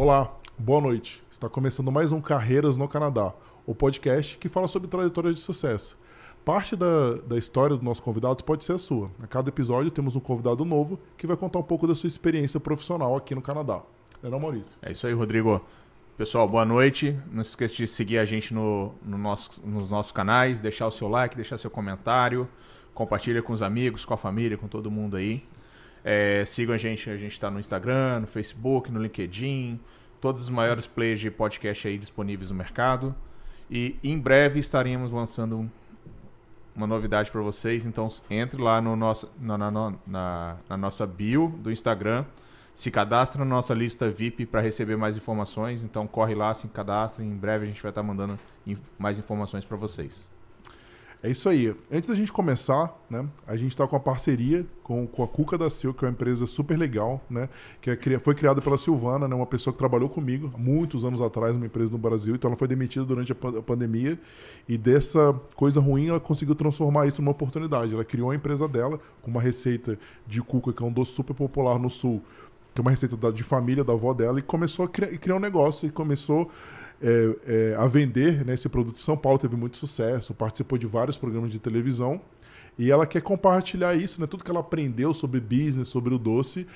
Olá, boa noite. Está começando mais um Carreiras no Canadá, o podcast que fala sobre trajetória de sucesso. Parte da, da história dos nossos convidados pode ser a sua. A cada episódio temos um convidado novo que vai contar um pouco da sua experiência profissional aqui no Canadá. Não é não, Maurício? É isso aí, Rodrigo. Pessoal, boa noite. Não se esqueça de seguir a gente no, no nosso, nos nossos canais, deixar o seu like, deixar seu comentário, compartilha com os amigos, com a família, com todo mundo aí. É, sigam a gente, a gente está no Instagram, no Facebook, no LinkedIn, todos os maiores players de podcast aí disponíveis no mercado. E em breve estaremos lançando uma novidade para vocês, então entre lá no nosso, na, na, na, na nossa bio do Instagram, se cadastra na nossa lista VIP para receber mais informações, então corre lá, se cadastra, em breve a gente vai estar tá mandando mais informações para vocês. É isso aí. Antes da gente começar, né, a gente está com a parceria com, com a Cuca da Sil, que é uma empresa super legal, né, que é, foi criada pela Silvana, né, uma pessoa que trabalhou comigo muitos anos atrás numa empresa no Brasil, então ela foi demitida durante a, a pandemia e dessa coisa ruim ela conseguiu transformar isso numa oportunidade. Ela criou a empresa dela com uma receita de cuca, que é um doce super popular no sul, que é uma receita da, de família da avó dela, e começou a criar, criar um negócio e começou é, é, a vender né, esse produto em São Paulo, teve muito sucesso, participou de vários programas de televisão. E ela quer compartilhar isso, né, tudo que ela aprendeu sobre business, sobre o doce,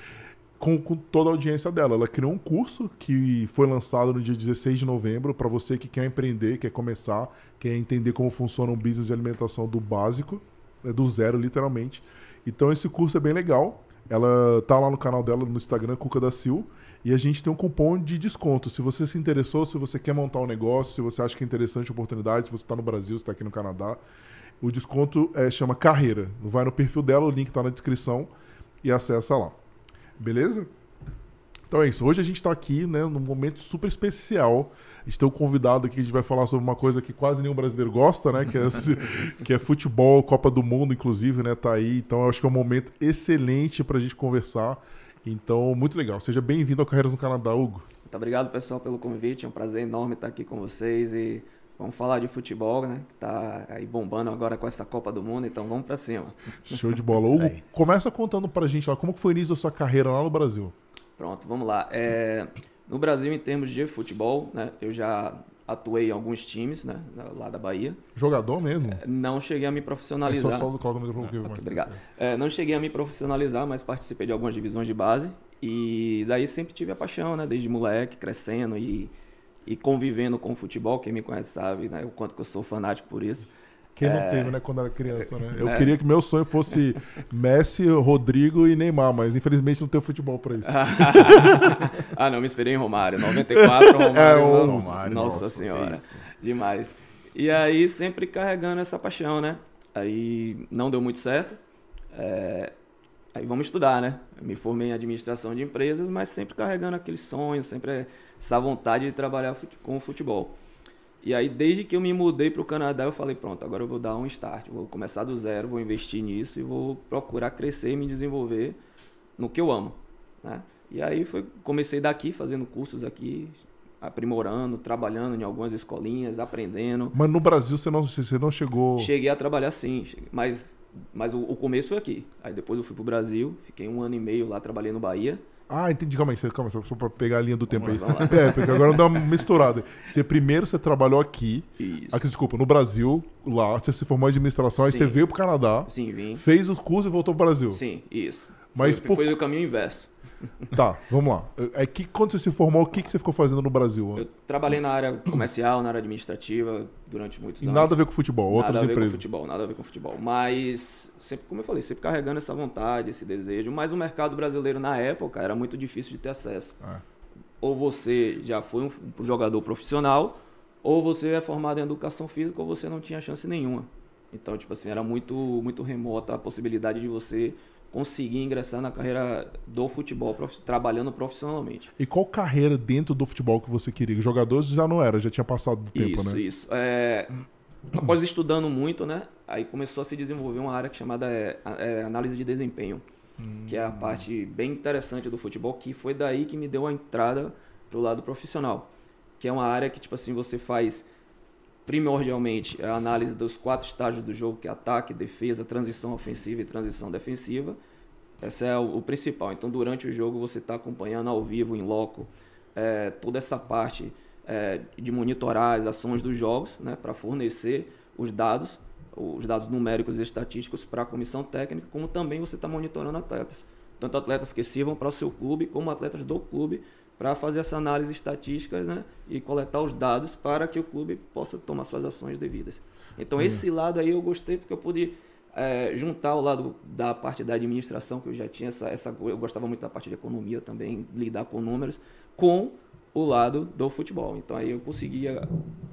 com, com, toda a audiência dela. Ela criou um curso que foi lançado no dia 16 de novembro para você que quer empreender, quer começar, quer entender como funciona um business de alimentação do básico, né, do zero, literalmente. Então esse curso é bem legal. Ela tá lá no canal dela no Instagram, Cuca da Sil. E a gente tem um cupom de desconto. Se você se interessou, se você quer montar um negócio, se você acha que é interessante a oportunidade, se você está no Brasil, se está aqui no Canadá, o desconto é, chama Carreira. Vai no perfil dela, o link está na descrição e acessa lá. Beleza? Então é isso. Hoje a gente está aqui né, num momento super especial. A gente tem um convidado aqui, a gente vai falar sobre uma coisa que quase nenhum brasileiro gosta, né? Que é, que é futebol, Copa do Mundo, inclusive, né? Tá aí. Então eu acho que é um momento excelente para a gente conversar. Então, muito legal. Seja bem-vindo ao Carreiras no Canadá, Hugo. Muito obrigado, pessoal, pelo convite. É um prazer enorme estar aqui com vocês e vamos falar de futebol, né? Que tá aí bombando agora com essa Copa do Mundo, então vamos para cima. Show de bola. Hugo, começa contando pra gente lá como foi o início da sua carreira lá no Brasil. Pronto, vamos lá. É, no Brasil, em termos de futebol, né? Eu já atuei em alguns times, né, lá da Bahia. Jogador mesmo? É, não cheguei a me profissionalizar. É só, só do ah, okay, obrigado. É, não cheguei a me profissionalizar, mas participei de algumas divisões de base e daí sempre tive a paixão, né, desde moleque, crescendo e, e convivendo com o futebol. Quem me conhece sabe, né, o quanto que eu sou fanático por isso. Quem não é... teve, né, quando era criança, né? Eu é... queria que meu sonho fosse Messi, Rodrigo e Neymar, mas infelizmente não tem futebol para isso. ah, não, me esperei em Romário. 94, Romário. É, o... Romário nossa, nossa senhora. Demais. E aí, sempre carregando essa paixão, né? Aí não deu muito certo. É... Aí vamos estudar, né? Eu me formei em administração de empresas, mas sempre carregando aquele sonho, sempre essa vontade de trabalhar com o futebol. E aí, desde que eu me mudei para o Canadá, eu falei, pronto, agora eu vou dar um start, vou começar do zero, vou investir nisso e vou procurar crescer e me desenvolver no que eu amo, né? E aí foi, comecei daqui, fazendo cursos aqui, aprimorando, trabalhando em algumas escolinhas, aprendendo. Mas no Brasil você não, você não chegou... Cheguei a trabalhar sim, mas, mas o, o começo foi aqui. Aí depois eu fui para o Brasil, fiquei um ano e meio lá, trabalhei no Bahia. Ah, entendi. Calma aí, calma aí, só pra pegar a linha do tempo vamos aí. É, porque agora não dá uma misturada. Você primeiro você trabalhou aqui. Isso. Aqui, desculpa, no Brasil, lá, você se formou em administração, Sim. aí você veio pro Canadá. Sim, vim. Fez os cursos e voltou pro Brasil. Sim, isso. Mas foi, por... foi o caminho inverso. Tá, vamos lá. É que quando você se formou, o que, que você ficou fazendo no Brasil? Eu trabalhei na área comercial, na área administrativa durante muitos anos. Nada a ver com futebol, outras empresas. Nada a ver com futebol, nada a ver com futebol. Mas sempre, como eu falei, sempre carregando essa vontade, esse desejo. Mas o mercado brasileiro na época era muito difícil de ter acesso. É. Ou você já foi um jogador profissional, ou você é formado em educação física, ou você não tinha chance nenhuma. Então, tipo assim, era muito, muito remota a possibilidade de você conseguir ingressar na carreira do futebol, prof... trabalhando profissionalmente. E qual carreira dentro do futebol que você queria? Jogadores já não era, já tinha passado do tempo, isso, né? Isso, isso. É... Após estudando muito, né? Aí começou a se desenvolver uma área chamada é, é, análise de desempenho, hum. que é a parte bem interessante do futebol, que foi daí que me deu a entrada pro lado profissional. Que é uma área que, tipo assim, você faz primordialmente a análise dos quatro estágios do jogo, que é ataque, defesa, transição ofensiva e transição defensiva. Esse é o, o principal. Então, durante o jogo, você está acompanhando ao vivo, em loco, é, toda essa parte é, de monitorar as ações dos jogos, né, para fornecer os dados, os dados numéricos e estatísticos para a comissão técnica, como também você está monitorando atletas, tanto atletas que sirvam para o seu clube, como atletas do clube, para fazer essa análise estatística né, e coletar os dados para que o clube possa tomar suas ações devidas. Então, uhum. esse lado aí eu gostei porque eu pude é, juntar o lado da parte da administração, que eu já tinha essa, essa. Eu gostava muito da parte de economia também, lidar com números, com o lado do futebol. Então aí eu conseguia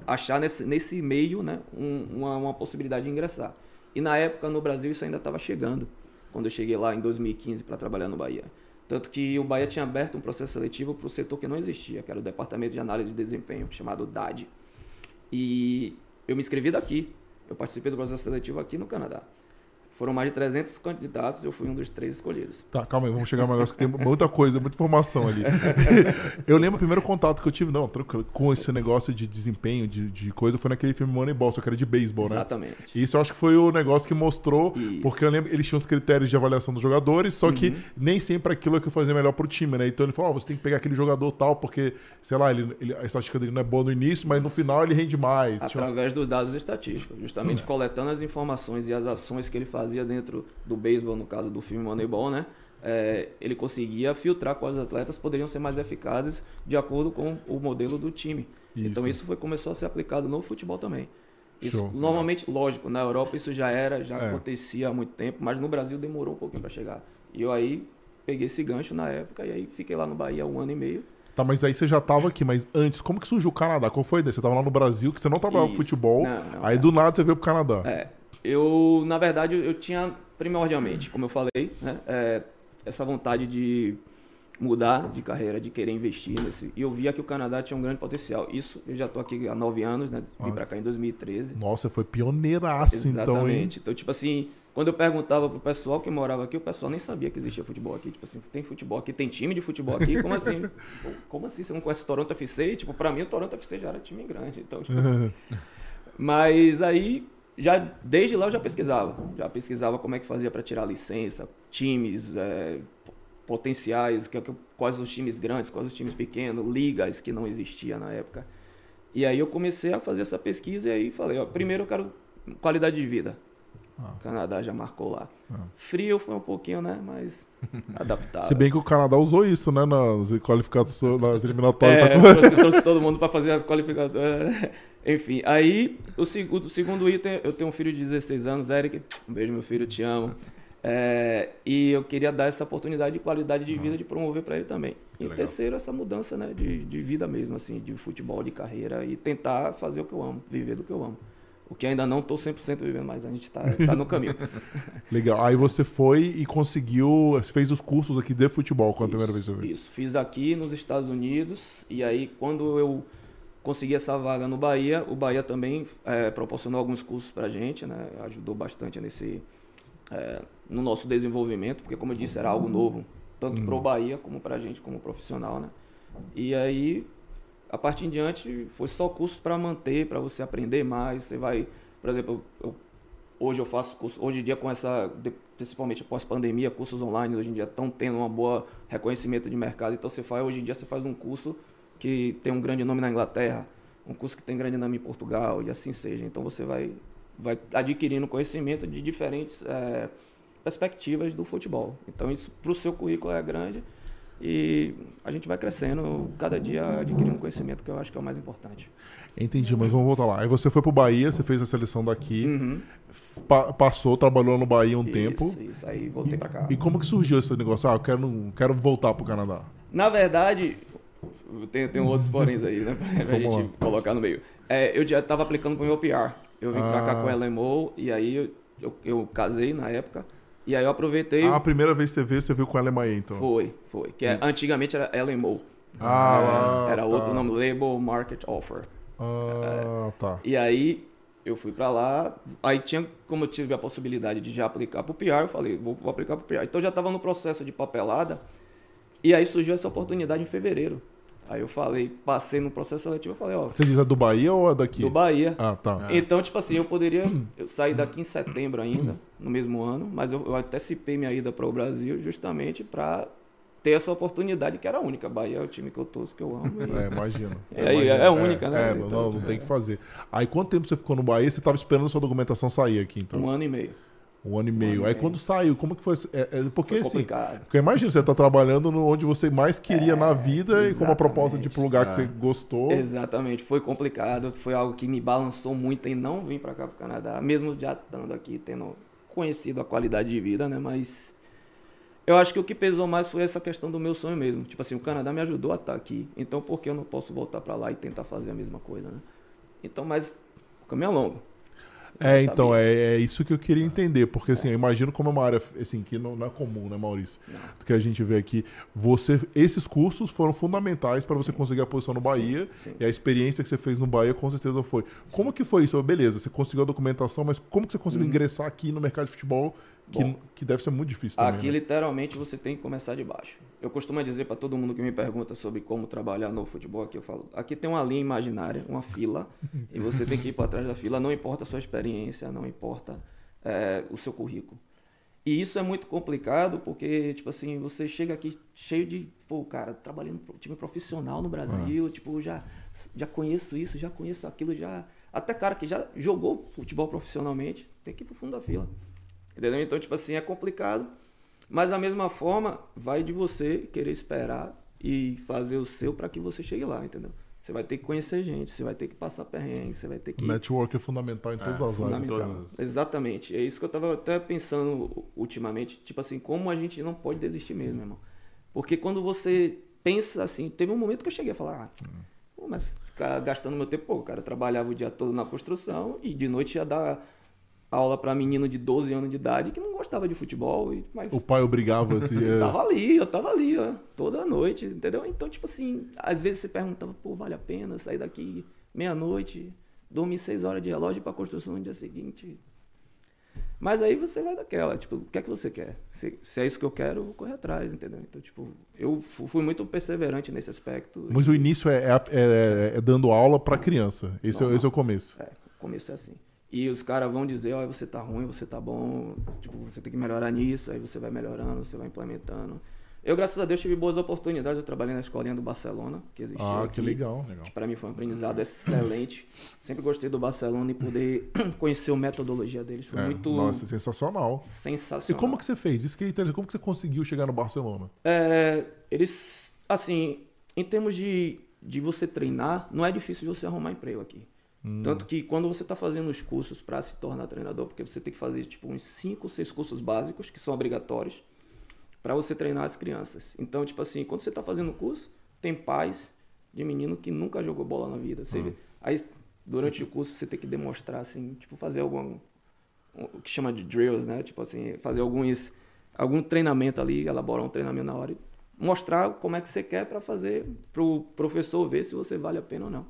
achar nesse, nesse meio né, um, uma, uma possibilidade de ingressar. E na época no Brasil isso ainda estava chegando, quando eu cheguei lá em 2015 para trabalhar no Bahia. Tanto que o Bahia tinha aberto um processo seletivo para o setor que não existia, que era o Departamento de Análise de Desempenho, chamado DAD. E eu me inscrevi daqui. Eu participei do processo seletivo aqui no Canadá. Foram mais de 300 candidatos, eu fui um dos três escolhidos. Tá, calma aí, vamos chegar um negócio que tem muita coisa, muita informação ali. eu lembro o primeiro contato que eu tive, não, com esse negócio de desempenho, de, de coisa, foi naquele filme Moneyball, só que era de beisebol, né? Exatamente. E isso eu acho que foi o negócio que mostrou, Isso. porque eu lembro, eles tinham os critérios de avaliação dos jogadores, só que uhum. nem sempre aquilo é que fazia melhor pro time, né? Então ele falou, oh, você tem que pegar aquele jogador tal, porque, sei lá, ele, ele, a estatística dele não é boa no início, mas no final ele rende mais. Através dos dados estatísticos, justamente coletando as informações e as ações que ele fazia dentro do beisebol, no caso do filme Moneyball, né? É, ele conseguia filtrar quais atletas poderiam ser mais eficazes de acordo com o modelo do time. Isso. Então isso foi, começou a ser aplicado no futebol também. Isso, Show. normalmente, lógico, na Europa isso já era, já é. acontecia há muito tempo, mas no Brasil demorou um pouquinho para chegar. E eu aí peguei esse gancho na época e aí fiquei lá no Bahia um ano e meio. Tá, mas aí você já tava aqui, mas antes, como que surgiu o Canadá? Qual foi a ideia? Você tava lá no Brasil, que você não trabalhava no futebol, não, não, aí é. do nada você veio pro Canadá. É, eu, na verdade, eu tinha primordialmente, como eu falei, né, é, essa vontade de mudar de carreira, de querer investir nesse. E eu via que o Canadá tinha um grande potencial. Isso, eu já estou aqui há nove anos, né? Vim ah. para cá em 2013. Nossa, foi pioneiraço então, Exatamente. Então, tipo assim, quando eu perguntava pro pessoal que morava aqui, o pessoal nem sabia que existia futebol aqui. Tipo assim, tem futebol aqui, tem time de futebol aqui? Como assim? Como assim você não conhece o Toronto FC? E, tipo, para mim o Toronto FC já era time grande. Então, tipo... Mas aí já desde lá eu já pesquisava, já pesquisava como é que fazia para tirar licença, times é, potenciais, que, que, quais os times grandes, quais os times pequenos, ligas que não existia na época. E aí eu comecei a fazer essa pesquisa e aí falei, ó, primeiro eu quero qualidade de vida. Ah. O Canadá já marcou lá. Ah. Frio foi um pouquinho, né? Mas adaptado. Se bem que o Canadá usou isso, né? Nas qualificações, nas eliminatórias. É, tá... trouxe, trouxe todo mundo para fazer as qualificatórias. Enfim, aí o, o, segundo item, eu tenho um filho de 16 anos, Eric. Um beijo, meu filho, te amo. É, e eu queria dar essa oportunidade de qualidade de vida, de promover para ele também. E legal. terceiro, essa mudança né, de, de vida mesmo, assim, de futebol, de carreira e tentar fazer o que eu amo, viver do que eu amo. O que ainda não estou 100% vivendo, mas a gente está tá no caminho. Legal. Aí você foi e conseguiu, fez os cursos aqui de futebol quando a primeira vez você veio? Isso, fiz aqui nos Estados Unidos. E aí, quando eu consegui essa vaga no Bahia, o Bahia também é, proporcionou alguns cursos para a gente, né? ajudou bastante nesse, é, no nosso desenvolvimento, porque, como eu disse, era algo novo, tanto hum. para o Bahia como para a gente, como profissional. Né? E aí a partir em diante foi só cursos para manter, para você aprender mais. Você vai, por exemplo, eu, hoje eu faço curso, hoje em dia com essa, principalmente após pandemia, cursos online hoje em dia estão tendo um bom reconhecimento de mercado. Então você faz, hoje em dia você faz um curso que tem um grande nome na Inglaterra, um curso que tem grande nome em Portugal e assim seja. Então você vai, vai adquirindo conhecimento de diferentes é, perspectivas do futebol. Então isso para o seu currículo é grande e a gente vai crescendo cada dia adquirindo conhecimento, que eu acho que é o mais importante. Entendi, mas vamos voltar lá. Aí você foi pro Bahia, você fez a seleção daqui, uhum. pa passou, trabalhou no Bahia um isso, tempo. Isso, aí voltei para cá. E como que surgiu esse negócio? Ah, eu quero, quero voltar pro Canadá. Na verdade, tem, tem outros poréns aí, né? Pra gente lá. colocar no meio. É, eu já estava aplicando pro meu PR. Eu vim ah. pra cá com a LMO e aí eu, eu, eu casei na época. E aí eu aproveitei. Ah, a primeira vez que você viu, você viu com a LMA, então? Foi, foi. Que é, antigamente era LMO. Ah, é, Era tá. outro nome, Label Market Offer. Ah, é, tá. E aí eu fui para lá, aí tinha, como eu tive a possibilidade de já aplicar pro PR, eu falei, vou, vou aplicar pro PR. Então eu já estava no processo de papelada, e aí surgiu essa oportunidade em fevereiro. Aí eu falei, passei no processo seletivo, eu falei, ó. Você diz a do Bahia ou a daqui? Do Bahia. Ah, tá. Então, tipo assim, eu poderia eu sair daqui em setembro ainda, no mesmo ano, mas eu, eu antecipei minha ida para o Brasil justamente para ter essa oportunidade que era única. Bahia é o time que eu torço, que eu amo. E... É, imagino. É, é, é única, né? É, não, então, não, tem que fazer. Aí quanto tempo você ficou no Bahia? Você estava esperando a sua documentação sair aqui, então? Um ano e meio. Um ano e meio. Um ano Aí meio. quando saiu, como que foi? É, é porque foi assim. Porque imagina, você tá trabalhando no, onde você mais queria é, na vida e com uma proposta de ir pro lugar que você é. gostou. Exatamente, foi complicado. Foi algo que me balançou muito em não vir para cá pro Canadá, mesmo já estando aqui, tendo conhecido a qualidade de vida, né? Mas eu acho que o que pesou mais foi essa questão do meu sonho mesmo. Tipo assim, o Canadá me ajudou a estar aqui. Então por que eu não posso voltar para lá e tentar fazer a mesma coisa, né? Então, mas o caminho é longo. É, então, é, é, isso que eu queria entender, porque assim, eu imagino como é uma área assim, que não, não é comum, né, Maurício? Não. Que a gente vê aqui. Você, esses cursos foram fundamentais para você conseguir a posição no Bahia. Sim, sim. E a experiência que você fez no Bahia com certeza foi. Como que foi isso? Beleza, você conseguiu a documentação, mas como que você conseguiu uhum. ingressar aqui no mercado de futebol que, que deve ser muito difícil também. Aqui, né? literalmente, você tem que começar de baixo. Eu costumo dizer para todo mundo que me pergunta sobre como trabalhar no futebol, aqui eu falo, aqui tem uma linha imaginária, uma fila, e você tem que ir para trás da fila, não importa a sua experiência, não importa é, o seu currículo. E isso é muito complicado porque, tipo assim, você chega aqui cheio de, pô, cara, trabalhando no time profissional no Brasil, ah. tipo, já, já conheço isso, já conheço aquilo, já. Até cara que já jogou futebol profissionalmente, tem que ir pro fundo da fila. Entendeu? Então, tipo assim, é complicado. Mas da mesma forma, vai de você querer esperar e fazer o seu para que você chegue lá, entendeu? Você vai ter que conhecer gente, você vai ter que passar perrengue, você vai ter que. Network é fundamental em todas é, as áreas. Todas. Exatamente. É isso que eu tava até pensando ultimamente. Tipo assim, como a gente não pode desistir mesmo, irmão. Porque quando você pensa assim, teve um momento que eu cheguei a falar, ah, hum. mas ficar gastando meu tempo, pô, o cara trabalhava o dia todo na construção e de noite ia dar aula para menino de 12 anos de idade que não gostava de futebol. Mas o pai obrigava assim. É... tava ali, eu tava ali, ó, toda noite, entendeu? Então, tipo assim, às vezes você perguntava, pô, vale a pena sair daqui meia-noite, dormir seis horas de relógio para construção no dia seguinte. Mas aí você vai daquela, tipo, o que é que você quer? Se, se é isso que eu quero, eu vou correr atrás, entendeu? Então, tipo, eu fui muito perseverante nesse aspecto. Mas e... o início é, é, é, é dando aula para criança. Esse, é, esse é o começo. É, o começo é assim. E os caras vão dizer, ó, oh, você tá ruim, você tá bom, tipo, você tem que melhorar nisso, aí você vai melhorando, você vai implementando. Eu, graças a Deus, tive boas oportunidades. Eu trabalhei na escolinha do Barcelona, que existe Ah, aqui, que legal. Que para mim foi um aprendizado excelente. Sempre gostei do Barcelona e poder conhecer a metodologia deles. Foi é, muito. Nossa, sensacional. Sensacional. E como que você fez? Isso que é. Como que você conseguiu chegar no Barcelona? É, eles, assim, em termos de, de você treinar, não é difícil de você arrumar emprego aqui. Hum. Tanto que quando você está fazendo os cursos para se tornar treinador, porque você tem que fazer tipo uns 5, 6 cursos básicos que são obrigatórios para você treinar as crianças. Então, tipo assim, quando você está fazendo o curso, tem pais de menino que nunca jogou bola na vida. Você, hum. Aí, durante o curso, você tem que demonstrar, assim, tipo, fazer algum. O que chama de drills, né? Tipo assim, fazer alguns. Algum treinamento ali, elaborar um treinamento na hora e mostrar como é que você quer para fazer, para o professor ver se você vale a pena ou não.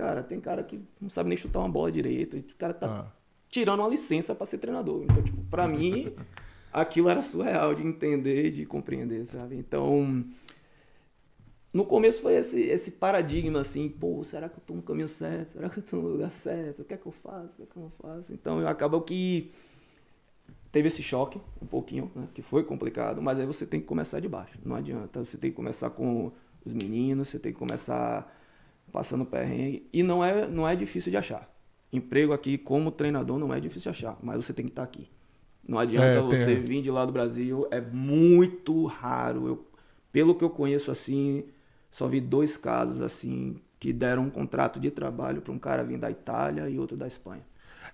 Cara, tem cara que não sabe nem chutar uma bola direito. O cara tá ah. tirando uma licença para ser treinador. Então, tipo, pra mim, aquilo era surreal de entender, de compreender, sabe? Então, no começo foi esse, esse paradigma assim, pô, será que eu tô no caminho certo? Será que eu tô no lugar certo? O que é que eu faço? O que é que eu não faço? Então, acabou que teve esse choque um pouquinho, né? que foi complicado, mas aí você tem que começar de baixo. Não adianta, você tem que começar com os meninos, você tem que começar passando perrengue. E não é, não é difícil de achar. Emprego aqui como treinador não é difícil de achar, mas você tem que estar aqui. Não adianta é, você tem... vir de lá do Brasil, é muito raro. Eu, pelo que eu conheço assim, só vi dois casos assim que deram um contrato de trabalho para um cara vir da Itália e outro da Espanha.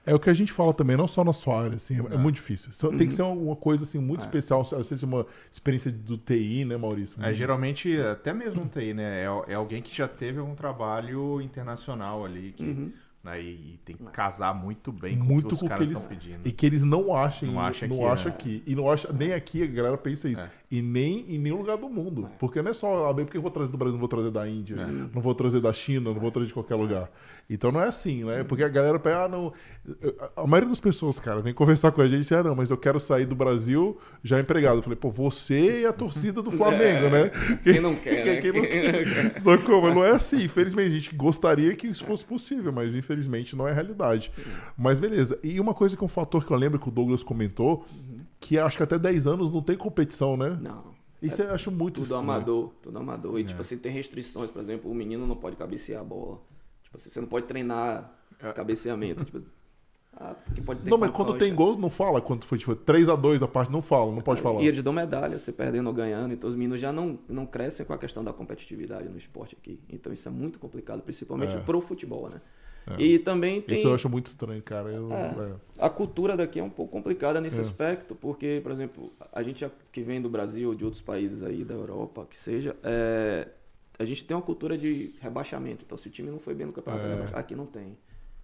É o que a gente fala também, não só na sua área, assim, é, é muito difícil. Tem que uhum. ser uma coisa assim, muito é. especial, às vezes uma experiência do TI, né, Maurício? É, geralmente, até mesmo um TI, né? É, é, alguém que já teve um trabalho internacional ali, que uhum. Né? E, tem que casar muito bem com muito o que os caras estão pedindo. E que eles não achem, não acha não aqui, acha é. aqui. E não acha, nem aqui a galera pensa isso. É. E nem em nenhum lugar do mundo. É. Porque não é só, ah, bem, porque eu vou trazer do Brasil, não vou trazer da Índia, é. não vou trazer da China, não vou trazer de qualquer lugar. Então não é assim, né? Porque a galera pega, ah, não. A maioria das pessoas, cara, vem conversar com a gente e diz, ah, não, mas eu quero sair do Brasil já empregado. Eu falei, pô, você e a torcida do Flamengo, né? Quem não quer. Quem, né? quem não quer. Só como, não é assim. Infelizmente, a gente gostaria que isso fosse possível, mas infelizmente não é realidade realidade. Mas beleza. E uma coisa que é um fator que eu lembro que o Douglas comentou, uhum. que acho que até 10 anos não tem competição, né? Não. Isso é, eu acho muito Tudo estranho. amador, tudo amador. E, é. tipo assim, tem restrições. Por exemplo, o menino não pode cabecear a bola. Tipo assim, você não pode treinar é. cabeceamento. tipo, ah, não, mas quando tem gol, não fala quando foi tipo 3x2 a parte, não fala, não pode falar. E eles dão medalha, você perdendo ou ganhando. Então os meninos já não, não crescem com a questão da competitividade no esporte aqui. Então isso é muito complicado, principalmente é. pro futebol, né? É. E também tem. Isso eu acho muito estranho, cara. Eu, é. É. A cultura daqui é um pouco complicada nesse é. aspecto, porque, por exemplo, a gente que vem do Brasil ou de outros países aí, da Europa, que seja, é, a gente tem uma cultura de rebaixamento. Então, se o time não foi bem no campeonato, aqui não tem.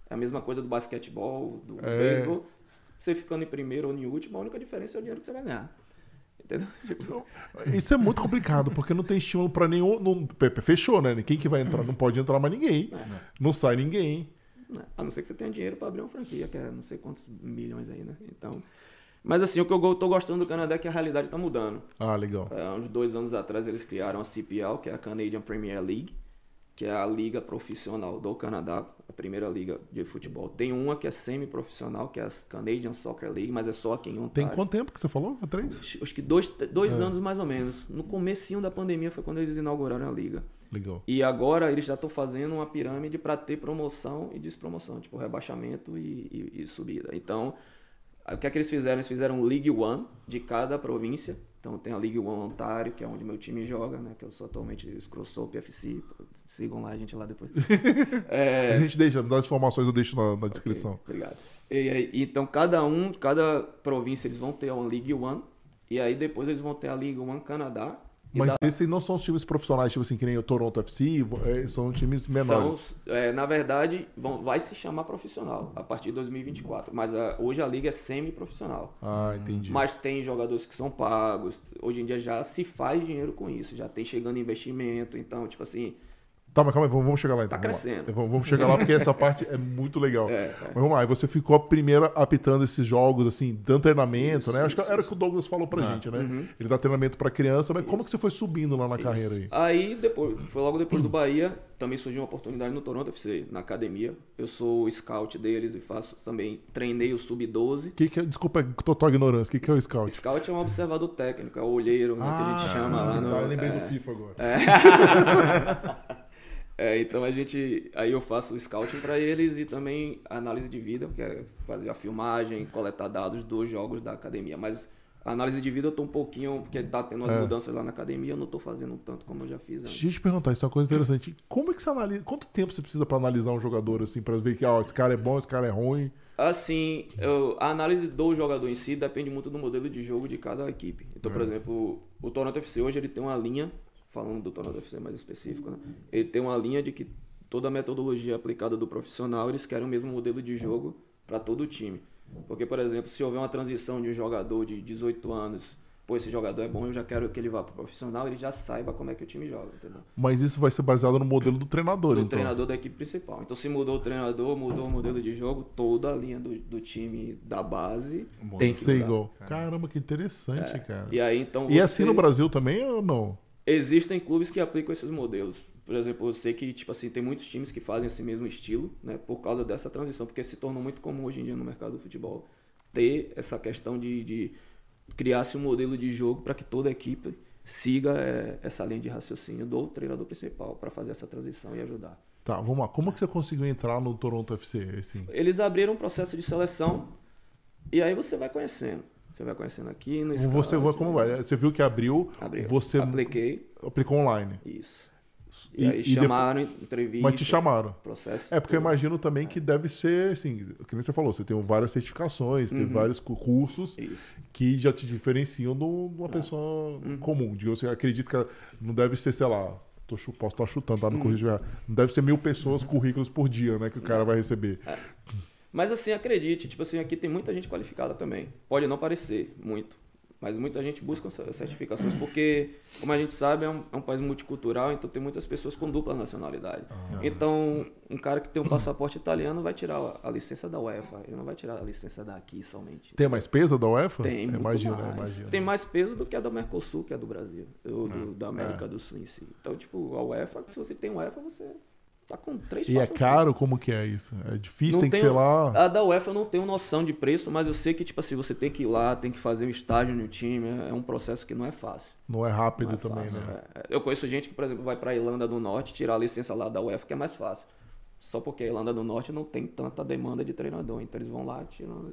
É a mesma coisa do basquetebol, do é. beisebol. Você ficando em primeiro ou em último, a única diferença é o dinheiro que você vai ganhar. Entendeu? Tipo, isso é muito complicado, porque não tem estímulo para nenhum. Não, fechou, né? Quem que vai entrar? Não pode entrar mais ninguém. É. Não sai ninguém. A não ser que você tenha dinheiro para abrir uma franquia, que é não sei quantos milhões aí, né? Então. Mas assim, o que eu tô gostando do Canadá é que a realidade tá mudando. Ah, legal. É, uns dois anos atrás eles criaram a CPL, que é a Canadian Premier League que é a liga profissional do Canadá, a primeira liga de futebol. Tem uma que é semi-profissional, que é a Canadian Soccer League, mas é só aqui em Ontário. Tem quanto tempo que você falou? É três? Acho que dois, dois é. anos mais ou menos. No comecinho da pandemia foi quando eles inauguraram a liga. Legal. E agora eles já estão fazendo uma pirâmide para ter promoção e despromoção, tipo rebaixamento e, e, e subida. Então, o que é que eles fizeram? Eles fizeram League One de cada província então tem a League One Ontário, que é onde meu time joga, né? Que eu sou atualmente Scrossop PFC. Sigam lá a gente lá depois. é... A gente deixa, das informações eu deixo na, na descrição. Okay, obrigado. E, e, então cada um, cada província eles vão ter uma League One. E aí depois eles vão ter a League One Canadá, mas da... esses não são os times profissionais, tipo assim, que nem o Toronto FC, é, são times menores. São, é, na verdade, vão, vai se chamar profissional a partir de 2024. Mas a, hoje a liga é semi-profissional. Ah, entendi. Mas tem jogadores que são pagos. Hoje em dia já se faz dinheiro com isso, já tem chegando investimento. Então, tipo assim, Tá, mas calma aí, vamos, chegar lá então. Tá crescendo. Vamos, vamos, chegar lá porque essa parte é muito legal. É, é. Mas vamos lá, você ficou a primeira apitando esses jogos, assim, dando treinamento, isso, né? Acho que era o que o Douglas falou pra ah. gente, né? Uhum. Ele dá treinamento pra criança, mas isso. como que você foi subindo lá na isso. carreira aí? Aí, depois, foi logo depois do Bahia, também surgiu uma oportunidade no Toronto FC, na academia. Eu sou o scout deles e faço também, treinei o Sub-12. Que que é, desculpa, total ignorância, o que, que é o scout? Scout é um observador técnico, é o olheiro, né, ah, que a gente ah, chama sim, lá no... Eu lembrei é, do FIFA agora. É. É, então a gente. Aí eu faço o scouting para eles e também análise de vida, que é fazer a filmagem, coletar dados dos jogos da academia. Mas a análise de vida eu tô um pouquinho, porque tá tendo umas é. mudanças lá na academia, eu não tô fazendo tanto como eu já fiz antes. Deixa eu te perguntar, isso é uma coisa interessante. Como é que você analisa. Quanto tempo você precisa para analisar um jogador assim, para ver que ó, esse cara é bom, esse cara é ruim? Assim, eu, a análise do jogador em si depende muito do modelo de jogo de cada equipe. Então, é. por exemplo, o Toronto FC hoje ele tem uma linha falando do Tornado FC mais específico, né? ele tem uma linha de que toda a metodologia aplicada do profissional, eles querem o mesmo modelo de jogo para todo o time. Porque, por exemplo, se houver uma transição de um jogador de 18 anos, pô, esse jogador é bom, eu já quero que ele vá para o profissional, ele já saiba como é que o time joga, entendeu? Mas isso vai ser baseado no modelo do treinador, do então? treinador da equipe principal. Então, se mudou o treinador, mudou o modelo de jogo, toda a linha do, do time da base tem que ser igual. Caramba, que interessante, é. cara. E aí, então você... E assim no Brasil também ou não? Existem clubes que aplicam esses modelos. Por exemplo, eu sei que tipo assim, tem muitos times que fazem esse mesmo estilo, né, por causa dessa transição, porque se tornou muito comum hoje em dia no mercado do futebol ter essa questão de, de criar-se um modelo de jogo para que toda a equipe siga é, essa linha de raciocínio do treinador principal para fazer essa transição e ajudar. Tá, vamos lá. Como que você conseguiu entrar no Toronto FC? Assim? Eles abriram um processo de seleção e aí você vai conhecendo. Você vai conhecendo aqui no Scout, Você vai como vai? Você viu que abriu, abriu. você apliquei, aplicou online. Isso. E, e aí e chamaram, depois... entrevista. Mas te chamaram. Processo. É porque eu imagino também que deve ser, assim, que nem você falou, você tem várias certificações, uhum. tem vários cursos Isso. que já te diferenciam de uma pessoa uhum. comum. Digamos, você acredita que não deve ser, sei lá, tô, posso estar chutando, tá? No uhum. Não deve ser mil pessoas, currículos por dia, né? Que o cara vai receber. É. Mas assim, acredite, tipo assim, aqui tem muita gente qualificada também. Pode não parecer muito, mas muita gente busca certificações porque, como a gente sabe, é um, é um país multicultural, então tem muitas pessoas com dupla nacionalidade. Ah. Então, um cara que tem um passaporte italiano vai tirar a, a, licença da UEFA, ele não vai tirar a licença daqui somente. Tem mais peso da UEFA? Tem, imagina, mais. imagina. Tem mais peso do que a do Mercosul, que é a do Brasil, ou do, é. da América é. do Sul em si. Então, tipo, a UEFA, se você tem UEFA, você tá com três E é caro? Como que é isso? É difícil, não tem tenho, que ser lá? A da UEFA eu não tenho noção de preço, mas eu sei que, tipo assim, você tem que ir lá, tem que fazer um estágio no time, é um processo que não é fácil. Não é rápido não é também, fácil, né? É. Eu conheço gente que, por exemplo, vai pra Irlanda do Norte, tirar a licença lá da UEFA, que é mais fácil. Só porque a Irlanda do Norte não tem tanta demanda de treinador, então eles vão lá tirando.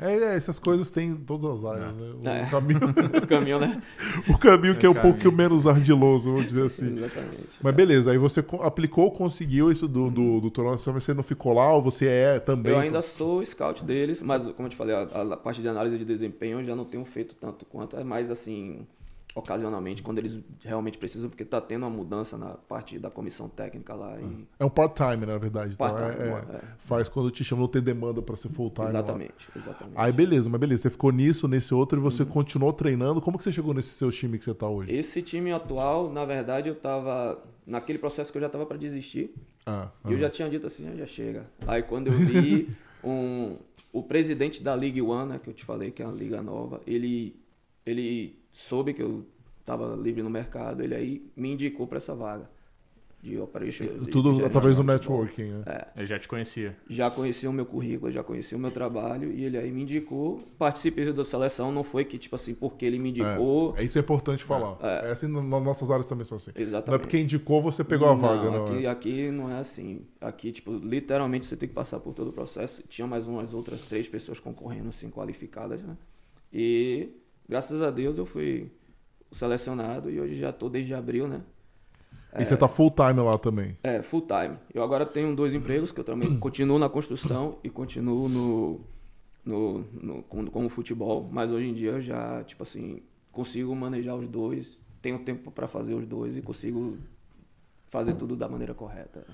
É, é, essas coisas tem em todas as áreas, né? O é. caminho, o caminho, né? o caminho que é, um pouquinho menos ardiloso, vamos dizer assim. Exatamente. Mas beleza, aí você aplicou, conseguiu isso do, do, do Toronto, você não ficou lá ou você é também? Eu ainda sou scout deles, mas como eu te falei, a, a parte de análise de desempenho eu já não tenho feito tanto quanto, é mais assim ocasionalmente, quando eles realmente precisam, porque está tendo uma mudança na parte da comissão técnica lá. E... É um part-time, na verdade. Então é, é, é, Faz quando te chamam, não tem demanda para ser full-time. Exatamente, lá. exatamente. Aí beleza, mas beleza, você ficou nisso, nesse outro, e você uhum. continuou treinando. Como que você chegou nesse seu time que você está hoje? Esse time atual, na verdade, eu estava naquele processo que eu já estava para desistir. Ah, e eu já tinha dito assim, ah, já chega. Aí quando eu vi um, o presidente da League One, né, que eu te falei que é uma liga nova, ele, ele soube que eu estava livre no mercado, ele aí me indicou para essa vaga de operation. Tudo de através do networking, né? É. Ele já te conhecia. Já conhecia o meu currículo, já conhecia o meu trabalho e ele aí me indicou. Participei da seleção, não foi que, tipo assim, porque ele me indicou. É, isso é importante falar. É, é assim, nas nossas áreas também são assim. Exatamente. Não é porque indicou, você pegou a vaga, não. Aqui, é? aqui não é assim. Aqui, tipo, literalmente você tem que passar por todo o processo. Tinha mais umas outras três pessoas concorrendo, assim, qualificadas, né? E graças a Deus eu fui selecionado e hoje já estou desde abril, né? E é, você está full time lá também? É, full time. Eu agora tenho dois empregos, que eu também continuo na construção e continuo no, no, no como, como futebol, mas hoje em dia eu já, tipo assim, consigo manejar os dois, tenho tempo para fazer os dois e consigo fazer tudo da maneira correta.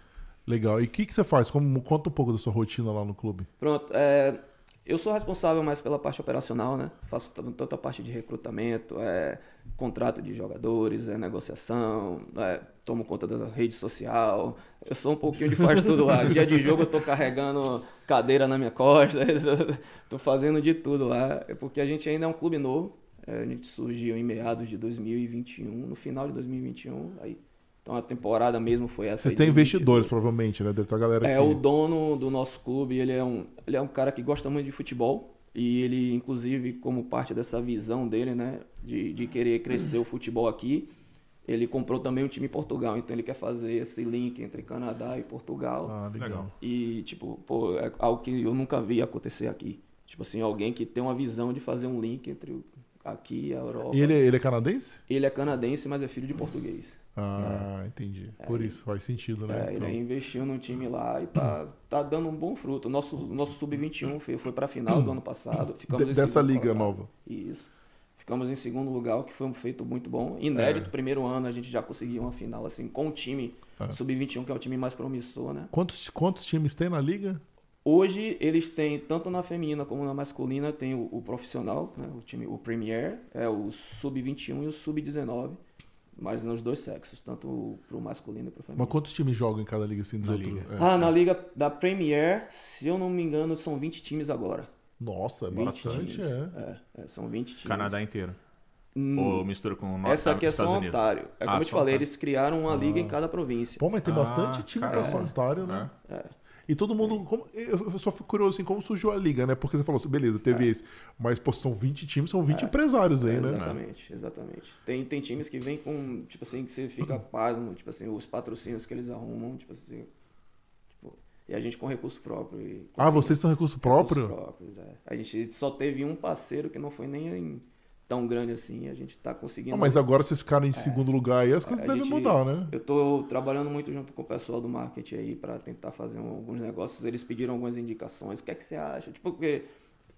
Legal. E o que, que você faz? Como, conta um pouco da sua rotina lá no clube. Pronto. É, eu sou responsável mais pela parte operacional, né? Faço toda a parte de recrutamento, é, contrato de jogadores, é, negociação, é, tomo conta da rede social. Eu sou um pouquinho de faz tudo lá. Dia de jogo eu tô carregando cadeira na minha costa, tô fazendo de tudo lá. É porque a gente ainda é um clube novo. É, a gente surgiu em meados de 2021, no final de 2021. Aí então a temporada mesmo foi essa. Vocês têm investidores, provavelmente, né? Deve ter a galera É, o dono do nosso clube, ele é, um, ele é um cara que gosta muito de futebol. E ele, inclusive, como parte dessa visão dele, né? De, de querer crescer o futebol aqui, ele comprou também um time em Portugal. Então ele quer fazer esse link entre Canadá e Portugal. Ah, legal. E, tipo, pô, é algo que eu nunca vi acontecer aqui. Tipo assim, alguém que tem uma visão de fazer um link entre aqui e a Europa. E ele, ele é canadense? Ele é canadense, mas é filho de português. Ah, é. entendi. Por isso, faz sentido, né? É, então... Ele investiu no time lá e tá, tá dando um bom fruto. Nosso, nosso Sub-21 foi, foi pra final do ano passado. Ficamos De, dessa liga nova. Isso. Ficamos em segundo lugar, o que foi um feito muito bom. Inédito, é. primeiro ano a gente já conseguiu uma final, assim, com o time é. Sub-21, que é o time mais promissor, né? Quantos, quantos times tem na liga? Hoje eles têm, tanto na feminina como na masculina, tem o, o profissional, né? o time, o Premier, é o Sub-21 e o Sub-19. Mas nos dois sexos, tanto pro masculino e pro feminino. Mas quantos times jogam em cada liga assim? Na liga. É. Ah, na liga da Premier, se eu não me engano, são 20 times agora. Nossa, é bastante, é. é. é. São 20 times. Canadá inteiro. Hum, Ou mistura com o Norte Essa aqui é só Ontário. É como ah, eu te falei, eles criaram uma ah. liga em cada província. Pô, mas tem bastante ah, time para São Ontário, né? É. E todo mundo. Como, eu só fico curioso assim, como surgiu a liga, né? Porque você falou assim, beleza, teve é. esse. Mas, pô, são 20 times, são 20 é. empresários aí, é, né? Exatamente, exatamente. Tem, tem times que vêm com, tipo assim, que você fica pasmo, tipo assim, os patrocínios que eles arrumam, tipo assim. Tipo, e a gente com recurso próprio. E, ah, vocês têm recurso próprio? Recursos próprios, é. A gente só teve um parceiro que não foi nem em tão grande assim, a gente está conseguindo. Ah, mas agora vocês ficaram em é, segundo lugar aí, as coisas devem gente, mudar, né? Eu estou trabalhando muito junto com o pessoal do marketing aí para tentar fazer um, alguns negócios. Eles pediram algumas indicações. O que é que você acha? Tipo, porque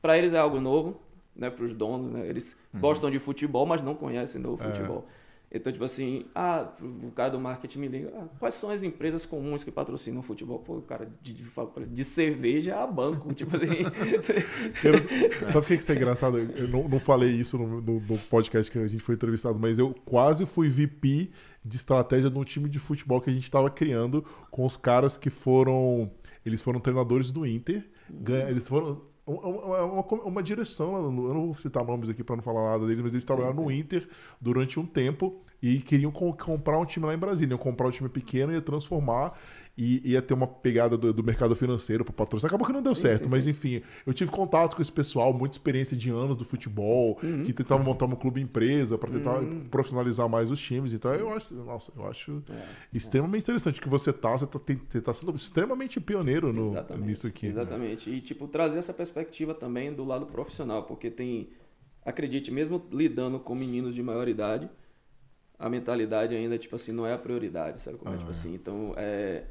para eles é algo novo, né? Para os donos, né? Eles uhum. gostam de futebol, mas não conhecem o é. Então, tipo assim, ah, o cara do marketing me liga, ah, quais são as empresas comuns que patrocinam futebol? Pô, o cara de, de, de cerveja a banco, tipo assim. sabe o que, que é engraçado? Eu não, não falei isso no, no, no, podcast que a gente foi entrevistado, mas eu quase fui VP de estratégia de um time de futebol que a gente estava criando com os caras que foram. Eles foram treinadores do Inter. Ganha, eles foram uma, uma, uma, direção, eu não vou citar nomes aqui para não falar nada deles, mas eles trabalharam sim, sim. no Inter durante um tempo. e queriam co comprar um time lá em Brasília. Iam comprar um time pequeno e ia transformar e ia ter uma pegada do, do mercado financeiro para patrocínio. Acabou que não deu sim, certo, sim, mas sim. enfim, eu tive contato com esse pessoal, muita experiência de anos do futebol, uhum. que tentava montar um clube empresa para tentar uhum. profissionalizar mais os times. Então eu acho, nossa, eu acho é, extremamente é. interessante que você tá, você tá, você tá sendo extremamente pioneiro no, nisso aqui. Né? Exatamente. Né? E tipo trazer essa perspectiva também do lado profissional, porque tem, acredite, mesmo lidando com meninos de maior idade, a mentalidade ainda tipo assim não é a prioridade, sabe como é, ah, é tipo assim. Então é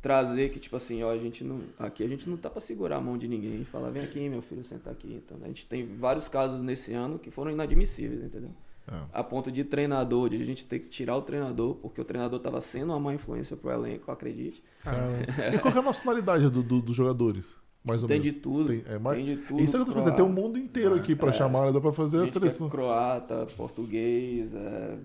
trazer que, tipo assim, ó, a gente não. Aqui a gente não tá para segurar a mão de ninguém e falar, vem aqui, meu filho, senta aqui. Então, a gente tem vários casos nesse ano que foram inadmissíveis, entendeu? É. A ponto de treinador, de a gente ter que tirar o treinador, porque o treinador estava sendo uma má influência pro elenco, acredite. e qual é a nacionalidade do, do, dos jogadores? Mais ou tem menos. de tudo. Tem, é, mas, tem de tudo. Isso é que eu tô fazendo. Tem um mundo inteiro aqui para é, chamar, né? dá para fazer a seleção. É croata, português, é,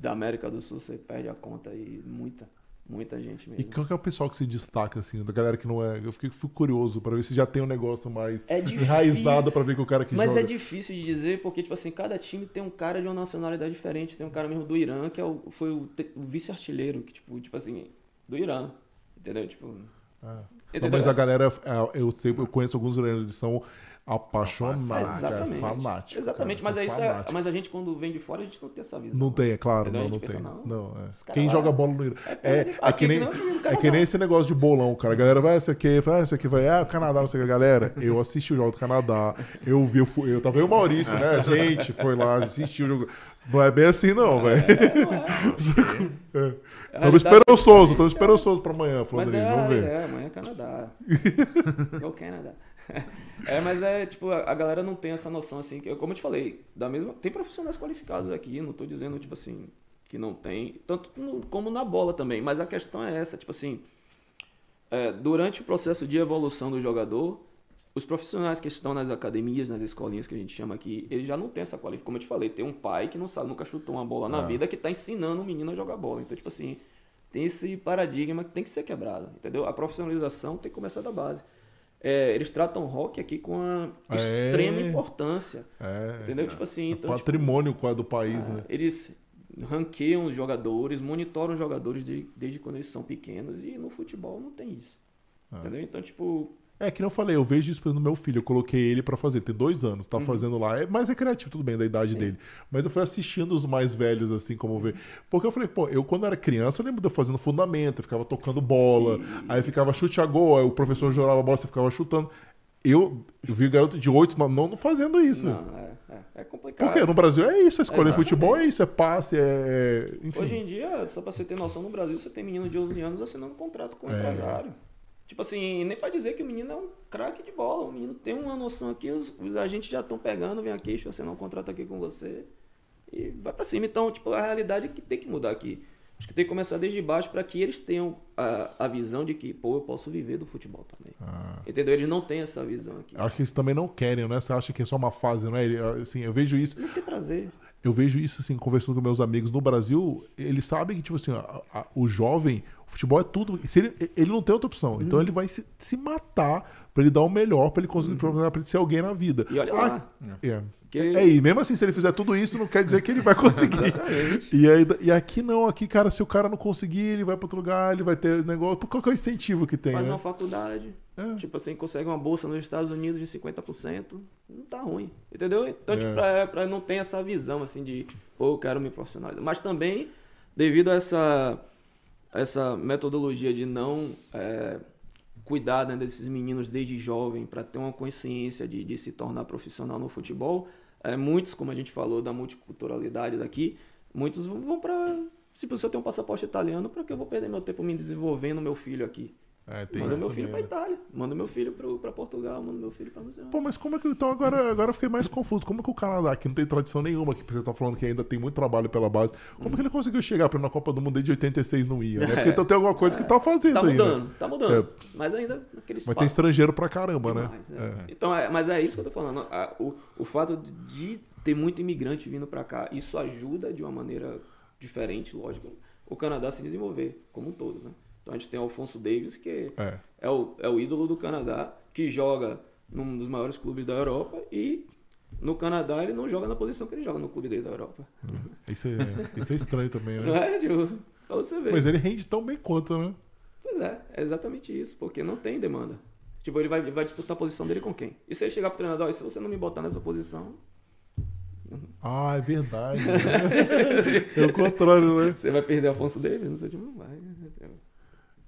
da América do Sul, você perde a conta aí, muita. Muita gente mesmo. E qual é o pessoal que se destaca, assim, da galera que não é. Eu fiquei, fui curioso para ver se já tem um negócio mais é enraizado para ver que o cara que Mas joga. é difícil de dizer, porque, tipo assim, cada time tem um cara de uma nacionalidade diferente. Tem um cara mesmo do Irã, que é o, foi o, o vice-artilheiro, que, tipo, tipo assim, do Irã. Entendeu? Tipo. É. Não, mas a galera, é, eu, eu conheço alguns iranianos, eles são apaixonado, Exatamente. Cara, fanático. Exatamente, cara, mas, é isso é, mas a gente quando vem de fora a gente não tem essa visão. Não tem, é claro, não, não tem. Não, não é. Quem lá, joga bola no Irã. É, é, é, que nem, é que nem esse negócio de bolão, cara. A galera vai, isso aqui, vai, isso aqui vai, ah, o Canadá, não sei o que. Galera, eu assisti o jogo do Canadá, eu vi, eu, fui, eu tava eu o Maurício, né? A gente foi lá, assistiu o jogo. Não é bem assim, não, velho. É, é. Estamos esperançosos, estamos esperançosos para amanhã. É, vamos ver. É, amanhã é Canadá. Go Canadá. É, mas é, tipo, a galera não tem essa noção, assim, que, como eu te falei, da mesma. Tem profissionais qualificados aqui, não tô dizendo, tipo assim, que não tem, tanto no, como na bola também, mas a questão é essa, tipo assim, é, durante o processo de evolução do jogador, os profissionais que estão nas academias, nas escolinhas que a gente chama aqui, eles já não têm essa qualificação. Como eu te falei, tem um pai que não sabe, nunca chutou uma bola na ah. vida, que está ensinando o menino a jogar bola. Então, tipo assim, tem esse paradigma que tem que ser quebrado, entendeu? A profissionalização tem que começar da base. É, eles tratam o rock aqui com a é, extrema importância. É, entendeu? Tipo assim. Então, tipo, patrimônio tipo, do país, né? Eles ranqueiam os jogadores, monitoram os jogadores de, desde quando eles são pequenos e no futebol não tem isso. É. Entendeu? Então, tipo, é, que não falei, eu vejo isso no meu filho. Eu coloquei ele para fazer, tem dois anos, tá uhum. fazendo lá. É mais recreativo, tudo bem, da idade Sim. dele. Mas eu fui assistindo os mais velhos, assim, como ver. Porque eu falei, pô, eu quando era criança, eu lembro de eu fazendo fundamento, eu ficava tocando bola, isso. aí ficava chute a gol, aí o professor jogava a bola, você ficava chutando. Eu, eu vi garoto de 8, 9, não, não fazendo isso. Não, é, é, é complicado. Porque no Brasil é isso, a escolha de futebol é isso, é passe, é. Enfim. Hoje em dia, só pra você ter noção, no Brasil você tem menino de 11 anos assinando um contrato com um é. empresário. Tipo assim, nem pra dizer que o menino é um craque de bola. O menino tem uma noção aqui, os, os agentes já estão pegando, vem aqui, eu assinar um contrato aqui com você. E vai para cima. Então, tipo, a realidade é que tem que mudar aqui. Acho que tem que começar desde baixo para que eles tenham a, a visão de que, pô, eu posso viver do futebol também. Ah. Entendeu? Eles não têm essa visão aqui. Acho que eles também não querem, né? Você acha que é só uma fase, não é? Assim, eu vejo isso. Não tem prazer eu vejo isso assim, conversando com meus amigos no Brasil, eles sabem que, tipo assim, a, a, o jovem, o futebol é tudo. Ele, ele, não tem outra opção. Então uhum. Então ele vai se, se matar para ele dar o melhor, para ele conseguir uhum. pra ele ser alguém na vida. E olha ah, lá. É. Que... É, e mesmo assim, se ele fizer tudo isso, não quer dizer que ele vai conseguir. e, aí, e aqui não, aqui, cara, se o cara não conseguir, ele vai para outro lugar, ele vai ter negócio. Qual que é o incentivo que tem? Faz né? uma faculdade. É. Tipo assim, consegue uma bolsa nos Estados Unidos de 50%. Não tá ruim. Entendeu? Então, tipo, é. tipo, pra, pra não ter essa visão assim de, pô, eu quero me profissionalizar. Mas também, devido a essa, essa metodologia de não. É, cuidar né, desses meninos desde jovem para ter uma consciência de, de se tornar profissional no futebol, é, muitos, como a gente falou, da multiculturalidade daqui, muitos vão para. Se eu tenho um passaporte italiano, para que eu vou perder meu tempo me desenvolvendo meu filho aqui? É, manda meu filho para Itália, manda meu filho para Portugal, manda meu filho para Museu. Pô, mas como é que. Então agora, agora eu fiquei mais confuso. Como é que o Canadá, que não tem tradição nenhuma, que você tá falando que ainda tem muito trabalho pela base, como hum. que ele conseguiu chegar para na Copa do Mundo desde 86 não ia, né? Porque então tem alguma coisa que tá fazendo Tá mudando, aí, né? tá mudando. É. Mas ainda naquele Mas tem estrangeiro pra caramba, né? Demais, né? É. Então, é, mas é isso que eu tô falando. O, o fato de ter muito imigrante vindo para cá, isso ajuda de uma maneira diferente, lógico, o Canadá se desenvolver como um todo, né? Então a gente tem o Alfonso Davis, que é. é, o, é o ídolo do Canadá, que joga num dos maiores clubes da Europa e no Canadá ele não joga na posição que ele joga no clube dele da Europa. Uhum. Isso é, isso é estranho também, né? Não é, tipo, pra você ver. Mas ele rende tão bem quanto, né? Pois é, é exatamente isso, porque não tem demanda. Tipo, ele vai, vai disputar a posição dele com quem? E se ele chegar pro treinador, e se você não me botar nessa posição, ah, é verdade. Né? é o contrário, né? Você vai perder a função dele? Não sei, tipo, não vai.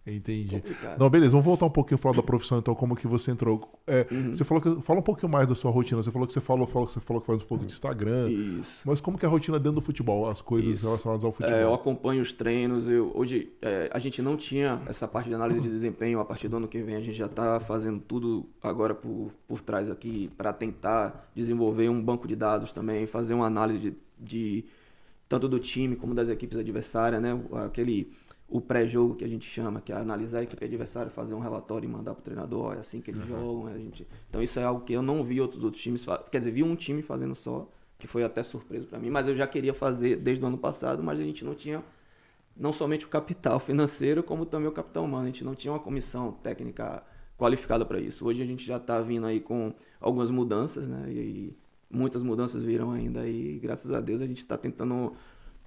Entendi. Complicado. Não, beleza, vamos voltar um pouquinho falar da profissão, então, como que você entrou. É, uhum. Você falou que. Fala um pouquinho mais da sua rotina. Você falou que você falou, falou, você falou que faz um pouco de Instagram. Isso. Mas como que é a rotina dentro do futebol, as coisas Isso. relacionadas ao futebol? É, eu acompanho os treinos. Eu, hoje é, a gente não tinha essa parte de análise de desempenho. A partir do ano que vem a gente já está fazendo tudo agora por, por trás aqui para tentar desenvolver um banco de dados também, fazer uma análise de, de tanto do time como das equipes adversárias, né? Aquele o pré-jogo que a gente chama, que é analisar a equipe adversária, fazer um relatório e mandar para o treinador, é assim que eles uhum. jogam. A gente... Então isso é algo que eu não vi outros outros times, fa... quer dizer, vi um time fazendo só, que foi até surpresa para mim, mas eu já queria fazer desde o ano passado, mas a gente não tinha não somente o capital financeiro, como também o capital humano. A gente não tinha uma comissão técnica qualificada para isso. Hoje a gente já está vindo aí com algumas mudanças, né? E muitas mudanças viram ainda e graças a Deus a gente está tentando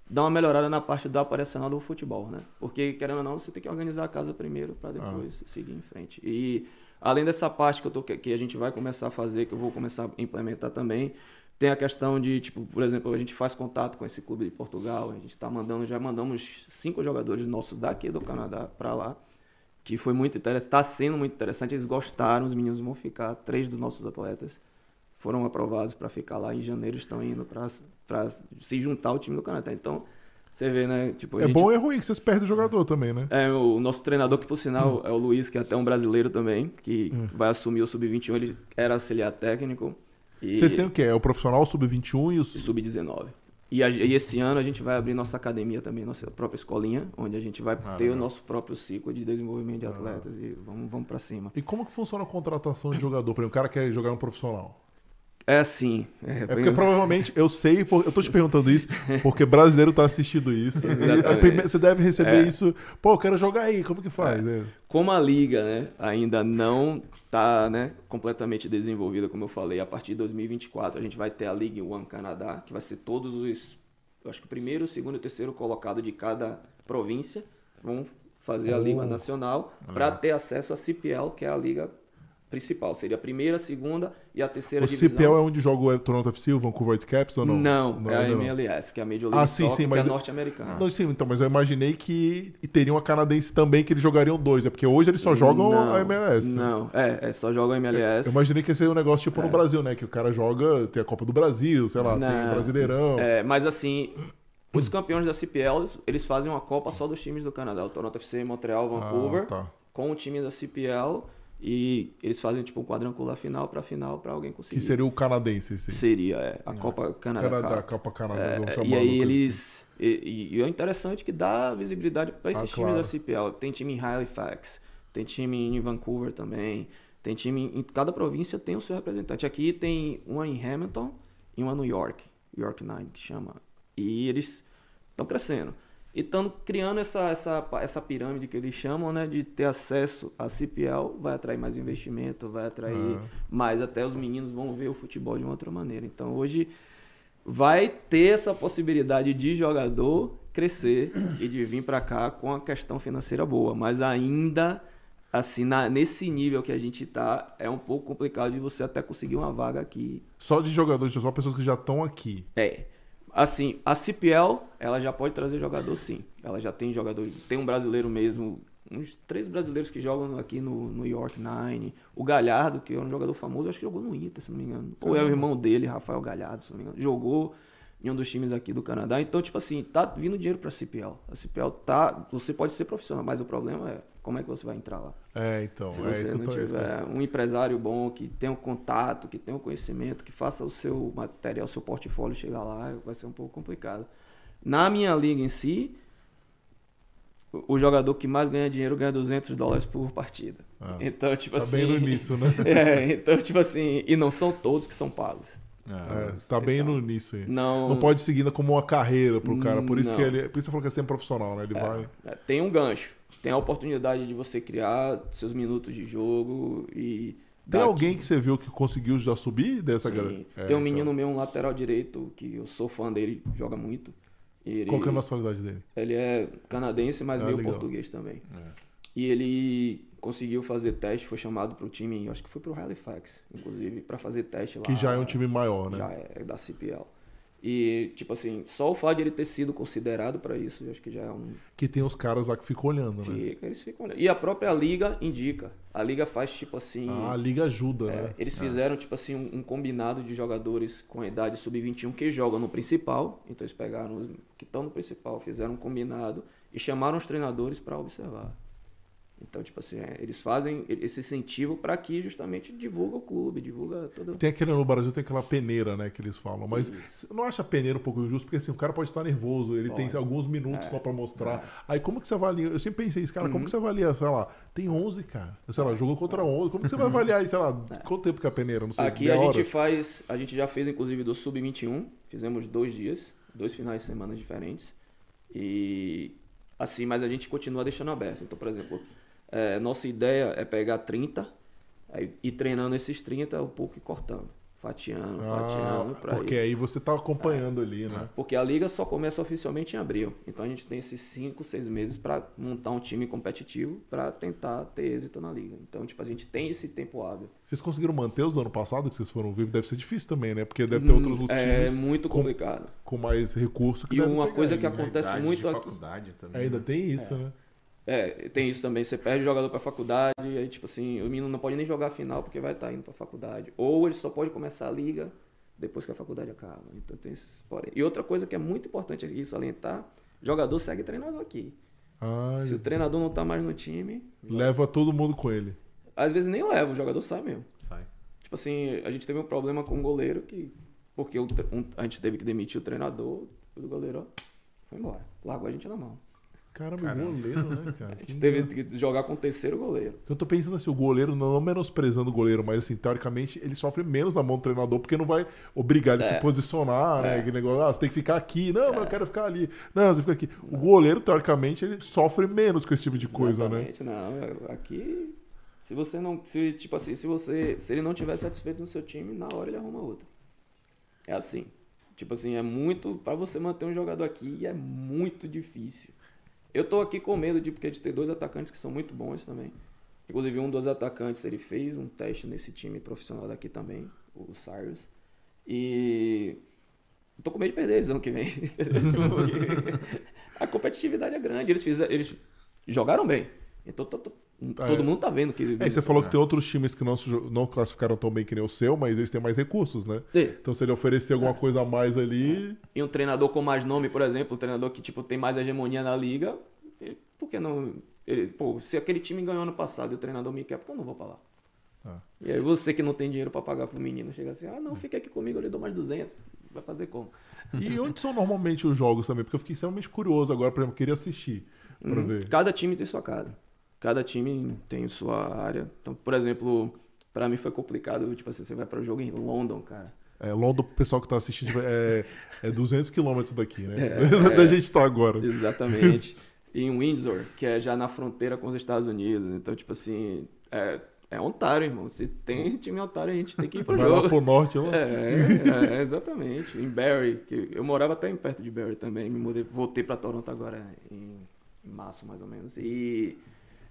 dar uma melhorada na parte do operacional do futebol, né? Porque, querendo ou não, você tem que organizar a casa primeiro para depois ah. seguir em frente. E além dessa parte que, eu tô, que a gente vai começar a fazer, que eu vou começar a implementar também, tem a questão de, tipo, por exemplo, a gente faz contato com esse clube de Portugal, a gente está mandando, já mandamos cinco jogadores nossos daqui do Canadá para lá, que foi muito interessante, está sendo muito interessante, eles gostaram, os meninos vão ficar, três dos nossos atletas foram aprovados para ficar lá em janeiro, estão indo para se juntar ao time do Canadá. Então, você vê, né? Tipo, é gente... bom e é ruim que vocês perdem o jogador também, né? É, o nosso treinador, que por sinal hum. é o Luiz, que é até um brasileiro também, que hum. vai assumir o Sub-21, ele era auxiliar técnico. E... Vocês têm o quê? É o profissional Sub-21 e o... Sub-19. E, e, esse ano a gente vai abrir nossa academia também, nossa própria escolinha, onde a gente vai ah, ter o nosso próprio ciclo de desenvolvimento de ah. atletas ah. e vamos, vamos para cima. E como que funciona a contratação de jogador? Por exemplo, o cara quer jogar no profissional. É assim. É, é porque provavelmente, eu sei, eu tô te perguntando isso, porque brasileiro tá assistindo isso. você deve receber é. isso. Pô, eu quero jogar aí, como que faz? É. Como a liga, né, ainda não tá, né, completamente desenvolvida, como eu falei, a partir de 2024 a gente vai ter a League One Canadá, que vai ser todos os, acho que o primeiro, o segundo e o terceiro colocado de cada província vão fazer a Liga Nacional para ter acesso à CPL, que é a liga principal. Seria a primeira, a segunda e a terceira o divisão. O CPL é onde joga o Toronto FC, o Vancouver Whitecaps ou não? Não, não é a MLS, que é a Major League ah, sim, Soccer, sim, mas que é norte-americana. Não, sim, então, mas eu imaginei que teriam a canadense também, que eles jogariam dois. É porque hoje eles só jogam não, a MLS. Não, é, é só jogam a MLS. Eu imaginei que ia ser um negócio tipo é. no Brasil, né? Que o cara joga, tem a Copa do Brasil, sei lá, não, tem o Brasileirão. É, mas assim, os campeões da CPL, eles fazem uma Copa só dos times do Canadá. O Toronto FC, Montreal, Vancouver, ah, tá. com o time da CPL e eles fazem tipo um quadrangular final para final para alguém conseguir. Que seria o canadense, sim. Seria, é. A é. Copa Canadá. Canadá Copa Canadá. É, e aí eles. Assim. E, e, é interessante que dá visibilidade para esses ah, times claro. da CPL. Tem time em Halifax, tem time em Vancouver também. Tem time em cada província tem o seu representante. Aqui tem uma em Hamilton e uma no York, York Nine que chama. E eles estão crescendo. E estão criando essa, essa, essa pirâmide que eles chamam, né? De ter acesso a CPL, vai atrair mais investimento, vai atrair uhum. mais. Até os meninos vão ver o futebol de uma outra maneira. Então hoje vai ter essa possibilidade de jogador crescer e de vir para cá com a questão financeira boa. Mas ainda, assim, na, nesse nível que a gente tá, é um pouco complicado de você até conseguir uma vaga aqui. Só de jogadores, só pessoas que já estão aqui. É. Assim, a CPL, ela já pode trazer jogador sim. Ela já tem jogador. Tem um brasileiro mesmo, uns três brasileiros que jogam aqui no, no York Nine. O Galhardo, que é um jogador famoso, acho que jogou no Inter, se não me engano. Ou é o irmão dele, Rafael Galhardo, se não me engano. Jogou em um dos times aqui do Canadá. Então, tipo assim, tá vindo dinheiro pra CPL. A CPL tá. Você pode ser profissional, mas o problema é como é que você vai entrar lá? É, então. Se é você é, não tiver um empresário bom, que tenha um contato, que tenha um conhecimento, que faça o seu material, o seu portfólio chegar lá, vai ser um pouco complicado. Na minha liga em si, o jogador que mais ganha dinheiro ganha 200 dólares por partida. Ah, então, tipo tá assim. Tá bem no início, né? é, então, tipo assim. E não são todos que são pagos. É, tá bem então, no início aí. Não, não pode seguir como uma carreira pro cara. Por isso não. que ele. Por isso você falou que é sempre profissional, né? Ele é, vai. É, tem um gancho. Tem a oportunidade de você criar seus minutos de jogo e. Tem alguém que você viu que conseguiu já subir dessa Sim. galera? É, tem um menino então. meu, um lateral direito, que eu sou fã dele, joga muito. Ele, Qual é a nacionalidade dele? Ele é canadense, mas ah, meio legal. português também. É. E ele conseguiu fazer teste, foi chamado para o time, acho que foi para o Halifax, inclusive, para fazer teste lá. Que já é um time maior, né? Já é, é da CPL. E, tipo assim, só o fato de ele ter sido considerado para isso, eu acho que já é um. Que tem os caras lá que ficam olhando, né? Fica, eles ficam olhando. E a própria liga indica. A liga faz, tipo assim. Ah, a liga ajuda, é, né? Eles é. fizeram, tipo assim, um, um, combinado de jogadores com idade sub-21 que jogam no principal. Então eles pegaram os que estão no principal, fizeram um combinado e chamaram os treinadores para observar. Então, tipo assim, é, eles fazem esse incentivo para que justamente divulga o clube, divulga todo. Tem aquele no Brasil, tem aquela peneira, né, que eles falam. Mas Isso. não acha a peneira um pouco injusto, porque assim, o cara pode estar nervoso, ele pode. tem alguns minutos é. só para mostrar. É. Aí como que você avalia? Eu sempre pensei isso, cara, uhum. como que você avalia, sei lá, tem 11, cara. Sei lá, jogou contra 11. Como que você vai avaliar aí, sei lá, é. quanto tempo que é a peneira? Não sei. Aqui a gente faz, a gente já fez inclusive do sub-21, fizemos dois dias, dois finais de semana diferentes. E assim, mas a gente continua deixando aberto. Então, por exemplo, é, nossa ideia é pegar 30 aí, e treinando esses 30 um pouco e cortando. Fatiando, ah, fatiando. Pra porque ir. aí você está acompanhando é, ali, né? Porque a liga só começa oficialmente em abril. Então a gente tem esses 5, 6 meses para montar um time competitivo para tentar ter êxito na liga. Então, tipo, a gente tem esse tempo hábil. Vocês conseguiram manter os do ano passado que vocês foram vivos? Deve ser difícil também, né? Porque deve ter outros hum, times. É muito complicado. Com, com mais recursos que E uma coisa que acontece muito aqui. Também, ainda né? tem isso, é. né? É, tem isso também. Você perde o jogador pra faculdade, aí, tipo assim, o menino não pode nem jogar a final porque vai estar tá indo pra faculdade. Ou ele só pode começar a liga depois que a faculdade acaba. Então tem esses porém. E outra coisa que é muito importante aqui salientar: jogador segue treinador aqui. Ai, Se o treinador não tá mais no time. Leva todo mundo com ele. Às vezes nem leva, o jogador sai mesmo. Sai. Tipo assim, a gente teve um problema com o goleiro que. Porque o, um, a gente teve que demitir o treinador, o goleiro ó, foi embora. Largou a gente na mão. Caramba, Caramba. goleiro, né, cara? a gente teve que jogar com o terceiro goleiro. Eu tô pensando assim, o goleiro, não menosprezando o goleiro, mas assim, teoricamente, ele sofre menos na mão do treinador, porque não vai obrigar ele a é. se posicionar, né? É. Aquele negócio, ah, você tem que ficar aqui. Não, é. eu quero ficar ali. Não, você fica aqui. O goleiro, teoricamente, ele sofre menos com esse tipo de coisa, né? não. Aqui, se você não. Se, tipo assim, se você. Se ele não tiver satisfeito no seu time, na hora ele arruma outra. É assim. Tipo assim, é muito. para você manter um jogador aqui, é muito difícil. Eu tô aqui com medo de porque a gente tem dois atacantes que são muito bons também. Inclusive um dos atacantes ele fez um teste nesse time profissional daqui também, o Cyrus. E tô com medo de perder eles ano que vem. tipo, a competitividade é grande. Eles fizeram, eles jogaram bem. Então tô, tô, todo é. mundo tá vendo que. É, você falou que tem outros times que não, não classificaram tão bem que nem o seu, mas eles têm mais recursos, né? Então se ele oferecer alguma é. coisa a mais ali. E um treinador com mais nome, por exemplo, um treinador que tipo, tem mais hegemonia na liga, ele, por que não. Ele, pô, se aquele time ganhou ano passado e o treinador me quer, por que eu não vou pra lá? Ah. E aí você que não tem dinheiro para pagar pro menino chega assim, ah não, fica aqui comigo, eu lhe dou mais 200. Vai fazer como? E onde são normalmente os jogos também? Porque eu fiquei extremamente curioso agora, por exemplo, queria assistir. Pra hum, ver. Cada time tem sua casa. Cada time tem sua área. Então, por exemplo, para mim foi complicado, tipo assim, você vai para o jogo em London, cara. É, London, o pessoal que tá assistindo, tipo, é, é 200 quilômetros daqui, né? É, da é, gente tá agora. Exatamente. E em Windsor, que é já na fronteira com os Estados Unidos. Então, tipo assim, é, é Ontário, irmão. Se tem time Ontário, a gente tem que ir pro Vai jogo. lá pro norte, lá. É, é, exatamente. Em Barrie, que eu morava até perto de Barrie também. Me mudei, voltei para Toronto agora em, em março, mais ou menos. E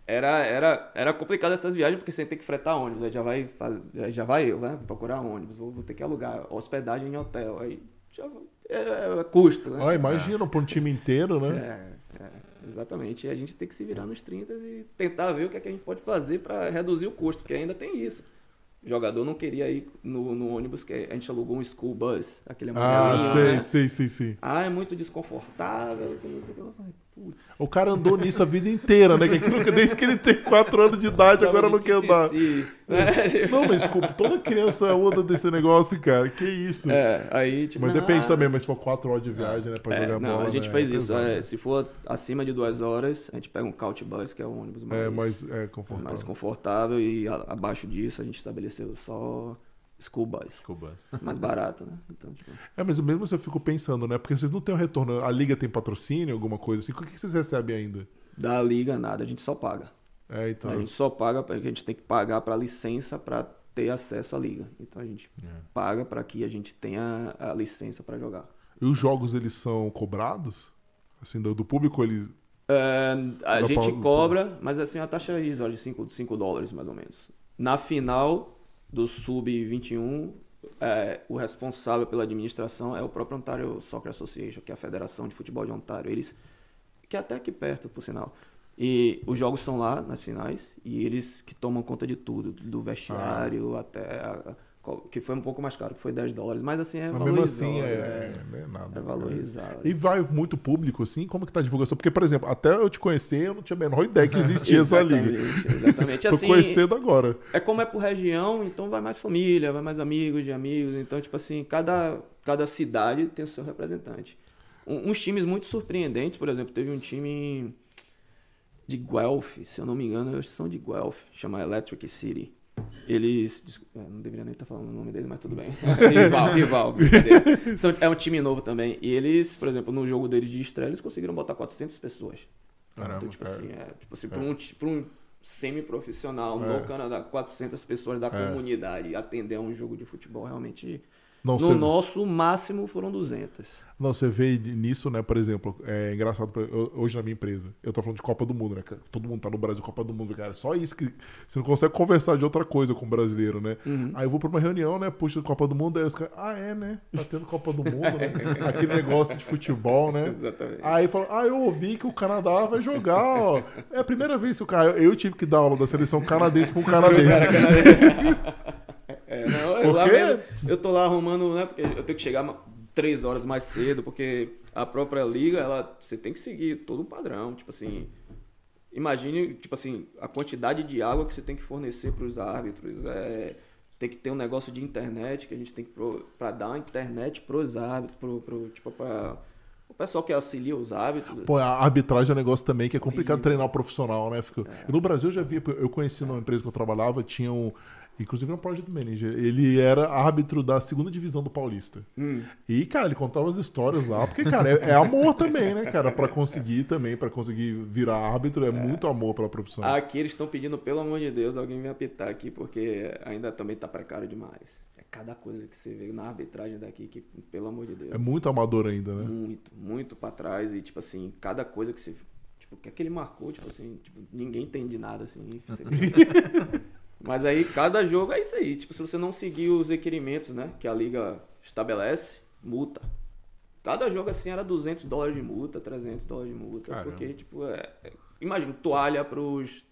era, era, era complicado essas viagens, porque você tem que fretar ônibus, aí já vai, faz, já vai eu, né? Procurar ônibus, vou, vou ter que alugar hospedagem em hotel, aí já é, é custo, né? Ah, imagina, para um time inteiro, né? É, é, exatamente. E a gente tem que se virar nos 30 e tentar ver o que, é que a gente pode fazer para reduzir o custo, porque ainda tem isso. O jogador não queria ir no, no, ônibus que a gente alugou um school bus, aquele Ah, sei, né? sei, sei, sei. Ah, é muito desconfortável, que não sei o que. Eu falei, Putz. O cara andou nisso a vida inteira, né? Que desde que ele tem 4 anos de idade, agora não quer andar. É. Não, mas toda criança anda desse negócio, cara. Que isso. É, aí, tipo, mas depende também, mas se for 4 horas de viagem, né? Pra é, jogar não, bola. A gente né, fez é isso. É, se for acima de 2 horas, a gente pega um couch bus, que é o ônibus mais, é, mais é, confortável. mais confortável. E a, abaixo disso, a gente estabeleceu só School Bus. School Bus. Mais barato, né? Então, tipo... É, mas mesmo assim eu fico pensando, né? Porque vocês não têm o um retorno. A liga tem patrocínio, alguma coisa assim. O que vocês recebem ainda? Da liga, nada. A gente só paga. É, então. A gente só paga, porque a gente tem que pagar para licença para ter acesso à liga. Então a gente é. paga para que a gente tenha a licença para jogar. E os jogos, eles são cobrados? Assim, do, do público, eles... É, a gente cobra, mas assim, a taxa é de 5, 5 dólares, mais ou menos. Na final do Sub-21, é, o responsável pela administração é o próprio Ontario Soccer Association, que é a Federação de Futebol de Ontário. Eles, que é até aqui perto, por sinal. E os jogos são lá nas finais e eles que tomam conta de tudo, do vestiário ah. até a, que foi um pouco mais caro, que foi 10 dólares, mas assim é mas valorizado. Mesmo assim é, é, é, nada. É valorizado. E vai muito público assim? Como que tá a divulgação? Porque, por exemplo, até eu te conhecer, eu não tinha a menor ideia que existia essa liga. Exatamente. Tô assim, conhecendo agora. É como é por região, então vai mais família, vai mais amigos de amigos, então tipo assim, cada cada cidade tem o seu representante. Um, uns times muito surpreendentes, por exemplo, teve um time de Guelph, se eu não me engano, eles são de Guelph, chama Electric City. Eles. É, não deveria nem estar falando o nome dele, mas tudo bem. rival, rival. é um time novo também. E eles, por exemplo, no jogo deles de estreia, eles conseguiram botar 400 pessoas. Caramba, então, tipo assim, é, tipo assim, para um, pra um semi-profissional é. no Canadá, 400 pessoas da é. comunidade atender a um jogo de futebol realmente não, no você... nosso máximo foram 200. Não, você vê nisso, né? Por exemplo, é engraçado, hoje na minha empresa, eu tô falando de Copa do Mundo, né? Todo mundo tá no Brasil, Copa do Mundo, cara. Só isso que você não consegue conversar de outra coisa com o brasileiro, né? Uhum. Aí eu vou pra uma reunião, né? Puxa Copa do Mundo, aí os caras, ah, é, né? Tá tendo Copa do Mundo, né? Aquele negócio de futebol, né? Exatamente. Aí fala, ah, eu ouvi que o Canadá vai jogar, ó. É a primeira vez que o cara. Eu tive que dar aula da seleção canadense pra um canadense. É, não, eu, lá mesmo, eu tô lá arrumando, né? Porque eu tenho que chegar três horas mais cedo, porque a própria liga, ela, você tem que seguir todo um padrão. Tipo assim, imagine, tipo assim, a quantidade de água que você tem que fornecer para os árbitros. É, tem que ter um negócio de internet que a gente tem que para dar uma internet para os árbitros, pro, pro, tipo para o pessoal que auxilia os árbitros. Pô, a arbitragem é um negócio também que é complicado treinar o profissional, né? Fico... É. No Brasil eu já vi, eu conheci numa empresa que eu trabalhava, tinha um Inclusive no Project Manager. Ele era árbitro da segunda divisão do Paulista. Hum. E, cara, ele contava as histórias lá, porque, cara, é, é amor também, né, cara? Pra conseguir também, pra conseguir virar árbitro, é, é. muito amor pela profissão. Aqui eles estão pedindo, pelo amor de Deus, alguém vem apitar aqui, porque ainda também tá precário demais. É cada coisa que você vê na arbitragem daqui, que, pelo amor de Deus. É muito amador ainda, né? Muito, muito pra trás. E, tipo assim, cada coisa que você. Tipo, o que é que ele marcou, tipo assim, tipo, ninguém entende nada, assim. Você... Mas aí cada jogo é isso aí. Tipo, se você não seguir os requerimentos, né, que a liga estabelece, multa. Cada jogo assim era 200 dólares de multa, 300 dólares de multa, Caramba. porque tipo, é, é, imagina, toalha pros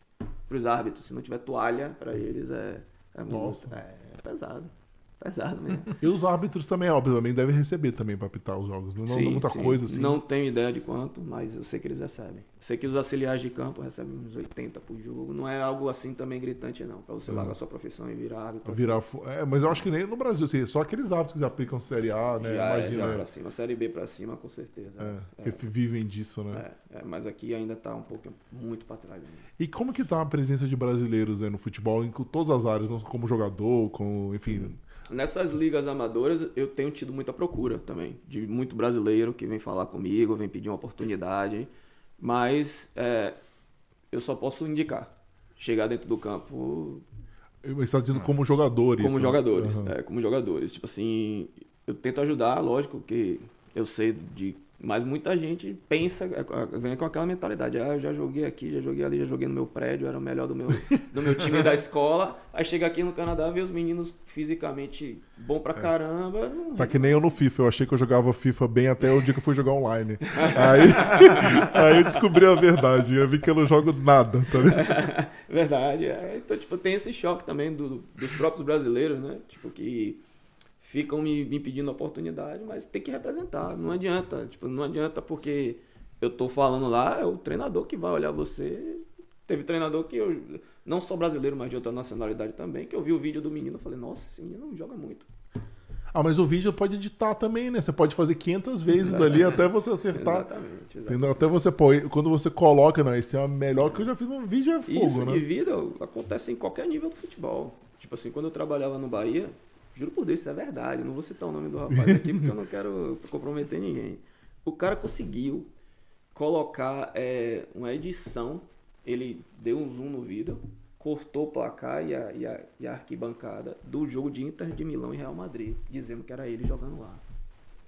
pros árbitros, se não tiver toalha para eles é é, multa, é, é pesado. Pesado mesmo. E os árbitros também, obviamente, devem receber também para apitar os jogos. Não, é sim, não muita sim. coisa assim. Não tenho ideia de quanto, mas eu sei que eles recebem. Eu sei que os auxiliares de campo recebem uns 80 por jogo. Não é algo assim também gritante, não. Para você é. largar a sua profissão e virar árbitro. Virar, é, mas eu acho que nem no Brasil, assim, só aqueles árbitros que aplicam Série A, né? Já, Imagina, é, já pra cima. Série B para cima, com certeza. É, que vivem disso, né? É, mas aqui ainda está um pouco, muito para trás. Ainda. E como que tá a presença de brasileiros no futebol, em todas as áreas, como jogador, como, enfim... Hum Nessas ligas amadoras, eu tenho tido muita procura também, de muito brasileiro que vem falar comigo, vem pedir uma oportunidade, mas é, eu só posso indicar. Chegar dentro do campo. Você está dizendo como jogadores. Como né? jogadores, uhum. é, como jogadores. Tipo assim, eu tento ajudar, lógico que eu sei de mas muita gente pensa, é, vem com aquela mentalidade, ah, eu já joguei aqui, já joguei ali, já joguei no meu prédio, era o melhor do meu, do meu time da escola. Aí chega aqui no Canadá, vê os meninos fisicamente bom pra é. caramba. Não... Tá que nem eu no FIFA, eu achei que eu jogava FIFA bem até o dia que eu fui jogar online. aí, aí eu descobri a verdade, eu vi que eu não jogo nada, tá Verdade, é. então tipo, tem esse choque também do, dos próprios brasileiros, né? Tipo, que ficam me, me pedindo oportunidade, mas tem que representar. Não adianta. Tipo, não adianta porque eu tô falando lá, é o treinador que vai olhar você. Teve treinador que eu, não só brasileiro, mas de outra nacionalidade também, que eu vi o vídeo do menino e falei, nossa, esse menino joga muito. Ah, mas o vídeo pode editar também, né? Você pode fazer 500 vezes ali até você acertar. Exatamente, exatamente. Até você pôr. Quando você coloca, não, esse é o melhor que eu já fiz no vídeo, é fogo, Isso né? de vida acontece em qualquer nível do futebol. Tipo assim, quando eu trabalhava no Bahia, Juro por Deus, isso é verdade. Eu não vou citar o nome do rapaz aqui porque eu não quero comprometer ninguém. O cara conseguiu colocar é, uma edição, ele deu um zoom no vídeo, cortou o placar e a, e, a, e a arquibancada do jogo de Inter de Milão e Real Madrid, dizendo que era ele jogando lá.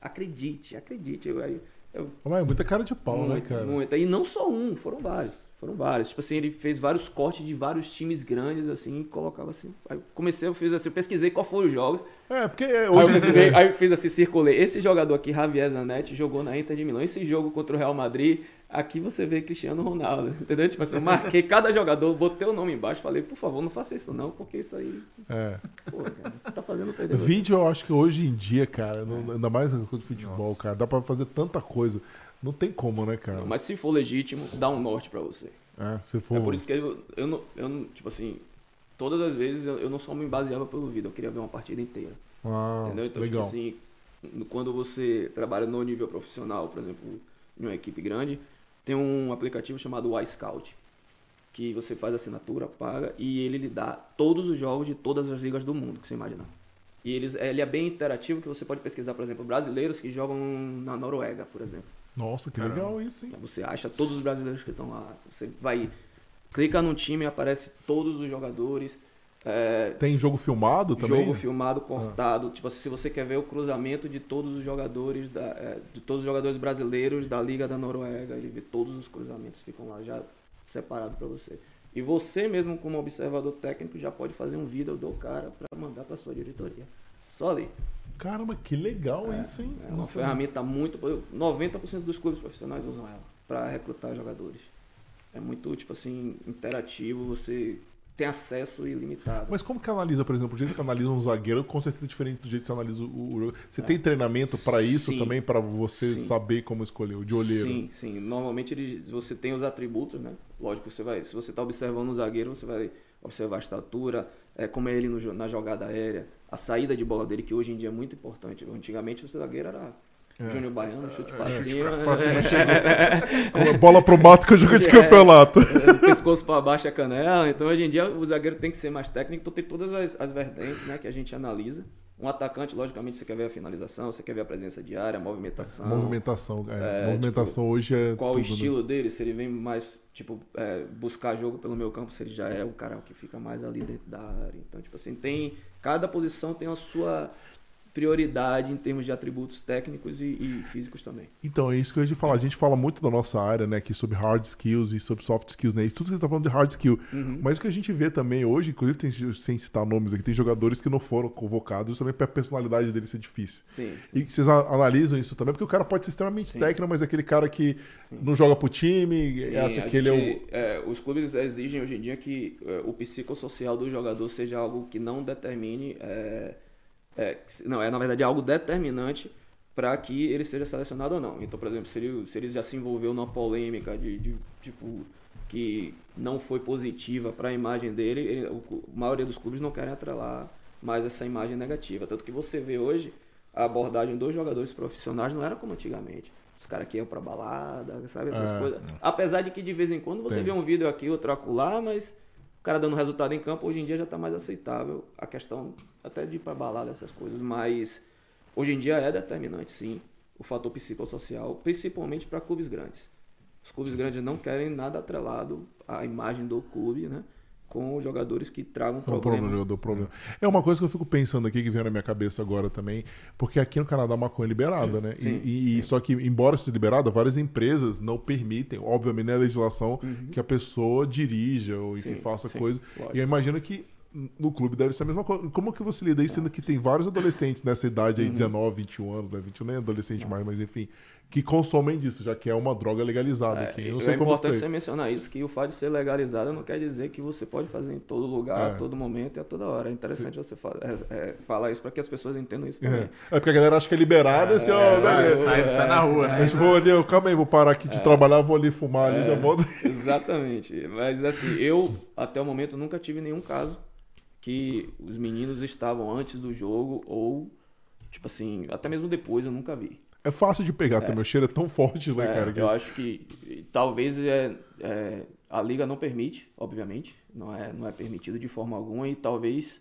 acredite, acredite. Eu, eu, eu, Mas é muita cara de pau, muita, né, cara? Muita. E não só um, foram vários. Foram vários. Tipo assim, ele fez vários cortes de vários times grandes, assim, e colocava assim. Aí comecei, eu fiz assim, eu pesquisei qual foram os jogos. É, porque hoje. Aí eu, aí eu fiz assim, circulei. Esse jogador aqui, Javier Zanetti, jogou na Inter de Milão. Esse jogo contra o Real Madrid, aqui você vê Cristiano Ronaldo. Entendeu? Tipo assim, eu marquei cada jogador, botei o nome embaixo, falei, por favor, não faça isso não, porque isso aí. É. Pô, cara, você tá fazendo perder. Vídeo, eu acho que hoje em dia, cara, ainda mais no futebol, Nossa. cara, dá pra fazer tanta coisa. Não tem como, né, cara? Não, mas se for legítimo, dá um norte para você. É, se for... é por isso que eu, eu, não, eu não, tipo assim, todas as vezes eu, eu não só me baseava pelo vídeo, eu queria ver uma partida inteira. Ah, entendeu? Então, tipo legal. tipo assim, quando você trabalha no nível profissional, por exemplo, em uma equipe grande, tem um aplicativo chamado iScout, que você faz assinatura, paga, e ele lhe dá todos os jogos de todas as ligas do mundo, que você imaginar. E eles, ele é bem interativo, que você pode pesquisar, por exemplo, brasileiros que jogam na Noruega, por exemplo. Nossa, que Caramba. legal isso, hein? Você acha todos os brasileiros que estão lá. Você vai, clica no time e aparece todos os jogadores. É, Tem jogo filmado também? Jogo filmado, cortado. Ah. Tipo assim, se você quer ver o cruzamento de todos os jogadores da, é, de todos os jogadores brasileiros da Liga da Noruega, ele vê todos os cruzamentos ficam lá já separado para você. E você mesmo como observador técnico já pode fazer um vídeo do cara para mandar para sua diretoria. Só ali. Caramba, que legal é, isso, hein? É uma Nossa, ferramenta muito. 90% dos clubes profissionais usam ela para recrutar jogadores. É muito, tipo assim, interativo, você tem acesso ilimitado. Mas como que analisa, por exemplo, o jeito que você analisa um zagueiro, com certeza é diferente do jeito que você analisa o jogo. Você é. tem treinamento para isso sim. também, para você sim. saber como escolher, o de olheiro? Sim, sim. Normalmente ele, você tem os atributos, né? Lógico, você vai, se você está observando o zagueiro, você vai observar a estatura, é, como é ele no, na jogada aérea, a saída de bola dele, que hoje em dia é muito importante. Antigamente o zagueiro era é. Júnior Baiano, chute pra é, cima. É. bola pro mato que eu jogo de é, campeonato. É, pescoço pra baixo é canela. Então hoje em dia o zagueiro tem que ser mais técnico. Então tem todas as, as vertentes né, que a gente analisa. Um atacante, logicamente, você quer ver a finalização, você quer ver a presença diária, a movimentação. Movimentação, é. é movimentação tipo, hoje é. Qual tudo, o né? estilo né? dele? Se ele vem mais, tipo, é, buscar jogo pelo meu campo, se ele já é o cara que fica mais ali dentro da área. Então, tipo assim, tem. Cada posição tem a sua prioridade em termos de atributos técnicos e, e, físicos também. Então, é isso que eu ia falar. A gente fala muito da nossa área, né, aqui sobre hard skills e sobre soft skills, né? Isso tudo que você está falando de hard skill. Uhum. Mas o que a gente vê também hoje, inclusive tem, sem citar nomes aqui, tem jogadores que não foram convocados também para a personalidade dele ser difícil. Sim, sim. E vocês analisam isso também, porque o cara pode ser extremamente sim. técnico, mas é aquele cara que sim. não joga pro time, sim, acha que ele é o... É, os clubes exigem hoje em dia que é, o psicossocial do jogador seja algo que não determine... É, é, não, é na verdade algo determinante para que ele seja selecionado ou não. Então, por exemplo, se ele, se ele já se envolveu numa polêmica de, de tipo que não foi positiva para a imagem dele, ele, a maioria dos clubes não querem atrelar mais essa imagem negativa. Tanto que você vê hoje a abordagem dos jogadores profissionais não era como antigamente. Os caras que iam pra balada, sabe? Essas é, coisas. Apesar de que de vez em quando você Tem. vê um vídeo aqui, outro acolá, mas o cara dando resultado em campo, hoje em dia já está mais aceitável a questão até de ir para balada, essas coisas. Mas hoje em dia é determinante, sim, o fator psicossocial, principalmente para clubes grandes. Os clubes grandes não querem nada atrelado à imagem do clube, né? com jogadores que tragam São problema. problema, problema. É uma coisa que eu fico pensando aqui que vem na minha cabeça agora também, porque aqui no Canadá a maconha é liberada, né? Sim, e, e só que embora seja liberada, várias empresas não permitem, obviamente na legislação, uhum. que a pessoa dirija ou enfim sim, faça sim, coisa. Lógico. E eu imagino que no clube deve ser a mesma coisa. Como que você lida aí, sendo que tem vários adolescentes nessa idade aí, uhum. 19, 21 anos, né? 21 nem é adolescente mais, mas enfim, que consomem disso, já que é uma droga legalizada é, aqui. Não sei é como importante você mencionar isso, que o fato de ser legalizado não quer dizer que você pode fazer em todo lugar, é. a todo momento e a toda hora. É interessante Sim. você falar, é, é, falar isso para que as pessoas entendam isso também. É, é porque a galera acha que é liberado, assim, ó, beleza. Sai, sai, na rua, né? Eu vou ali, eu, calma aí, vou parar aqui de trabalhar, vou ali fumar ali, já volto. Exatamente. Mas assim, eu até o momento nunca tive nenhum caso que os meninos estavam antes do jogo ou, tipo assim, até mesmo depois eu nunca vi. É fácil de pegar é. também, o cheiro é tão forte, né, é, cara? Que... Eu acho que talvez é, é, a liga não permite, obviamente, não é, não é permitido de forma alguma, e talvez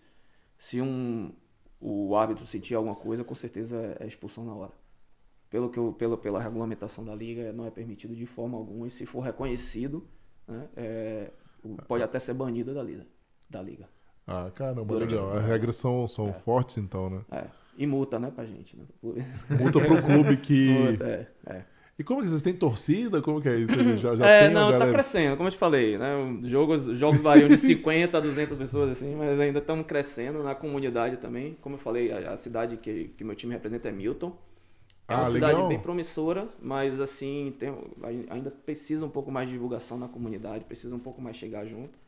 se um, o árbitro sentir alguma coisa, com certeza é, é expulsão na hora. Pelo que eu, pelo, pela regulamentação da liga, não é permitido de forma alguma, e se for reconhecido, né, é, pode até ser banido da liga. Da liga. Ah, caramba, legal. As regras são, são é. fortes, então, né? É. E multa, né, pra gente. Né? Multa pro clube que. Multa, é, é. E como que vocês têm torcida? Como que é isso? Já, já é, não, tá crescendo, como eu te falei, né? Jogos, jogos variam de 50 a 200 pessoas, assim, mas ainda estamos crescendo na comunidade também. Como eu falei, a, a cidade que, que meu time representa é Milton. É uma ah, cidade legal. bem promissora, mas assim, tem, ainda precisa um pouco mais de divulgação na comunidade, precisa um pouco mais chegar junto.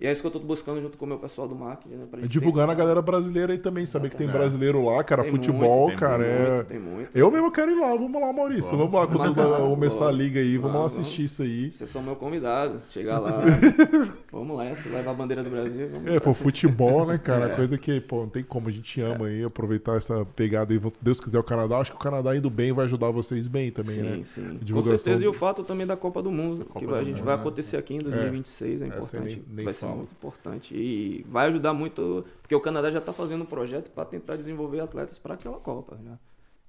E é isso que eu tô buscando junto com o meu pessoal do marketing, né? Pra é divulgar na galera brasileira aí também, saber que tem brasileiro lá, cara, tem futebol, muito, cara. Tem é... muito, tem muito. Eu mesmo quero ir lá, vamos lá, Maurício. Vamos, vamos lá, quando começar a liga aí, vamos lá assistir isso aí. Vocês são meu convidado, chegar lá. vamos lá, se levar a bandeira do Brasil. é, pô, futebol, né, cara? É. Coisa que, pô, não tem como, a gente ama é. aí, aproveitar essa pegada aí. Deus quiser o Canadá, acho que o Canadá indo bem vai ajudar vocês bem também, sim, né? Sim, sim. Com certeza, e o fato também da Copa do Mundo, Copa que do a gente mundo, vai né? acontecer aqui em 2026, é, é importante. Vai fala. Ser muito importante. E vai ajudar muito, porque o Canadá já está fazendo um projeto para tentar desenvolver atletas para aquela Copa. Já.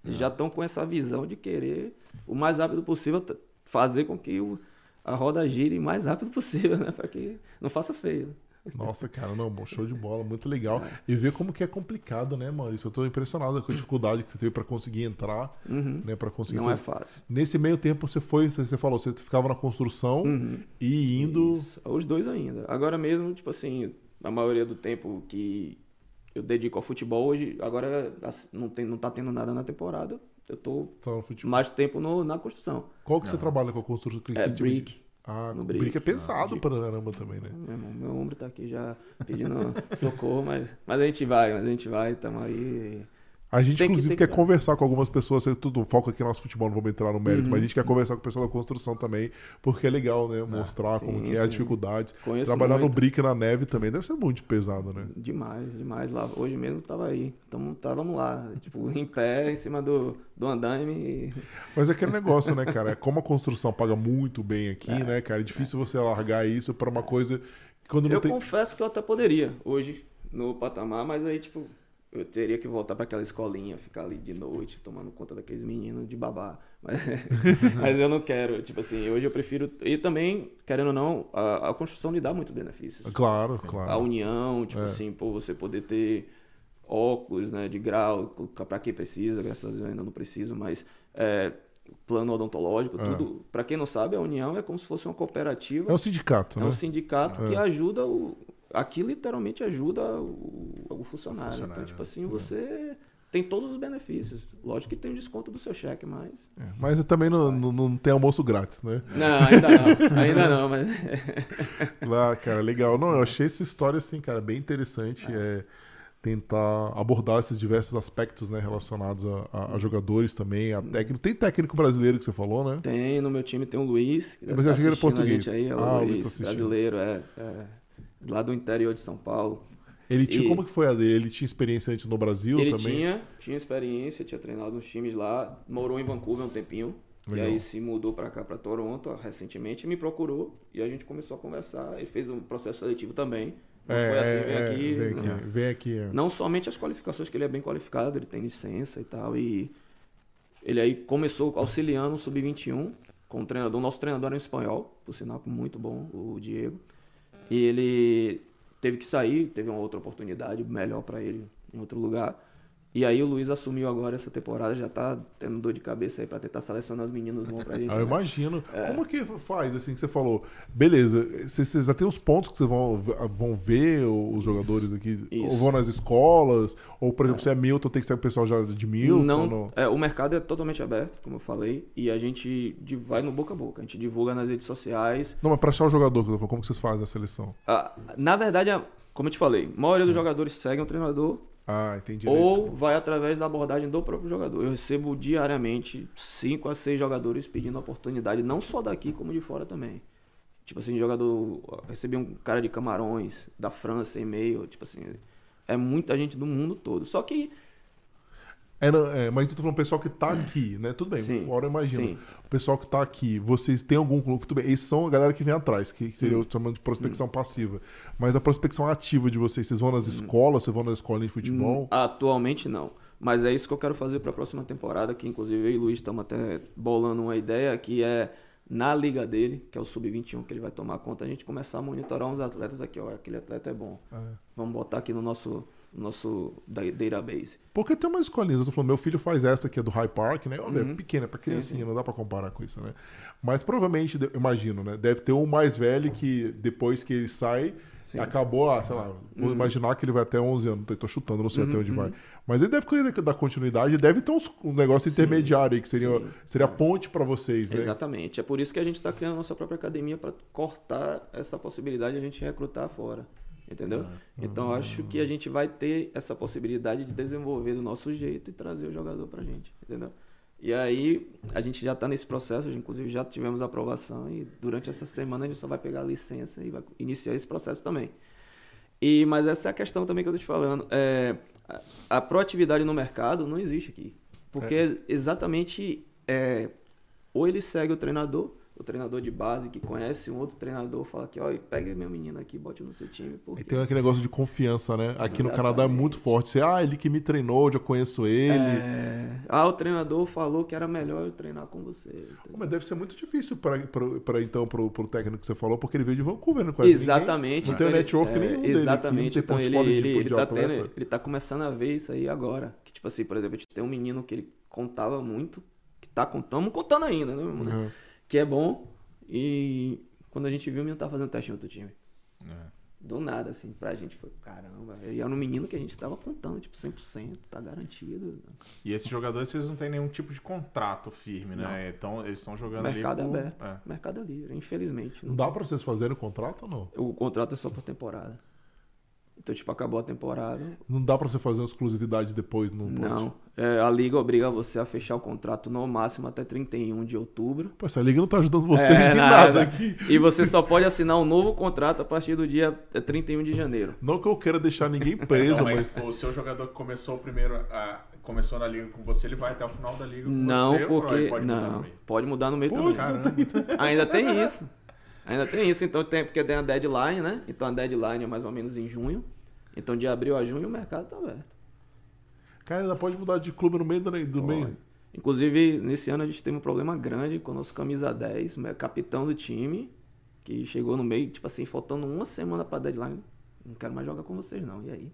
Eles já estão com essa visão de querer, o mais rápido possível, fazer com que o, a roda gire o mais rápido possível, né? Para que não faça feio. Nossa, cara, não, bom, show de bola, muito legal. É. E ver como que é complicado, né, Maurício? Eu tô impressionado com a dificuldade que você teve para conseguir entrar, uhum. né, para conseguir Não fazer. é fácil. Nesse meio tempo você foi, você falou, você ficava na construção uhum. e indo Isso. Os dois ainda. Agora mesmo, tipo assim, a maioria do tempo que eu dedico ao futebol hoje, agora não tem não tá tendo nada na temporada. Eu tô mais tempo no, na construção. Qual que não. você trabalha com a construção? É, brick. Ah, no brick. brick é pesado ah, pra caramba também, né? Meu, irmão, meu ombro tá aqui já pedindo socorro, mas, mas a gente vai, mas a gente vai, estamos aí. A gente, tem inclusive, que, quer que... conversar com algumas pessoas, tudo foco aqui no nosso futebol, não vamos entrar no mérito, uhum. mas a gente quer conversar com o pessoal da construção também, porque é legal, né? Mostrar ah, sim, como que é as dificuldades. Conheço Trabalhar muito. no brick na neve também deve ser muito pesado, né? Demais, demais. Lá, hoje mesmo tava aí. Então, távamos lá, tipo, em pé, em cima do, do andaime. E... Mas é aquele negócio, né, cara? É como a construção paga muito bem aqui, é, né, cara? É difícil é. você largar isso para uma coisa quando não eu tem... confesso que eu até poderia hoje no patamar, mas aí, tipo, eu teria que voltar para aquela escolinha, ficar ali de noite, tomando conta daqueles meninos de babá. Mas, mas eu não quero. Tipo assim, hoje eu prefiro. E também, querendo ou não, a, a construção lhe dá muitos benefícios. Claro, claro. A união, tipo é. assim, pô, você poder ter óculos, né, de grau, para quem precisa, graças a Deus eu ainda não preciso, mas é, plano odontológico, é. tudo. Para quem não sabe, a União é como se fosse uma cooperativa. É um sindicato, é né? É um sindicato que ajuda o, aqui literalmente ajuda o, o funcionário. O funcionário então, tipo assim, é. você tem todos os benefícios. Lógico que tem o desconto do seu cheque, mas. É, mas também não, não, não, tem almoço grátis, né? Não, ainda não. ainda não, mas. Lá, cara, legal. Não, eu achei essa história, assim, cara, bem interessante. É. é tentar abordar esses diversos aspectos né, relacionados a, a, a, jogadores também, a técnico. Tem técnico brasileiro que você falou, né? Tem, no meu time tem o Luiz. Que mas eu achei que era português. Aí, é o ah, Luiz, Luiz tá brasileiro, é, é lá do interior de São Paulo. Ele tinha, e como que foi a dele? Ele tinha experiência antes no Brasil ele também? Ele tinha, tinha experiência, tinha treinado nos times lá, morou em Vancouver um tempinho. Legal. E aí se mudou para cá, para Toronto, recentemente, me procurou e a gente começou a conversar. Ele fez um processo seletivo também. Não é, foi assim, vem é, aqui. Vem aqui, não. Vem aqui é. não somente as qualificações, que ele é bem qualificado, ele tem licença e tal. E ele aí começou auxiliando o Sub-21 com o treinador. O nosso treinador era em espanhol, por sinal, muito bom, o Diego. E ele teve que sair, teve uma outra oportunidade melhor para ele em outro lugar. E aí o Luiz assumiu agora essa temporada, já tá tendo dor de cabeça aí pra tentar selecionar os meninos bons pra gente. Ah, eu né? imagino. É. Como que faz, assim, que você falou? Beleza, vocês já tem os pontos que vocês vão, vão ver os jogadores aqui? Isso. Ou vão nas escolas? Ou, por exemplo, é. se é Milton, tem que ser o pessoal já de Milton? Não, não? É, o mercado é totalmente aberto, como eu falei, e a gente vai no boca a boca, a gente divulga nas redes sociais. Não, mas pra achar o jogador, como que vocês fazem a seleção? Ah, na verdade, como eu te falei, a maioria dos hum. jogadores seguem o treinador ah, entendi. Ou vai através da abordagem do próprio jogador. Eu recebo diariamente 5 a 6 jogadores pedindo oportunidade, não só daqui, como de fora também. Tipo assim, jogador. Recebi um cara de Camarões, da França, e-mail. Tipo assim, é muita gente do mundo todo. Só que é, é, mas eu tô falando pessoal que tá aqui, né? Tudo bem, sim, fora eu imagino. Sim. O pessoal que tá aqui, vocês têm algum clube, tudo bem. Esses são a galera que vem atrás, que seria hum. chamando de prospecção hum. passiva. Mas a prospecção ativa de vocês, vocês vão nas hum. escolas, vocês vão nas escolinhas de futebol? Atualmente não. Mas é isso que eu quero fazer para a próxima temporada, que inclusive eu e o Luiz estamos até bolando uma ideia que é na liga dele, que é o sub-21 que ele vai tomar conta, a gente começar a monitorar uns atletas aqui, ó, aquele atleta é bom. É. Vamos botar aqui no nosso nosso database. Porque tem umas escolinhas, eu tô falando, meu filho faz essa que é do High Park, né? Uhum. É pequena, é pra criancinha, sim, sim. não dá pra comparar com isso, né? Mas provavelmente, imagino, né? Deve ter um mais velho que depois que ele sai, sim. acabou, ah, sei lá, vou uhum. imaginar que ele vai até 11 anos, tô chutando, não sei uhum, até onde vai. Uhum. Mas ele deve querer dar continuidade, deve ter uns, um negócio intermediário aí, que seria, seria a ponte para vocês, né? Exatamente. É por isso que a gente está criando a nossa própria academia para cortar essa possibilidade de a gente recrutar fora. Entendeu? Ah, então acho que a gente vai ter essa possibilidade de desenvolver do nosso jeito e trazer o jogador pra gente, entendeu? E aí a gente já está nesse processo, inclusive já tivemos aprovação e durante essa semana a gente só vai pegar a licença e vai iniciar esse processo também. E mas essa é a questão também que eu tô te falando. É, a, a proatividade no mercado não existe aqui, porque é. exatamente é, ou ele segue o treinador o treinador de base que conhece um outro treinador fala que, ó, pega meu menino aqui, bote no seu time. Porque... E tem aquele negócio de confiança, né? Aqui Exatamente. no Canadá é muito forte. Você, ah, ele que me treinou, já conheço ele. É... Ah, o treinador falou que era melhor eu treinar com você. Mas deve ser muito difícil para então pro, pro técnico que você falou, porque ele veio de Vancouver, não conhece Exatamente. Ninguém. Não tem então, network é, nenhum Exatamente. Dele, então ele, ele, ele, tá tendo, ele tá começando a ver isso aí agora. Que tipo assim, por exemplo, a gente tem um menino que ele contava muito, que tá contando, contando ainda, né, uhum. Que é bom, e quando a gente viu, o menino tava fazendo teste em outro time. É. Do nada, assim, pra gente foi, caramba. E era um menino que a gente tava contando, tipo, 100%, tá garantido. E esses jogadores, vocês não têm nenhum tipo de contrato firme, né? Não. Então, eles estão jogando Mercado ali. Mercado é aberto. É. Mercado é livre, infelizmente. Não, não dá pra vocês fazerem o contrato ou não? O contrato é só por temporada. Então, tipo, acabou a temporada. Não dá para você fazer uma exclusividade depois, não pode? Não. É, a liga obriga você a fechar o contrato no máximo até 31 de outubro. Pô, essa liga não tá ajudando vocês é, em nada. nada aqui. E você só pode assinar um novo contrato a partir do dia 31 de janeiro. Não que eu queira deixar ninguém preso, não, mas... mas... O seu jogador que começou primeiro a... Começou na liga com você, ele vai até o final da liga com não, você? Porque... Pode não, pode mudar no meio Pô, também. Ainda tem isso. Ainda tem isso. Então tem, porque tem a deadline, né? Então a deadline é mais ou menos em junho. Então, de abril a junho, o mercado está aberto. Cara, ainda pode mudar de clube no meio do, do meio. Inclusive, nesse ano a gente teve um problema grande com o nosso camisa 10, o capitão do time, que chegou no meio, tipo assim, faltando uma semana para deadline. Não quero mais jogar com vocês, não. E aí?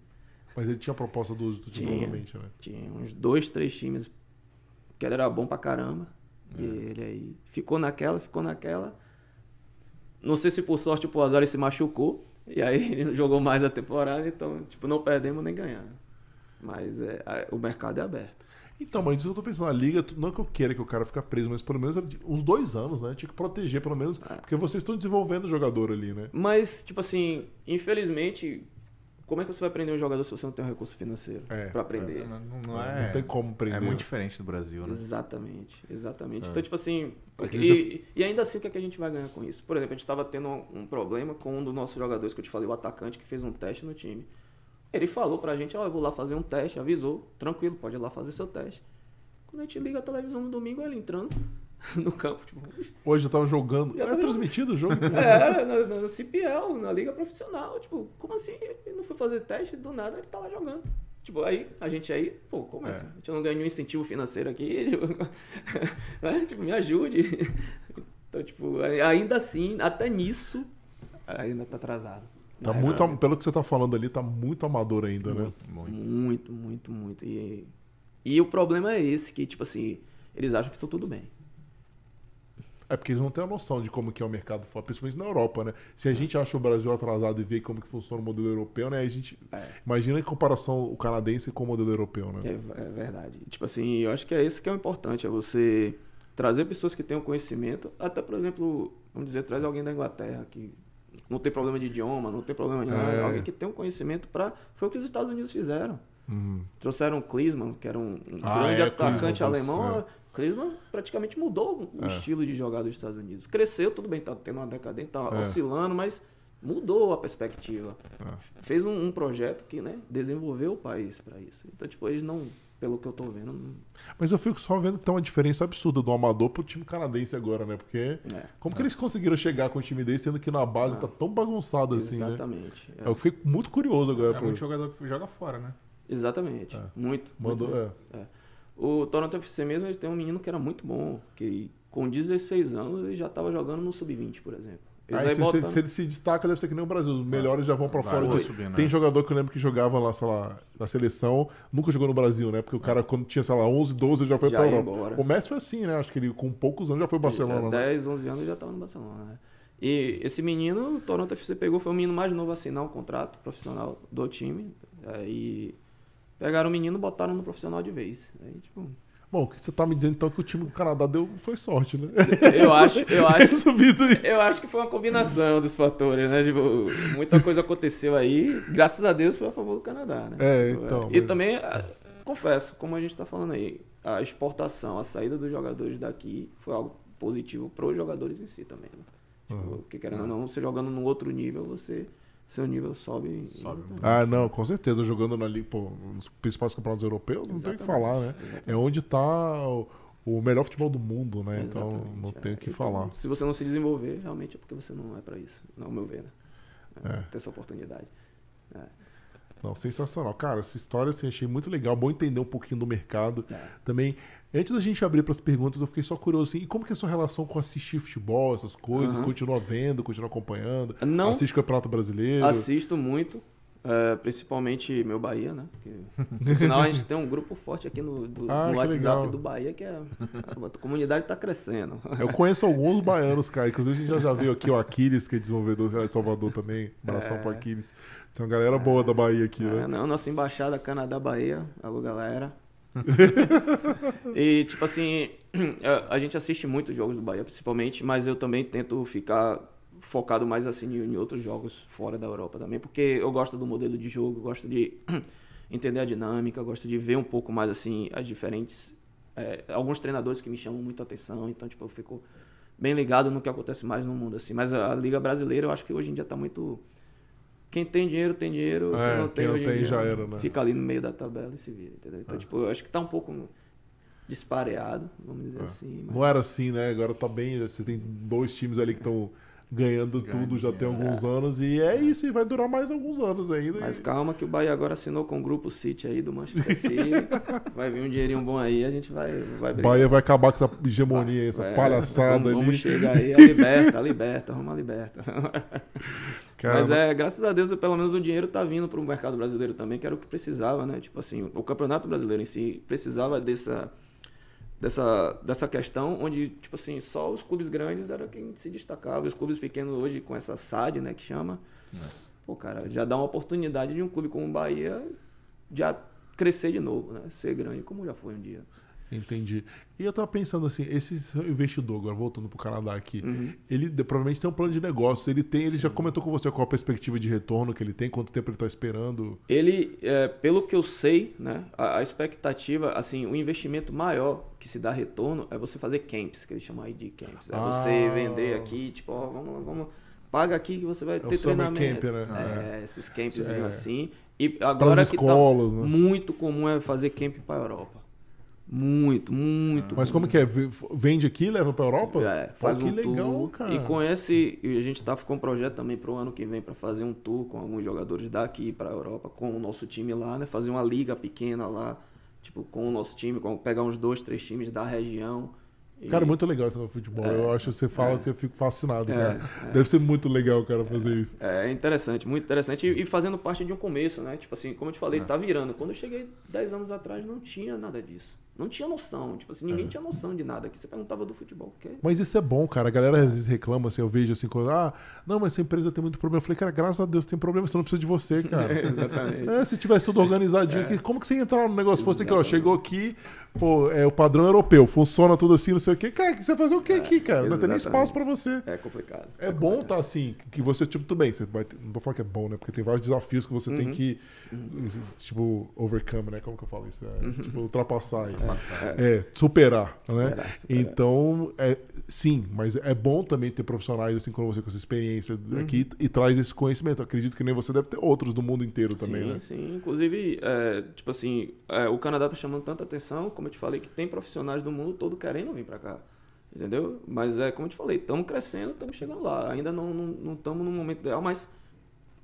Mas ele tinha a proposta do, do time, provavelmente, né? Tinha uns dois, três times que ele era bom pra caramba. É. E ele aí ficou naquela, ficou naquela. Não sei se por sorte ou por azar ele se machucou. E aí ele jogou mais a temporada, então, tipo, não perdemos nem ganhamos. Mas é, o mercado é aberto. Então, mas isso eu tô pensando, a liga, não que eu queira que o cara fique preso, mas pelo menos uns dois anos, né? Tinha que proteger, pelo menos, é. porque vocês estão desenvolvendo o jogador ali, né? Mas, tipo assim, infelizmente, como é que você vai aprender um jogador se você não tem um recurso financeiro é, para aprender? Não, não, é, não, tem como aprender. É muito diferente do Brasil, né? Exatamente, exatamente. É. Então, tipo assim, porque, e, e, ainda assim, o que, é que a gente vai ganhar com isso? Por exemplo, a gente estava tendo um, problema com um dos nossos jogadores, que eu te falei, o atacante, que fez um teste no time. Ele falou pra gente, ó, oh, eu vou lá fazer um teste, avisou, tranquilo, pode ir lá fazer seu teste. Quando a gente liga a televisão no domingo, ele entrando no campo. Tipo, Hoje eu tava jogando. Já é tava... transmitido o jogo? é, na, na CPL, na Liga Profissional. Tipo, como assim? Ele não foi fazer teste, do nada ele tá lá jogando. Tipo, aí, a gente aí, pô, como é. assim? A gente não ganha nenhum incentivo financeiro aqui. Tipo, né? tipo, me ajude. Então, tipo, ainda assim, até nisso, ainda tá atrasado. Tá é, muito, pelo que você tá falando ali, tá muito amador ainda, muito, né? Muito, muito, muito, muito. E, e o problema é esse, que, tipo assim, eles acham que tá tudo bem. É porque eles não têm a noção de como que é o mercado fora, principalmente na Europa, né? Se a gente acha o Brasil atrasado e vê como que funciona o modelo europeu, né? A gente é. imagina em comparação o canadense com o modelo europeu, né? É, é, verdade. Tipo assim, eu acho que é isso que é o importante, é você trazer pessoas que tenham conhecimento, até por exemplo, vamos dizer, traz alguém da Inglaterra que não tem problema de idioma, não tem problema de nada, é. alguém que tem um conhecimento para foi o que os Estados Unidos fizeram. Uhum. Trouxeram o Klinsmann, que era um, um ah, grande é, atacante alemão. É. Klinsmann praticamente mudou o é. estilo de jogar dos Estados Unidos. Cresceu, tudo bem, tá tendo uma decadência, tá é. oscilando, mas mudou a perspectiva. É. Fez um, um, projeto que, né, desenvolveu o país para isso. Então, tipo, eles não, pelo que eu tô vendo. Não... Mas eu fico só vendo que tem uma diferença absurda do amador pro time canadense agora, né? Porque é. como que eles conseguiram chegar com o time desse, sendo que na base ah. tá tão bagunçado assim, né? Exatamente. É. Eu fico muito curioso agora. É muito jogador que joga fora, né? Exatamente. É. Muito. Mandou, muito, é. O Toronto FC mesmo, ele tem um menino que era muito bom, que com 16 anos ele já estava jogando no Sub-20, por exemplo. Aí, se, se, se, ele se destaca, deve ser que nem o Brasil. Os melhores já vão para fora. Subir, né? Tem jogador que eu lembro que jogava lá, sei lá, na seleção, nunca jogou no Brasil, né? Porque o cara, quando tinha, sei lá, 11, 12, já foi já pra Europa. Embora. O Messi foi assim, né? Acho que ele, com poucos anos, já foi Barcelona. 10, né? 11 anos já tava no Barcelona, né? E esse menino, o Toronto FC pegou, foi o menino mais novo a assinar um contrato profissional do time. Aí pegaram o menino e botaram no profissional de vez. Aí, tipo, Bom, o que você tá me dizendo então que o time do Canadá deu foi sorte, né? Eu acho, eu acho. eu acho que foi uma combinação dos fatores, né? Tipo, muita coisa aconteceu aí, graças a Deus foi a favor do Canadá, né? É, então. E mas... também, ah, confesso, como a gente tá falando aí, a exportação, a saída dos jogadores daqui foi algo positivo para os jogadores em si também. Né? Tipo, uhum. Porque querendo ou não, você jogando num outro nível, você seu nível sobe. sobe ah, não, com certeza. Jogando na liga, pô, nos principais campeonatos europeus, não tem o que falar, né? Exatamente. É onde está o, o, melhor futebol do mundo, né? Então, Exatamente, então não é. tem o que então, falar. Se você não se desenvolver, realmente é porque você não é para isso, ao meu ver, né? É. Ter essa oportunidade. É. Não, sensacional. Cara, essa história assim, achei muito legal. Bom entender um pouquinho do mercado. É. Também Antes da gente abrir para as perguntas, eu fiquei só curioso assim, e como que é a sua relação com assistir futebol, essas coisas? Uhum. Continua vendo, continua acompanhando? Não. Assiste Campeonato Brasileiro? Assisto muito. É, principalmente meu Bahia, né? Porque, por sinal, a gente tem um grupo forte aqui no, do, ah, no WhatsApp legal. do Bahia, que é, a comunidade está crescendo. Eu conheço alguns baianos, cara. Inclusive, a gente já, já viu aqui o Aquiles, que é desenvolvedor de Salvador também. Abração é. pro Aquiles. Tem uma galera boa da Bahia aqui, é, né? Não, nossa embaixada Canadá-Bahia. Alô, galera. e, tipo assim, a gente assiste muito jogos do Bahia, principalmente, mas eu também tento ficar focado mais assim em, outros jogos fora da Europa também, porque eu gosto do modelo de jogo, gosto de entender a dinâmica, gosto de ver um pouco mais assim as diferentes é, alguns treinadores que me chamam muita atenção, então tipo eu fico bem ligado no que acontece mais no mundo assim. Mas a, a liga brasileira eu acho que hoje em dia está muito quem tem dinheiro, tem dinheiro. É, quem não tem, quem não tem já era, né? Fica ali no meio da tabela e se vira, entendeu? Então, é. tipo, eu acho que tá um pouco dispareado, vamos dizer é. assim. Mas... Não era assim, né? Agora tá bem. Você tem dois times ali que estão ganhando tudo já tem alguns é. anos e é isso, e vai durar mais alguns anos ainda. Mas calma que o Bahia agora assinou com o grupo City aí do Manchester City. vai vir um dinheirinho bom aí, a gente vai vai brigar. Bahia vai acabar com essa hegemonia, essa é, palhaçada vamos, ali. Vamos chegar aí, a liberta, a liberta, vamos a liberta. Mas é, graças a Deus, pelo menos o dinheiro tá vindo para o mercado brasileiro também, que era o que precisava, né? Tipo assim, o Campeonato Brasileiro em si precisava dessa dessa, dessa questão onde, tipo assim, só os clubes grandes era quem se destacava. E os clubes pequenos hoje, com essa SAD, né, que chama, é. pô, cara, já dá uma oportunidade de um clube como o Bahia já crescer de novo, né? Ser grande como já foi um dia. Entendi. E eu tava pensando assim, esse investidor, agora voltando pro Canadá aqui, uhum. ele provavelmente tem um plano de negócio. Ele tem, ele Sim. já comentou com você qual a perspectiva de retorno que ele tem, quanto tempo ele está esperando? Ele, é, pelo que eu sei, né, a, a, expectativa, assim, o investimento maior que se dá retorno é você fazer camps, que eles chamam aí de camps. É ah. você vender aqui, tipo, ó, vamos, vamos, paga aqui que você vai é ter treinamento. Camp, né? É, é. esses camps é. assim. E agora que tá escolas, tá né? muito comum é fazer camp para Europa. Muito, muito. Mas como que é? Vende aqui e leva para Europa? É, faz Pô, um que tour. legal, cara. E com esse, a gente tá com um projeto também para o ano que vem para fazer um tour com alguns jogadores daqui para Europa, com o nosso time lá, né? Fazer uma liga pequena lá, tipo, com o nosso time, com, pegar uns dois, três times da região Cara, muito legal esse futebol. É, eu acho que você fala, é, você fica fascinado, é, cara. É. Deve ser muito legal, cara, fazer isso. É, interessante, muito interessante. E, e, fazendo parte de um começo, né? Tipo assim, como eu te falei, é. tá virando. Quando eu cheguei 10 anos atrás, não tinha nada disso. Não tinha noção. Tipo assim, ninguém é. tinha noção de nada aqui. Você perguntava do futebol. Que... Mas isso é bom, cara. A galera às vezes reclama, assim, eu vejo assim, quando, ah, não, mas essa empresa tem muito problema. Eu falei, cara, graças a Deus tem problema, você não precisa de você, cara. exatamente. É, se tivesse tudo organizadinho aqui, como que você ia entrar no negócio? Fosse que, ó, chegou aqui, pô, é o padrão europeu, funciona tudo assim, não sei o quê. Cara, você vai fazer o quê é, aqui, cara? Não tem nem espaço pra você. É complicado. É, é bom estar tá, assim, que você, tipo, tudo bem, você vai ter, não tô falando que é bom, né? Porque tem vários desafios que você uhum. tem que, uhum. tipo, overcome, né? Como que eu falo isso? É, uhum. Tipo, ultrapassar. Ultrapassar. É, é superar, superar, né? Superar. Então, é, sim, mas é bom também ter profissionais assim como você com essa experiência uhum. aqui e traz esse conhecimento. acredito que nem você deve ter outros do mundo inteiro também, sim, né? Sim, inclusive, é, tipo assim, é, o Canadá tá chamando tanta atenção, como eu te falei, que tem profissionais do mundo todo querendo vir para cá. Entendeu? Mas é como eu te falei, estamos crescendo, estamos chegando lá. Ainda não estamos no momento ideal, mas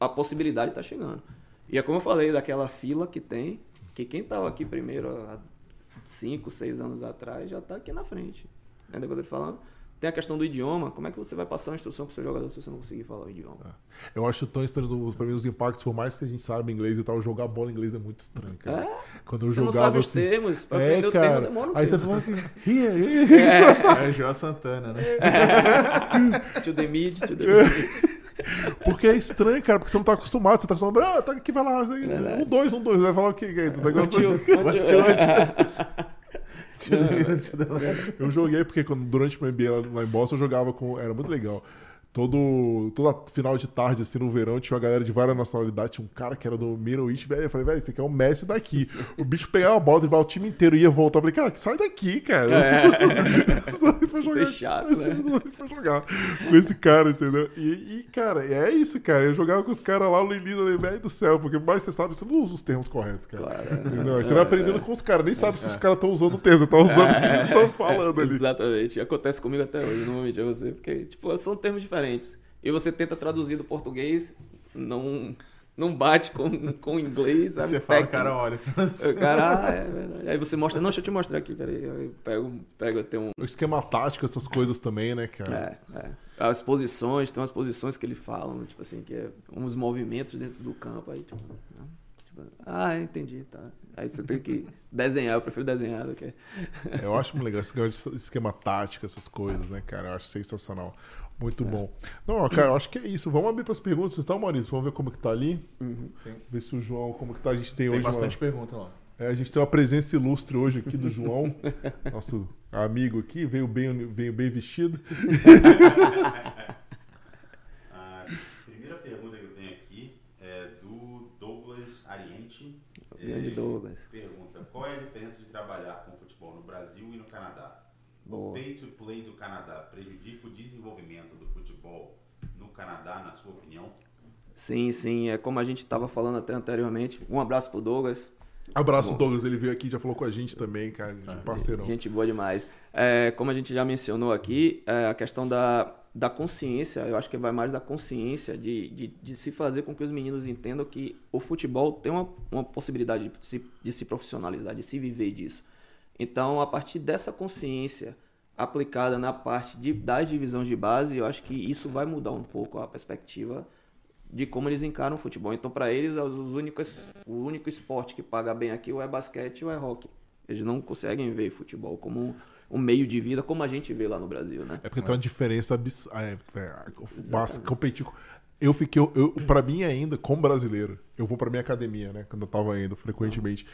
a possibilidade está chegando. E é como eu falei, daquela fila que tem, que quem estava aqui primeiro há 5, 6 anos atrás já está aqui na frente. Entendeu o que eu estou falando? Tem a questão do idioma. Como é que você vai passar uma instrução pro seu jogador se você não conseguir falar o idioma? É. Eu acho tão estranho, para mim, os impactos, por mais que a gente saiba inglês e tal, jogar bola em inglês é muito estranho, cara. É? Quando eu você jogava, não sabe os assim, termos, pra é, aprender cara, o termo demora um Aí tempo. você fala que... Here. É, é João Santana, né? to the mid, to the mid. Porque é estranho, cara, porque você não tá acostumado. Você tá acostumado, ah, tá aqui, vai lá, um, dois, um, dois. Vai falar o que? Negócio eu joguei porque quando, durante o MBA lá em Boston eu jogava com. Era muito legal todo, toda final de tarde, assim, no verão, tinha uma galera de várias nacionalidades. Tinha um cara que era do Middle East, velho. Eu falei, velho, esse aqui é o Messi daqui. O bicho pegava a bola, driblava o time inteiro, ia voltar. Eu falei, cara, sai daqui, cara. É. foi jogar. Isso é chato, né? foi jogar com esse cara, entendeu? E, e, cara, é isso, cara. Eu jogava com os caras lá no início, falei, velho do céu, porque mais você sabe, você não usa os termos corretos, cara. Claro. Entendeu? Aí você vai aprendendo com os caras, nem sabe se os caras estão usando o termo, você tá usando o que eles estão falando ali. Exatamente. Acontece comigo até hoje, não vou mentir a você, porque, tipo, são termos diferentes. E você tenta traduzir do português, não, não bate com, com o inglês. Sabe? Você fala, o cara olha. O cara, ah, é verdade. Aí você mostra, não, deixa eu te mostrar aqui, peraí. Eu pego, pego até um... O esquema tático, essas coisas também, né, cara? É, é. As posições, tem umas posições que ele fala, tipo assim, que é uns movimentos dentro do campo, aí tipo... tipo ah, entendi, tá. Aí você tem que desenhar, eu prefiro desenhar do que... Eu acho muito legal esse esquema tático, essas coisas, né, cara? Eu acho sensacional. Muito é. bom. Não, cara, eu acho que é isso. Vamos abrir para as perguntas então, Maurício. Vamos ver como que tá ali. Uhum. Ver se o João, como que tá. A gente tem, tem hoje. Tem bastante uma... pergunta lá. É, a gente tem uma presença ilustre hoje aqui do João, nosso amigo aqui, veio bem, veio bem vestido. a primeira pergunta que eu tenho aqui é do Douglas Ariente. Grande Douglas. Pergunta: qual é a diferença de trabalhar com futebol no Brasil e no Canadá? Boa. O pay to play do Canadá prejudica o desenvolvimento do futebol no Canadá, na sua opinião? Sim, sim. É como a gente estava falando até anteriormente. Um abraço pro Douglas. Abraço, Bom. Douglas. Ele veio aqui já falou com a gente também, cara. Ah, parceirão. Gente boa demais. É, como a gente já mencionou aqui, é, a questão da, da consciência, eu acho que vai mais da consciência de, de, de, se fazer com que os meninos entendam que o futebol tem uma, uma possibilidade de se, de se profissionalizar, de se viver disso. Então, a partir dessa consciência aplicada na parte de, das divisões de base, eu acho que isso vai mudar um pouco a perspectiva de como eles encaram o futebol. Então, para eles, os únicos, o único esporte que paga bem aqui ou é basquete ou é hockey. Eles não conseguem ver futebol como um, um meio de vida como a gente vê lá no Brasil, né? É porque tem uma diferença absurda. É, é, competir eu fiquei, eu, para mim ainda, como brasileiro, eu vou para minha academia, né, quando eu tava indo frequentemente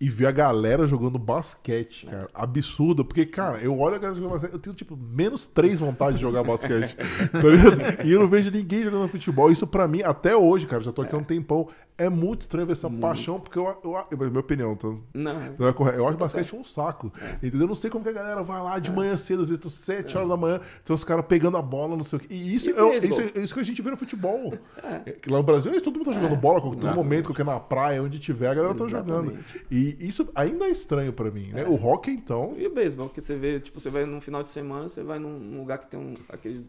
e ver a galera jogando basquete, cara. Absurdo. Porque, cara, eu olho a galera jogando basquete, eu tenho, tipo, menos três vontades de jogar basquete. tá ligado? E eu não vejo ninguém jogando futebol. Isso pra mim, até hoje, cara, já tô aqui há um tempão, é muito estranho ver essa muito. paixão, porque eu, eu, eu, minha opinião, tá? Não, não é correto. Eu acho tá basquete um saco. É. Entendeu? Eu não sei como que a galera vai lá de é. manhã cedo, às vezes, sete é. horas da manhã, tem os caras pegando a bola, não sei o quê. E isso, e é, isso, é, isso que a gente vê no futebol. É. Lá no Brasil, todo mundo tá jogando bola, a todo momento, qualquer na praia, onde tiver, a galera Exatamente. tá jogando. E isso ainda é estranho pra mim, né? O rock, então. E o beisebol, que você vê, tipo, você vai num final de semana, você vai num lugar que tem um, aqueles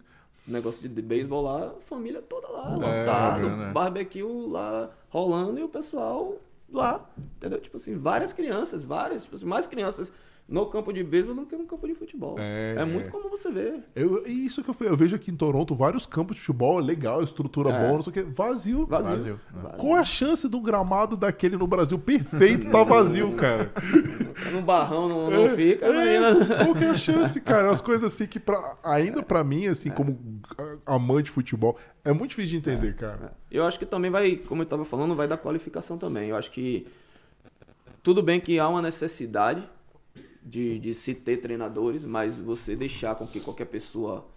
negócio de, beisebol lá, a família toda lá, é, lotado, né? barbecue lá rolando e o pessoal lá, entendeu? Tipo assim, várias crianças, várias, tipo assim, mais crianças no campo de beisebol do que no campo de futebol. É, é muito como você vê. Eu, isso que eu, eu vejo aqui em Toronto, vários campos de futebol, legal, estrutura é. boa, não sei o que, vazio. Vazio. vazio. Qual a chance do gramado daquele no Brasil perfeito tá vazio, cara? No barrão não, não é, fica, é, Qual que é a chance, cara? As coisas assim que pra, ainda para mim, assim, é. como amante de futebol, é muito difícil de entender, cara. É. Eu acho que também vai, como eu tava falando, vai da qualificação também. Eu acho que tudo bem que há uma necessidade de, de se ter treinadores, mas você deixar com que qualquer pessoa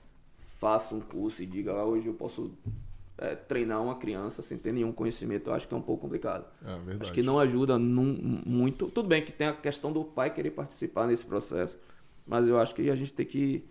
faça um curso e diga ah, hoje eu posso é, treinar uma criança sem ter nenhum conhecimento, eu acho que é um pouco complicado. É, acho que não ajuda num, muito. Tudo bem que tem a questão do pai querer participar nesse processo, mas eu acho que a gente tem que,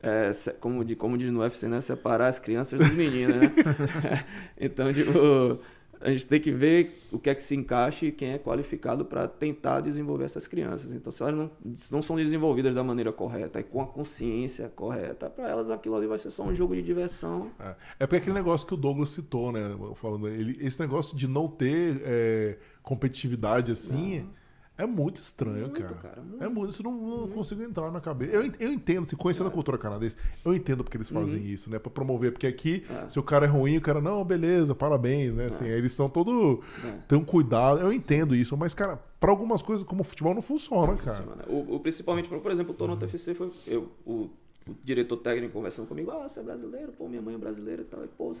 é, como, como diz no UFC, né, separar as crianças dos meninos, né? então, tipo a gente tem que ver o que é que se encaixa e quem é qualificado para tentar desenvolver essas crianças. Então, se elas não, não são desenvolvidas da maneira correta e com a consciência correta, para elas aquilo ali vai ser só um jogo de diversão. É, é porque aquele negócio que o Douglas citou, né? Falando, ele, esse negócio de não ter é, competitividade assim. Não É muito estranho, muito, cara. cara muito. É muito. Isso não, não consigo entrar na cabeça. Eu, eu entendo, se conhecendo é. a cultura canadense, eu entendo porque eles fazem uhum. isso, né? Pra promover. Porque aqui, é. se o cara é ruim, o cara, não, beleza, parabéns, né? Assim, é. eles são todo. É. Tem um cuidado. Eu entendo isso, mas, cara, pra algumas coisas como o futebol não funciona, não cara. Funciona. O, o, principalmente, por exemplo, o Toronto uhum. FC foi. Eu, o, o, diretor técnico conversando comigo, ah, você é brasileiro, pô, minha mãe é brasileira e tal. E, pô,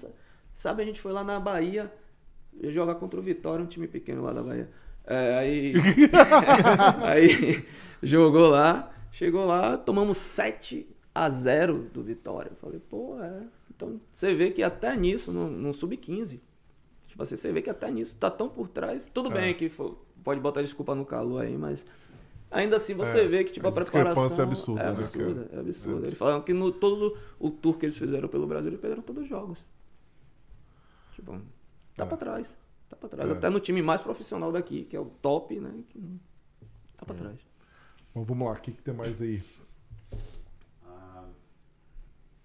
sabe, a gente foi lá na Bahia jogar contra o Vitória, um time pequeno lá da Bahia. É, aí, aí jogou lá, chegou lá, tomamos 7 a 0 do Vitória. Eu falei, pô, é. Então você vê que até nisso, no, no sub-15, tipo assim, você vê que até nisso tá tão por trás. Tudo é. bem que pode botar desculpa no calor aí, mas ainda assim você é, vê que tipo, a, a preparação é absurda, é absurda, né, é absurda. Eles falaram que no todo o tour que eles fizeram pelo Brasil, eles perderam todos os jogos. Tipo, tá é. pra trás. Tá pra trás. É. Até no time mais profissional daqui, que é o top, né? Que tá pra é. trás. Bom, vamos lá, o que, que tem mais aí? A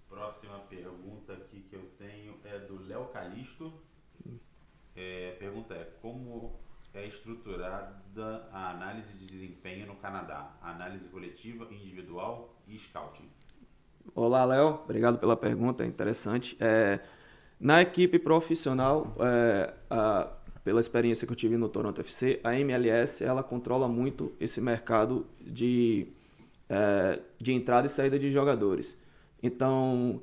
próxima pergunta aqui que eu tenho é do Léo Calisto. É, a pergunta é como é estruturada a análise de desempenho no Canadá? Análise coletiva, individual e scouting. Olá, Léo. Obrigado pela pergunta, é interessante. É, na equipe profissional, é, a, pela experiência que eu tive no Toronto FC, a MLS ela controla muito esse mercado de, é, de entrada e saída de jogadores. Então,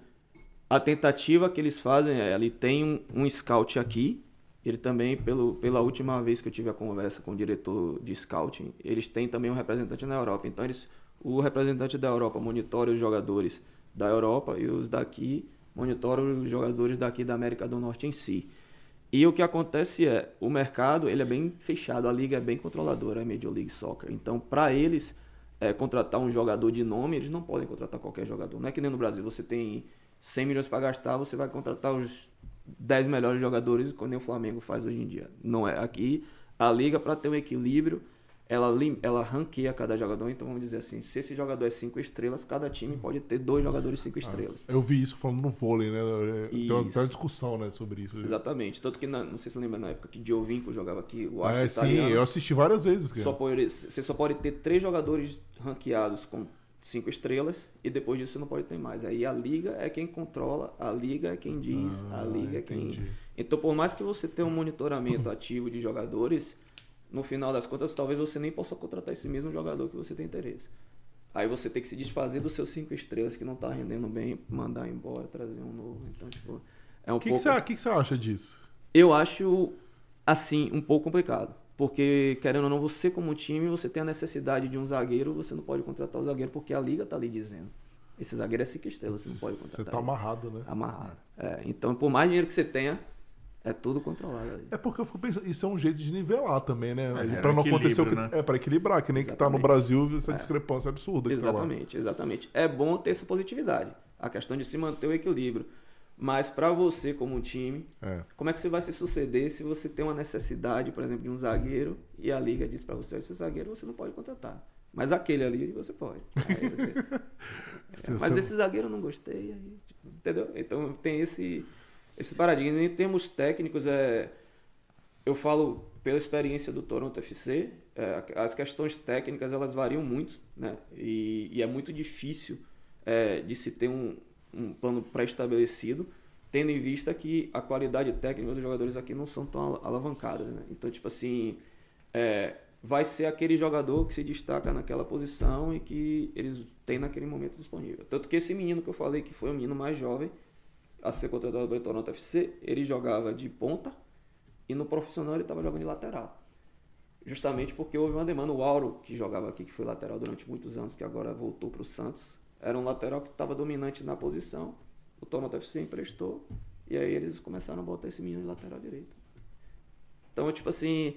a tentativa que eles fazem é, ele tem um, um scout aqui, ele também, pelo, pela última vez que eu tive a conversa com o diretor de scouting, eles têm também um representante na Europa. Então, eles, o representante da Europa monitora os jogadores da Europa e os daqui monitora os jogadores daqui da América do Norte em si. E o que acontece é, o mercado ele é bem fechado, a liga é bem controladora, a Major League Soccer. Então, para eles é, contratar um jogador de nome, eles não podem contratar qualquer jogador. Não é que nem no Brasil, você tem 100 milhões para gastar, você vai contratar os 10 melhores jogadores, como o Flamengo faz hoje em dia. Não é. Aqui, a liga, para ter um equilíbrio, ela, ela ranqueia cada jogador. Então vamos dizer assim, se esse jogador é cinco estrelas, cada time pode ter dois jogadores cinco ah, estrelas. Eu vi isso falando no vôlei, né? Tem uma, tem uma discussão né, sobre isso. Exatamente. Tanto que, na, não sei se você lembra na época que Giovinco jogava aqui, o Arsenal é, italiano, Sim, eu assisti várias vezes. Só pode, você só pode ter três jogadores ranqueados com cinco estrelas e depois disso você não pode ter mais. Aí a liga é quem controla, a liga é quem diz, ah, a liga é quem... Então por mais que você tenha um monitoramento ativo de jogadores no final das contas, talvez você nem possa contratar esse mesmo jogador que você tem interesse. Aí você tem que se desfazer dos seus cinco estrelas que não tá rendendo bem, mandar embora, trazer um novo. Então, tipo, é um que pouco... O que, você acha disso? Eu acho, assim, um pouco complicado. Porque, querendo ou não, você como time, você tem a necessidade de um zagueiro, você não pode contratar o zagueiro porque a liga tá ali dizendo. Esse zagueiro é cinco estrelas, você não pode contratar. Você tá amarrado, né? Amarrado. É, então, por mais dinheiro que você tenha, é tudo controlado ali. É porque eu fico pensando, isso é um jeito de nivelar também, né? É, para não acontecer o que. Né? É, para equilibrar, que nem exatamente. que tá no Brasil essa é. discrepância absurda. Exatamente, tá exatamente. É bom ter essa positividade. A questão de se manter o equilíbrio. Mas para você, como um time, é. como é que você vai se suceder se você tem uma necessidade, por exemplo, de um zagueiro e a liga diz para você: esse zagueiro você não pode contratar. Mas aquele ali você pode. Você... é, mas esse zagueiro eu não gostei. Aí, tipo, entendeu? Então tem esse esse paradigma. Em termos técnicos, é, eu falo pela experiência do Toronto FC, é, as questões técnicas elas variam muito, né? E, e é muito difícil é, de se ter um, um plano pré-estabelecido, tendo em vista que a qualidade técnica dos jogadores aqui não são tão alavancadas, né? Então, tipo assim, é, vai ser aquele jogador que se destaca naquela posição e que eles têm naquele momento disponível. Tanto que esse menino que eu falei, que foi o menino mais jovem, a ser contratado pelo Toronto FC, ele jogava de ponta e no profissional ele estava jogando de lateral. Justamente porque houve uma demanda. O Auro, que jogava aqui, que foi lateral durante muitos anos, que agora voltou para o Santos, era um lateral que estava dominante na posição. O Toronto FC emprestou e aí eles começaram a botar esse menino de lateral direito. Então, tipo assim,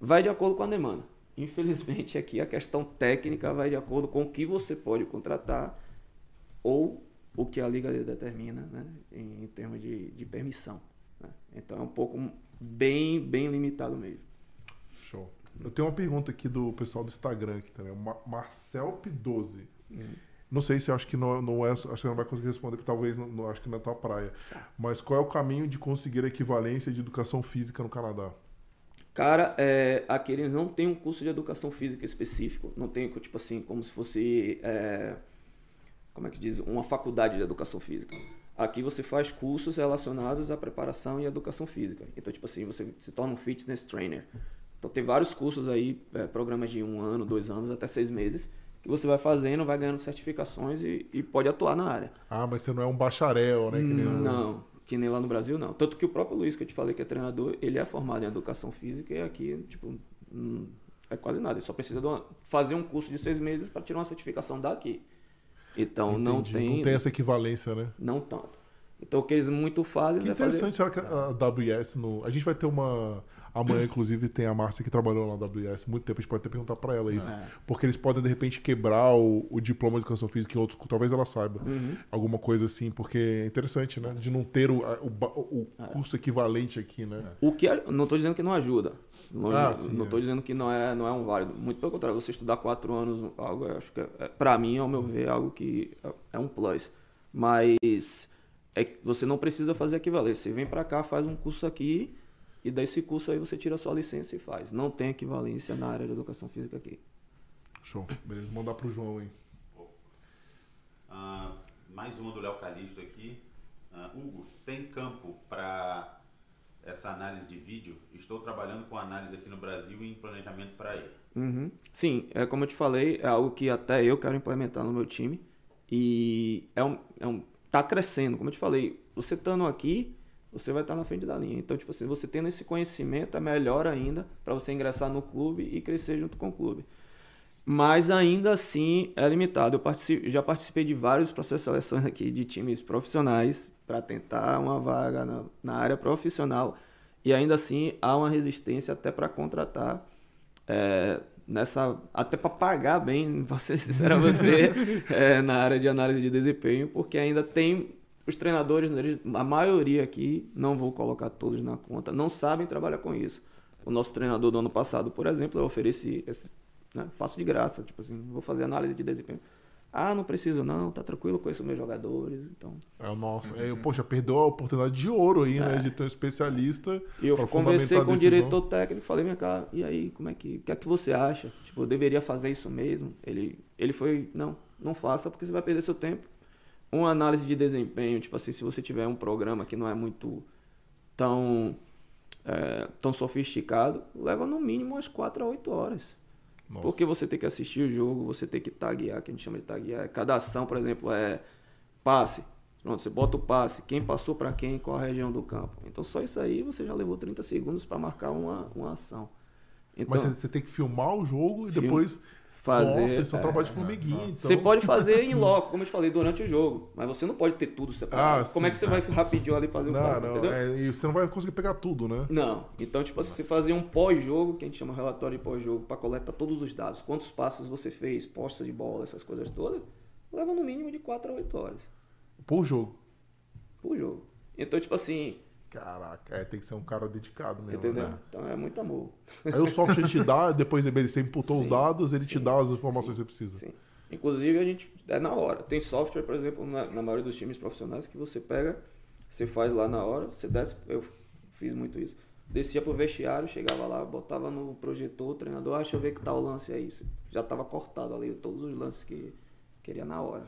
vai de acordo com a demanda. Infelizmente, aqui a questão técnica vai de acordo com o que você pode contratar ou o que a liga determina né, em, em termos de, de permissão. Né? Então é um pouco bem, bem limitado mesmo. Show. Eu tenho uma pergunta aqui do pessoal do Instagram aqui também, o Marcel P12. Hum. Não sei se acho que não, não é, acho que não vai conseguir responder, porque talvez não, não acho que não é tua praia. Tá. Mas qual é o caminho de conseguir a equivalência de educação física no Canadá? Cara, é, aqui eles não tem um curso de educação física específico. Não tem, tipo assim, como se fosse. É, como é que diz? Uma faculdade de educação física. Aqui você faz cursos relacionados à preparação e educação física. Então, tipo assim, você se torna um fitness trainer. Então, tem vários cursos aí, é, programas de um ano, dois anos, até seis meses, que você vai fazendo, vai ganhando certificações e, e pode atuar na área. Ah, mas você não é um bacharel, né? Que não, que nem lá no Brasil, não. Tanto que o próprio Luiz, que eu te falei que é treinador, ele é formado em educação física e aqui, tipo, hum, é quase nada. Ele só precisa uma, fazer um curso de seis meses para tirar uma certificação daqui. Então Entendi. não tem. Não tem essa equivalência, né? Não tanto. Então o que eles muito fazem que é interessante, fazer... será que a WS no. A gente vai ter uma. Amanhã, inclusive, tem a Márcia que trabalhou na AWS muito tempo, a gente pode até perguntar para ela isso. É. Porque eles podem, de repente, quebrar o, o, diploma de educação física em outros, talvez ela saiba. Uhum. Alguma coisa assim, porque é interessante, né? De não ter o, o, o é. curso equivalente aqui, né? O que não estou dizendo que não ajuda. Longe, ah, não estou é. dizendo que não é, não é um válido. Muito pelo contrário, você estudar quatro anos, algo, acho que, é, para mim, ao meu ver, é algo que é um plus. Mas é, você não precisa fazer equivalência. Você vem para cá, faz um curso aqui e desse curso aí você tira a sua licença e faz. Não tem equivalência na área de educação física aqui. Show. Beleza, vou mandar pro João aí. Uh, mais uma do Léo Calixto aqui. Uh, Hugo, tem campo para essa análise de vídeo? Estou trabalhando com análise aqui no Brasil e em planejamento para ele. Uhum. Sim, é como eu te falei, é algo que até eu quero implementar no meu time. E é um, é um tá crescendo, como eu te falei, você estando aqui, você vai estar na frente da linha. Então, tipo assim, você tendo esse conhecimento é melhor ainda para você ingressar no clube e crescer junto com o clube. Mas ainda assim é limitado. Eu já participei de vários processos de seleções aqui de times profissionais para tentar uma vaga na, na, área profissional. E ainda assim há uma resistência até para contratar, é, nessa até para pagar bem, vou ser sincero a você, é, na área de análise de desempenho, porque ainda tem os treinadores, a maioria aqui, não vou colocar todos na conta, não sabem trabalhar com isso. O nosso treinador do ano passado, por exemplo, eu ofereci, esse, né, faço de graça, tipo assim, vou fazer análise de desempenho. Ah, não preciso não, tá tranquilo, conheço meus jogadores, então... É o nosso. É, poxa, perdeu a oportunidade de ouro aí, né, é. né? De ter um especialista. E eu conversei com o diretor técnico, falei, vem cá, e aí, como é que. O que é que você acha? Tipo, eu deveria fazer isso mesmo? Ele, ele foi, não, não faça, porque você vai perder seu tempo uma análise de desempenho, tipo assim, se você tiver um programa que não é muito tão, é, tão sofisticado, leva no mínimo umas 4 a 8 horas. Nossa. Porque você tem que assistir o jogo, você tem que taguear, que a gente chama de taguear. Cada ação, por exemplo, é passe. Pronto, você bota o passe, quem passou para quem, qual a região do campo. Então só isso aí você já levou 30 segundos para marcar uma, uma ação. Então, Mas você tem que filmar o jogo e filme, depois fazer. Nossa, isso é um trabalho de formiguinha. Então... Você pode fazer em loco, como eu te falei, durante o jogo. Mas você não pode ter tudo separado. Ah, como sim, é que você vai rapidinho ali fazer não, o plano, não, entendeu? É, e você não vai conseguir pegar tudo, né? Não. Então, tipo assim, você fazer um pós-jogo, que a gente chama relatório de pós-jogo, para coletar todos os dados. Quantos passos você fez, posta de bola, essas coisas todas, leva no mínimo de 4 a 8 horas. Por jogo? Por jogo. Então, tipo assim, Caraca, é, tem que ser um cara dedicado mesmo. Entendeu? Né? Então é muito amor. Aí o software te dá, depois você imputou sim, os dados, ele sim, te dá as informações sim, que você precisa. Sim. Inclusive, a gente é na hora. Tem software, por exemplo, na, na, maioria dos times profissionais que você pega, você faz lá na hora, você desce. Eu fiz muito isso. Descia pro vestiário, chegava lá, botava no projetor, o treinador, ah, deixa eu ver que tal lance é isso. Já estava cortado ali todos os lances que queria na hora.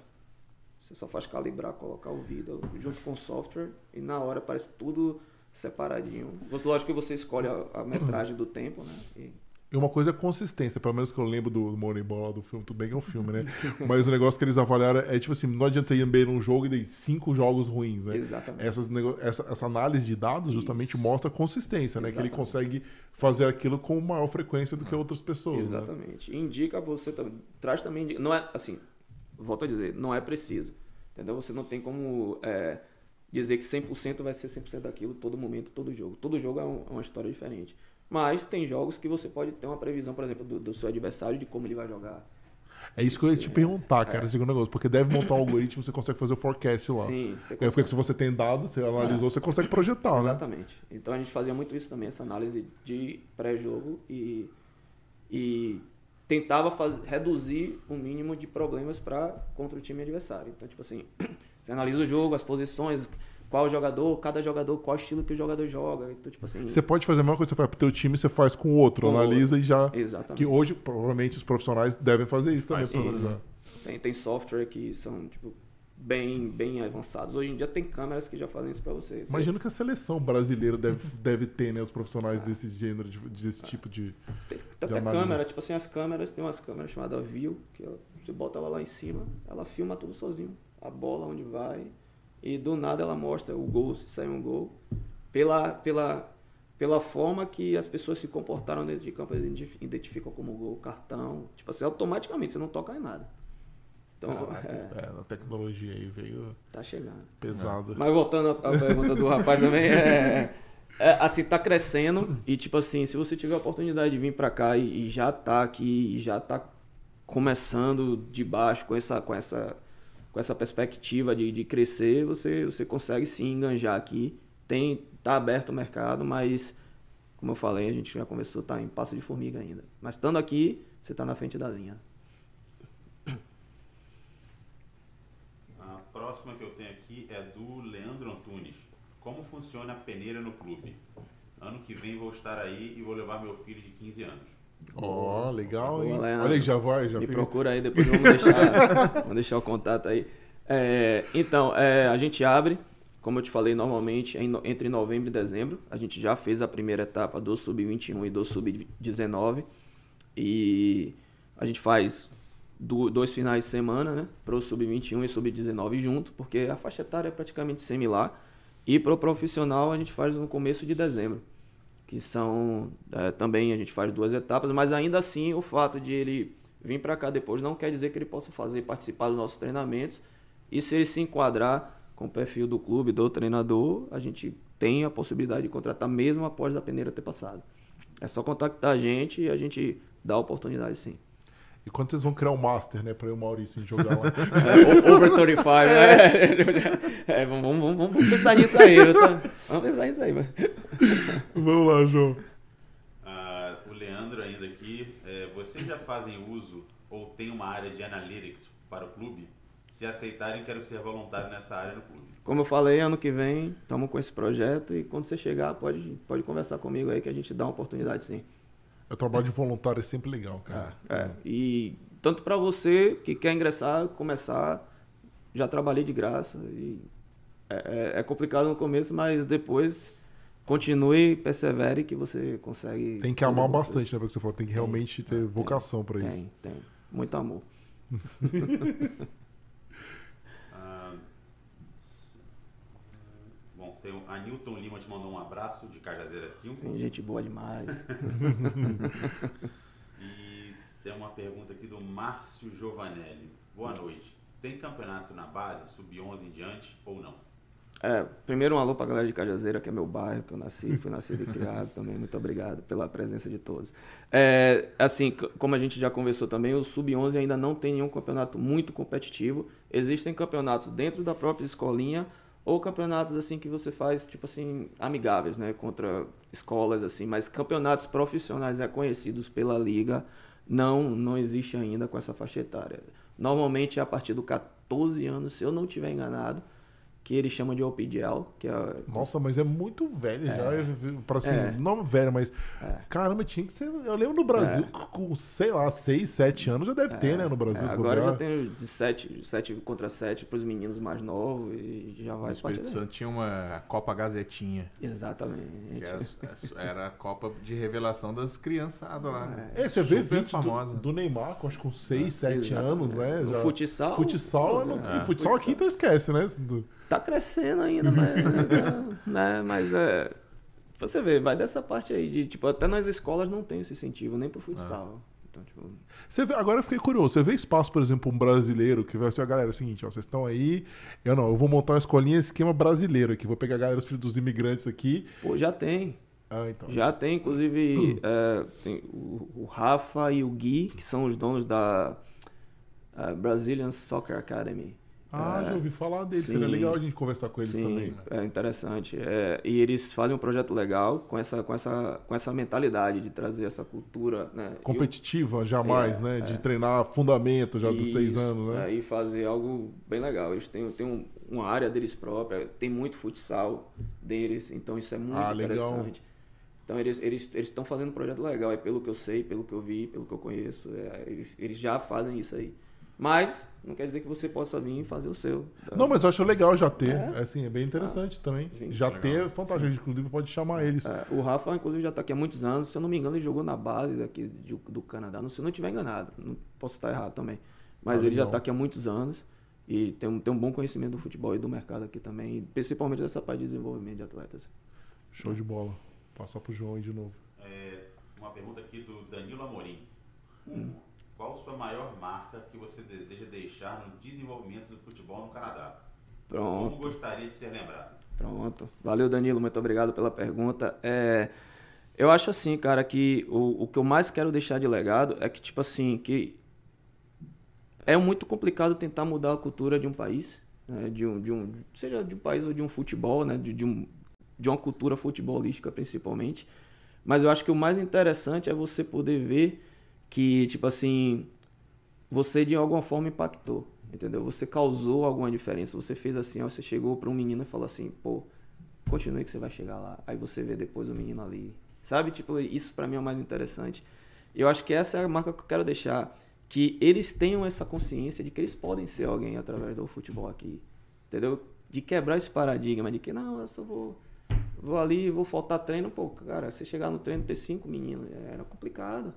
Você só faz calibrar, colocar o vídeo junto com o software e na hora parece tudo separadinho. Você, lógico que você escolhe a, a metragem do tempo, né? E... e... uma coisa é consistência, pelo menos que eu lembro do Moneyball do filme, tudo bem que é um filme, né? Mas o negócio que eles avaliaram é tipo assim, não adianta ir bem num jogo e de cinco jogos ruins, né? Exatamente. Essas, essa, essa análise de dados justamente Isso. mostra consistência, né? Exatamente. Que ele consegue fazer aquilo com maior frequência do que outras pessoas. Né? Exatamente. Né? Indica você, traz também, não é assim, volto a dizer, não é preciso. Entendeu? Você não tem como é, dizer que 100% vai ser 100% daquilo todo momento, todo jogo. Todo jogo é, um, é, uma história diferente. Mas tem jogos que você pode ter uma previsão, por exemplo, do, do seu adversário, de como ele vai jogar. É isso que eu ia te perguntar, cara, é. segundo negócio. Porque deve montar um algoritmo, você consegue fazer o forecast lá. Sim, você consegue. Porque se você tem dados, você analisou, é. você consegue projetar, né? Exatamente. Então a gente fazia muito isso também, essa análise de pré-jogo e, e tentava faz, reduzir o mínimo de problemas para contra o time adversário. Então, tipo assim, você analisa o jogo, as posições, qual jogador, cada jogador, qual estilo que o jogador joga. Então, tipo assim. Você pode fazer a mesma coisa que você faz pro teu time, você faz com o outro, com analisa outro. e já. Exatamente. Que hoje, provavelmente, os profissionais devem fazer isso também. Isso. Tem, tem software que são, tipo, bem, bem avançados. Hoje em dia tem câmeras que já fazem isso para você. Imagino que a seleção brasileira deve, deve ter, né, os profissionais ah. desse gênero, de, desse ah. tipo de. Tem, até câmera, tipo assim, as câmeras, tem umas câmeras chamadas View, que ela, você bota ela lá em cima, ela filma tudo sozinho. A bola, onde vai. E do nada ela mostra o gol, se sai um gol. Pela, pela, pela forma que as pessoas se comportaram dentro de campo, eles identificam como gol, cartão. Tipo assim, automaticamente, você não toca em nada. Então, é, é, a tecnologia aí veio. Tá chegando. Pesado. Mas voltando à pergunta do rapaz também, é, é, assim, tá crescendo. E, tipo assim, se você tiver a oportunidade de vir para cá e, e, já tá aqui, e já tá começando de baixo com essa, com essa, com essa perspectiva de, de crescer, você, você consegue sim enganjar aqui. Tem, tá aberto o mercado, mas, como eu falei, a gente já começou a estar tá em passo de formiga ainda. Mas estando aqui, você tá na frente da linha. Próxima que eu tenho aqui é do Leandro Antunes. Como funciona a peneira no clube? Ano que vem vou estar aí e vou levar meu filho de 15 anos. Ó, oh, legal, hein? Olha aí, já vai, já Me fica... procura aí, depois vamos deixar, vamos deixar o contato aí. É, então, é, a gente abre, como eu te falei, normalmente entre novembro e dezembro. A gente já fez a primeira etapa do Sub-21 e do Sub-19. E a gente faz do, dois finais de semana, né? Para o sub-21 e sub-19 junto, porque a faixa etária é praticamente similar. E para o profissional a gente faz no começo de dezembro, que são é, também a gente faz duas etapas, mas ainda assim o fato de ele vir para cá depois não quer dizer que ele possa fazer participar dos nossos treinamentos. E se ele se enquadrar com o perfil do clube, do treinador, a gente tem a possibilidade de contratar mesmo após a peneira ter passado. É só contactar a gente e a gente dá a oportunidade sim. E quando vocês vão criar um Master, né? Pra o Maurício jogar lá. é, over 35, né? É, vamos, vamos, vamos, pensar nisso aí. Tô... Vamos pensar nisso aí, mano. Vamos lá, João. Ah, o Leandro ainda aqui. É, vocês já fazem uso ou tem uma área de analytics para o clube? Se aceitarem, quero ser voluntário nessa área no clube. Como eu falei, ano que vem estamos com esse projeto e quando você chegar, pode, pode conversar comigo aí que a gente dá uma oportunidade sim. O trabalho de voluntário é sempre legal, cara. É, é. E tanto para você que quer ingressar, começar, já trabalhei de graça. E é, é, é complicado no começo, mas depois continue, persevere que você consegue. Tem que amar bastante, né? Porque você falou, tem que realmente tem, ter vocação para isso. Tem, tem. Muito amor. Tem o Anilton Lima te mandou um abraço de Cajazeira 5. Sim, gente boa demais. e tem uma pergunta aqui do Márcio Giovanelli. Boa noite. Tem campeonato na base, sub-11 em diante ou não? É, primeiro um alô pra galera de Cajazeira, que é meu bairro, que eu nasci, fui nascido e criado também. Muito obrigado pela presença de todos. É, assim, como a gente já conversou também, o Sub-11 ainda não tem nenhum campeonato muito competitivo. Existem campeonatos dentro da própria escolinha ou campeonatos assim que você faz tipo assim amigáveis né contra escolas assim mas campeonatos profissionais reconhecidos pela liga não não existe ainda com essa faixa etária. Normalmente é a partir do 14 anos se eu não tiver enganado que eles chamam de OPGL, que é... Nossa, mas é muito velho é. já, para assim, é. não velho, mas é. caramba, tinha que ser, eu lembro no Brasil, é. com, sei lá, 6, 7 anos já deve ter, é. né, no Brasil. É, agora já tem de 7, 7 contra 7 para os meninos mais novos e já vai... O Espírito Santo tinha uma Copa Gazetinha. Exatamente. Era, era, a Copa de revelação das criançadas lá. É, você vê vídeo famosa. Do, do Neymar, acho que com 6, 7 anos, né? Já. futsal. Futsal, não, e futsal aqui então esquece, né? Do, tá crescendo ainda, mas, né? Mas é. Você vê, vai dessa parte aí de, tipo, até nas escolas não tem esse incentivo, nem pro futsal. Ah. Então, tipo... Você vê, agora eu fiquei curioso. Você vê espaço, por exemplo, um brasileiro que vai ser a galera é o seguinte, ó, vocês estão aí, eu não, eu vou montar uma escolinha esquema brasileiro aqui, vou pegar a galera dos imigrantes aqui. Pô, já tem. Ah, então. Já tem, inclusive, é, tem o, o, Rafa e o Gui, que são os donos da uh, Brazilian Soccer Academy. Ah, é, já ouvi falar dele. Sim, Seria legal a gente conversar com eles sim, também. É interessante. É, e eles fazem um projeto legal com essa, com essa, com essa mentalidade de trazer essa cultura. Né? Competitiva, eu, jamais, é, né? De é. treinar fundamento já dos seis anos, né? É, e fazer algo bem legal. Eles têm, têm um, uma área deles própria, tem muito futsal deles, então isso é muito ah, interessante. Legal. Então eles eles eles estão fazendo um projeto legal, é pelo que eu sei, pelo que eu vi, pelo que eu conheço, é, eles, eles já fazem isso aí. Mas não quer dizer que você possa vir e fazer o seu. Não, mas eu acho legal já ter. É, assim, é bem interessante ah, também. Sim, já legal. ter é fantástico. Inclusive, pode chamar eles. É, o Rafa, inclusive, já está aqui há muitos anos. Se eu não me engano, ele jogou na base daqui do, do Canadá. Não, se eu não estiver enganado. Não posso estar errado também. Mas ah, ele já está aqui há muitos anos. E tem um, tem um bom conhecimento do futebol e do mercado aqui também. Principalmente dessa parte de desenvolvimento de atletas. Show de bola. Passar para o João aí de novo. É, uma pergunta aqui do Danilo Amorim. Hum. Qual sua maior marca que você deseja deixar no desenvolvimento do futebol no Canadá? Pronto. Como gostaria de ser lembrado? Pronto. Valeu, Danilo. Muito obrigado pela pergunta. É, eu acho assim, cara, que o, o que eu mais quero deixar de legado é que, tipo assim, que é muito complicado tentar mudar a cultura de um país, né? de, um, de um, seja de um país ou de um futebol, né? de, de, um, de uma cultura futebolística principalmente. Mas eu acho que o mais interessante é você poder ver que, tipo assim, você de alguma forma impactou, entendeu? Você causou alguma diferença. Você fez assim, ó, você chegou para um menino e falou assim, pô, continue que você vai chegar lá. Aí você vê depois o menino ali. Sabe? Tipo, isso para mim é o mais interessante. Eu acho que essa é a marca que eu quero deixar. Que eles tenham essa consciência de que eles podem ser alguém através do futebol aqui. Entendeu? De quebrar esse paradigma de que, não, eu só vou, vou ali, vou faltar treino. Pô, cara, você chegar no treino ter cinco meninos, era complicado.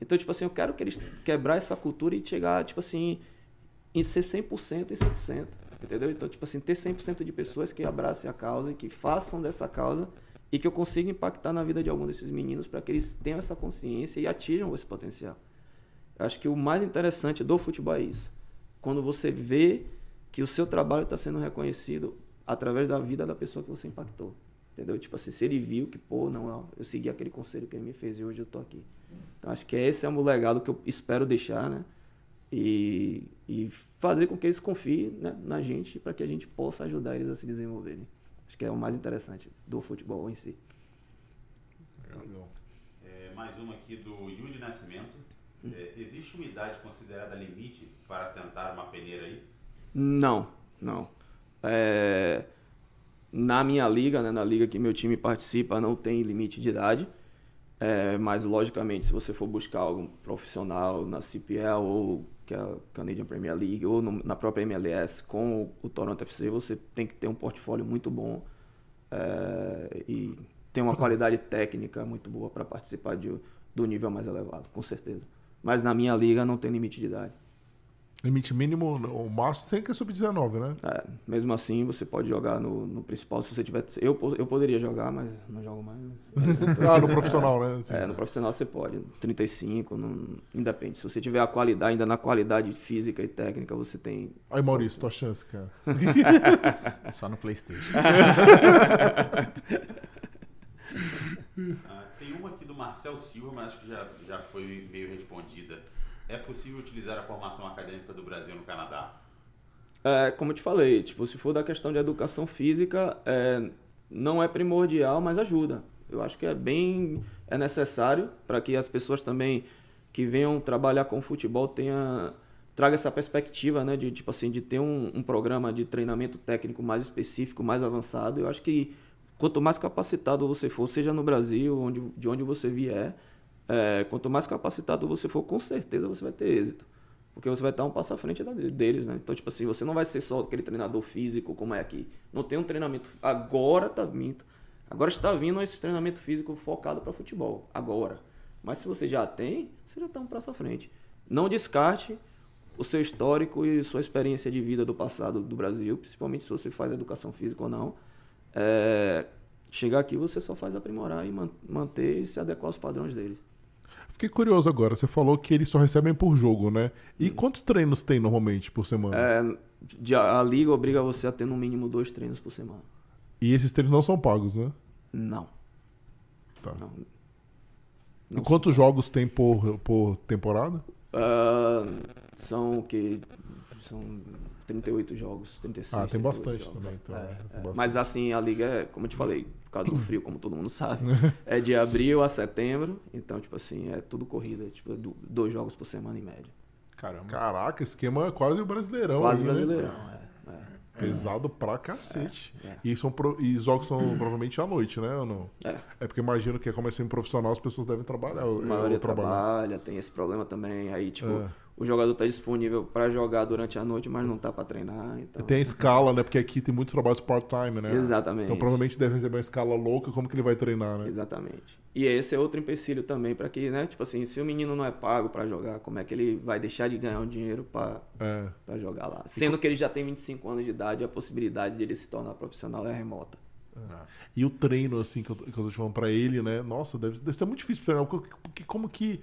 Então, tipo assim, eu quero que eles quebrar essa cultura e chegar, tipo assim, em ser 100% e 100%. Entendeu? Então, tipo assim, ter 100% de pessoas que abracem a causa e que façam dessa causa e que eu consiga impactar na vida de algum desses meninos para que eles tenham essa consciência e atinjam esse potencial. Eu acho que o mais interessante do futebol é isso. Quando você vê que o seu trabalho está sendo reconhecido através da vida da pessoa que você impactou. Entendeu? Tipo assim, se ele viu que, pô, não, eu segui aquele conselho que ele me fez e hoje eu tô aqui. Então acho que esse é o legado que eu espero deixar, né? E, e fazer com que eles confiem né, na gente para que a gente possa ajudar eles a se desenvolverem. Acho que é o mais interessante do futebol em si. Legal. É, mais uma aqui do Yuri Nascimento. É, existe uma idade considerada limite para tentar uma peneira aí? Não, não. É, na minha liga, né, na liga que meu time participa, não tem limite de idade. É, mas, logicamente, se você for buscar algum profissional na CPL ou que é a Canadian Premier League ou no, na própria MLS com o, o, Toronto FC, você tem que ter um portfólio muito bom é, e ter uma qualidade técnica muito boa para participar de, do nível mais elevado, com certeza. Mas na minha liga não tem limite de idade. Limite mínimo, o máximo tem que é sub-19, né? É, mesmo assim, você pode jogar no, no principal se você tiver. Eu, eu poderia jogar, mas não jogo mais. ah, no profissional, né? Assim, é, no profissional você pode. 35, não, independe. Se você tiver a qualidade, ainda na qualidade física e técnica, você tem. Aí, Maurício, tua chance, cara. Só no PlayStation. ah, tem uma aqui do Marcel Silva, mas acho que já, já foi meio respondida é possível utilizar a formação acadêmica do Brasil no Canadá? É, como eu te falei, tipo, se for da questão de educação física, é, não é primordial, mas ajuda. Eu acho que é bem é necessário para que as pessoas também que venham trabalhar com futebol tenha traga essa perspectiva, né, de tipo assim, de ter um, um programa de treinamento técnico mais específico, mais avançado. Eu acho que quanto mais capacitado você for, seja no Brasil, onde, de onde você vier, é, quanto mais capacitado você for, com certeza você vai ter êxito. Porque você vai estar um passo à frente deles, né? Então, tipo assim, você não vai ser só aquele treinador físico como é aqui. Não tem um treinamento. Agora tá vindo. Agora está vindo esse treinamento físico focado para futebol. Agora. Mas se você já tem, você já está um passo à frente. Não descarte o seu histórico e sua experiência de vida do passado do Brasil, principalmente se você faz educação física ou não. É, chegar aqui você só faz aprimorar e manter e se adequar aos padrões deles. Fiquei curioso agora. Você falou que eles só recebem por jogo, né? E hum. quantos treinos tem normalmente por semana? É, a liga obriga você a ter no mínimo dois treinos por semana. E esses treinos não são pagos, né? Não. Tá. Não. Não e quantos jogos tem por, por temporada? Uh, são o que? são 38 jogos, 36. Ah, tem bastante também. Então, é, né? é. bastante. Mas assim, a liga é, como eu te falei, por causa do frio, como todo mundo sabe, é de abril a setembro. Então, tipo assim, é tudo corrida. Tipo, dois jogos por semana em média. Caramba. Caraca, esquema é quase o brasileirão. Quase aí, brasileirão, né? é. é. Pesado pra cacete. É, é. E, são pro... e os jogos são provavelmente à noite, né? Ou não? É. É porque imagino que como é sempre profissional, as pessoas devem trabalhar. A maioria trabalha, tem esse problema também. Aí, tipo, É. o jogador tá disponível pra jogar durante a noite, mas não tá pra treinar. Então... Tem a escala, né? Porque aqui tem muitos trabalhos part-time, né? Exatamente. Então provavelmente deve receber uma escala louca, como que ele vai treinar, né? Exatamente. E esse é outro empecilho também para que, né? Tipo assim, se o menino não é pago para jogar, como é que ele vai deixar de ganhar um dinheiro para É. pra jogar lá? Sendo que ele já tem 25 anos de idade, a possibilidade de ele se tornar profissional é remota. E o treino, assim, que eu, que eu tô te falando pra ele, né? Nossa, deve, deve ser muito difícil treinar. Porque, porque como que,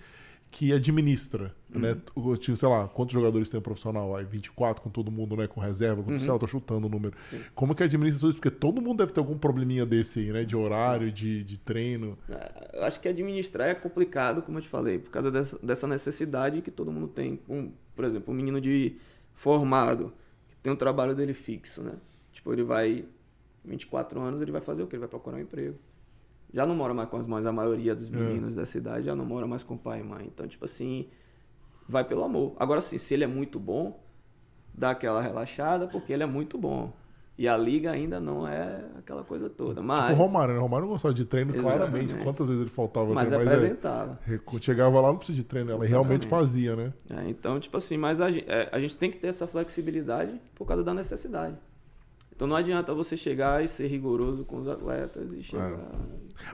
que administra, né? Uhum. O time, sei lá, quantos jogadores tem um profissional? Aí 24 com todo mundo, né? Com reserva, com, sei lá, tô chutando o número. Uhum. Sim. Como que administra tudo isso? Porque todo mundo deve ter algum probleminha desse aí, né? De horário, de, de treino. É, Eu acho que administrar é complicado, como eu te falei, por causa dessa, dessa necessidade que todo mundo tem. Um, por exemplo, um menino de formado, que tem um trabalho dele fixo, né? Tipo, ele vai, 24 anos, ele vai fazer o quê? Ele vai procurar um emprego. Já não mora mais com as mães, a maioria dos meninos da cidade já não mora mais com pai e mãe. Então, tipo assim, vai pelo amor. Agora sim, se ele é muito bom, dá aquela relaxada, porque ele é muito bom. E a liga ainda não é aquela coisa toda. Mas, Tipo o Romário, né? O Romário não gostava de treino, claramente. Exatamente. Quantas vezes ele faltava mas treino, apresentava. é, chegava lá, não precisa de treino, ela realmente Exatamente. fazia, né? É, então, tipo assim, mas a, é, a gente tem que ter essa flexibilidade por causa da necessidade. Então não adianta você chegar e ser rigoroso com os atletas e chegar.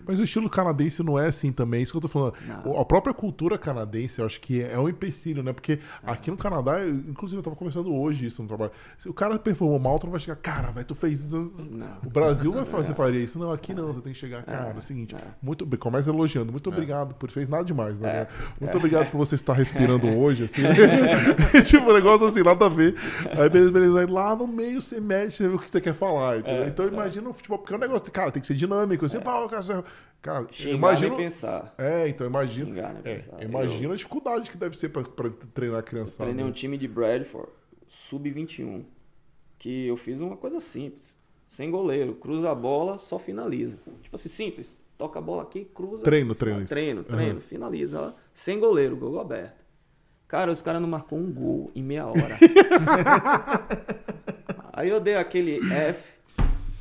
Mas o estilo canadense não é assim também, isso que eu tô falando. Não. A própria cultura canadense, eu acho que é um empecilho, né? Porque aqui no Canadá, eu- inclusive eu tava conversando hoje isso no trabalho. Se o cara performou mal, tu não vai chegar, cara, vai, tu fez isso. Não. O Brasil vai fazer, faria isso. Não, aqui não, você tem que chegar, cara, é o seguinte, é. muito bem, começa elogiando, muito obrigado por fez nada demais, né? É. Muito obrigado por você estar respirando hoje, assim. tipo, um negócio assim, nada a ver. Aí, beleza, beleza. Aí lá no meio você mexe, você vê o que você quer falar? É, então imagina o futebol, porque é um negócio, cara, tem que ser dinâmico, assim, cara, você- cara, eu imagino. nem pensar. É, então imagina. Né, é, pensar. imagina a dificuldade que deve ser pra, pra treinar a criançada. Treinei um time de Bradford, sub-21, que eu fiz uma coisa simples. Sem goleiro, cruza a bola, só finaliza. Tipo assim, simples. Toca a bola aqui, cruza. Treino, treino, isso. Treino, treino, Uhum. finaliza. ó. Sem goleiro, gol aberto. Cara, os caras não marcou um gol em meia hora. Aí eu dei aquele F,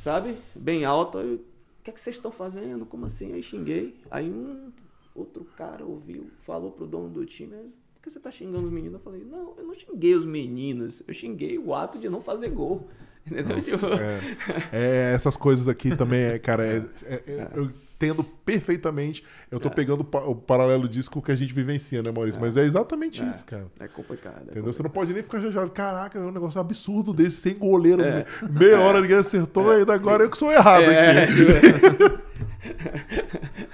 sabe? Bem alto. aí, O que é que vocês estão fazendo? Como assim? Aí xinguei. Aí um outro cara ouviu, falou pro dono do time. Por que você tá xingando os meninos? Eu falei, não, eu não xinguei os meninos. Eu xinguei o ato de não fazer gol. Entendeu? Tipo, É, é, essas coisas aqui também, é, cara, é- é- é- eu entendo perfeitamente. Eu tô pegando pa- o paralelo disso com o que a gente vivencia, né, Maurício? Mas é exatamente isso, cara. É complicado. é Entendeu? Você não complicado. pode nem ficar jajado. Caraca, é um negócio absurdo desse, sem goleiro. É. Meia hora ninguém acertou, e ainda agora eu que sou errado É, aqui.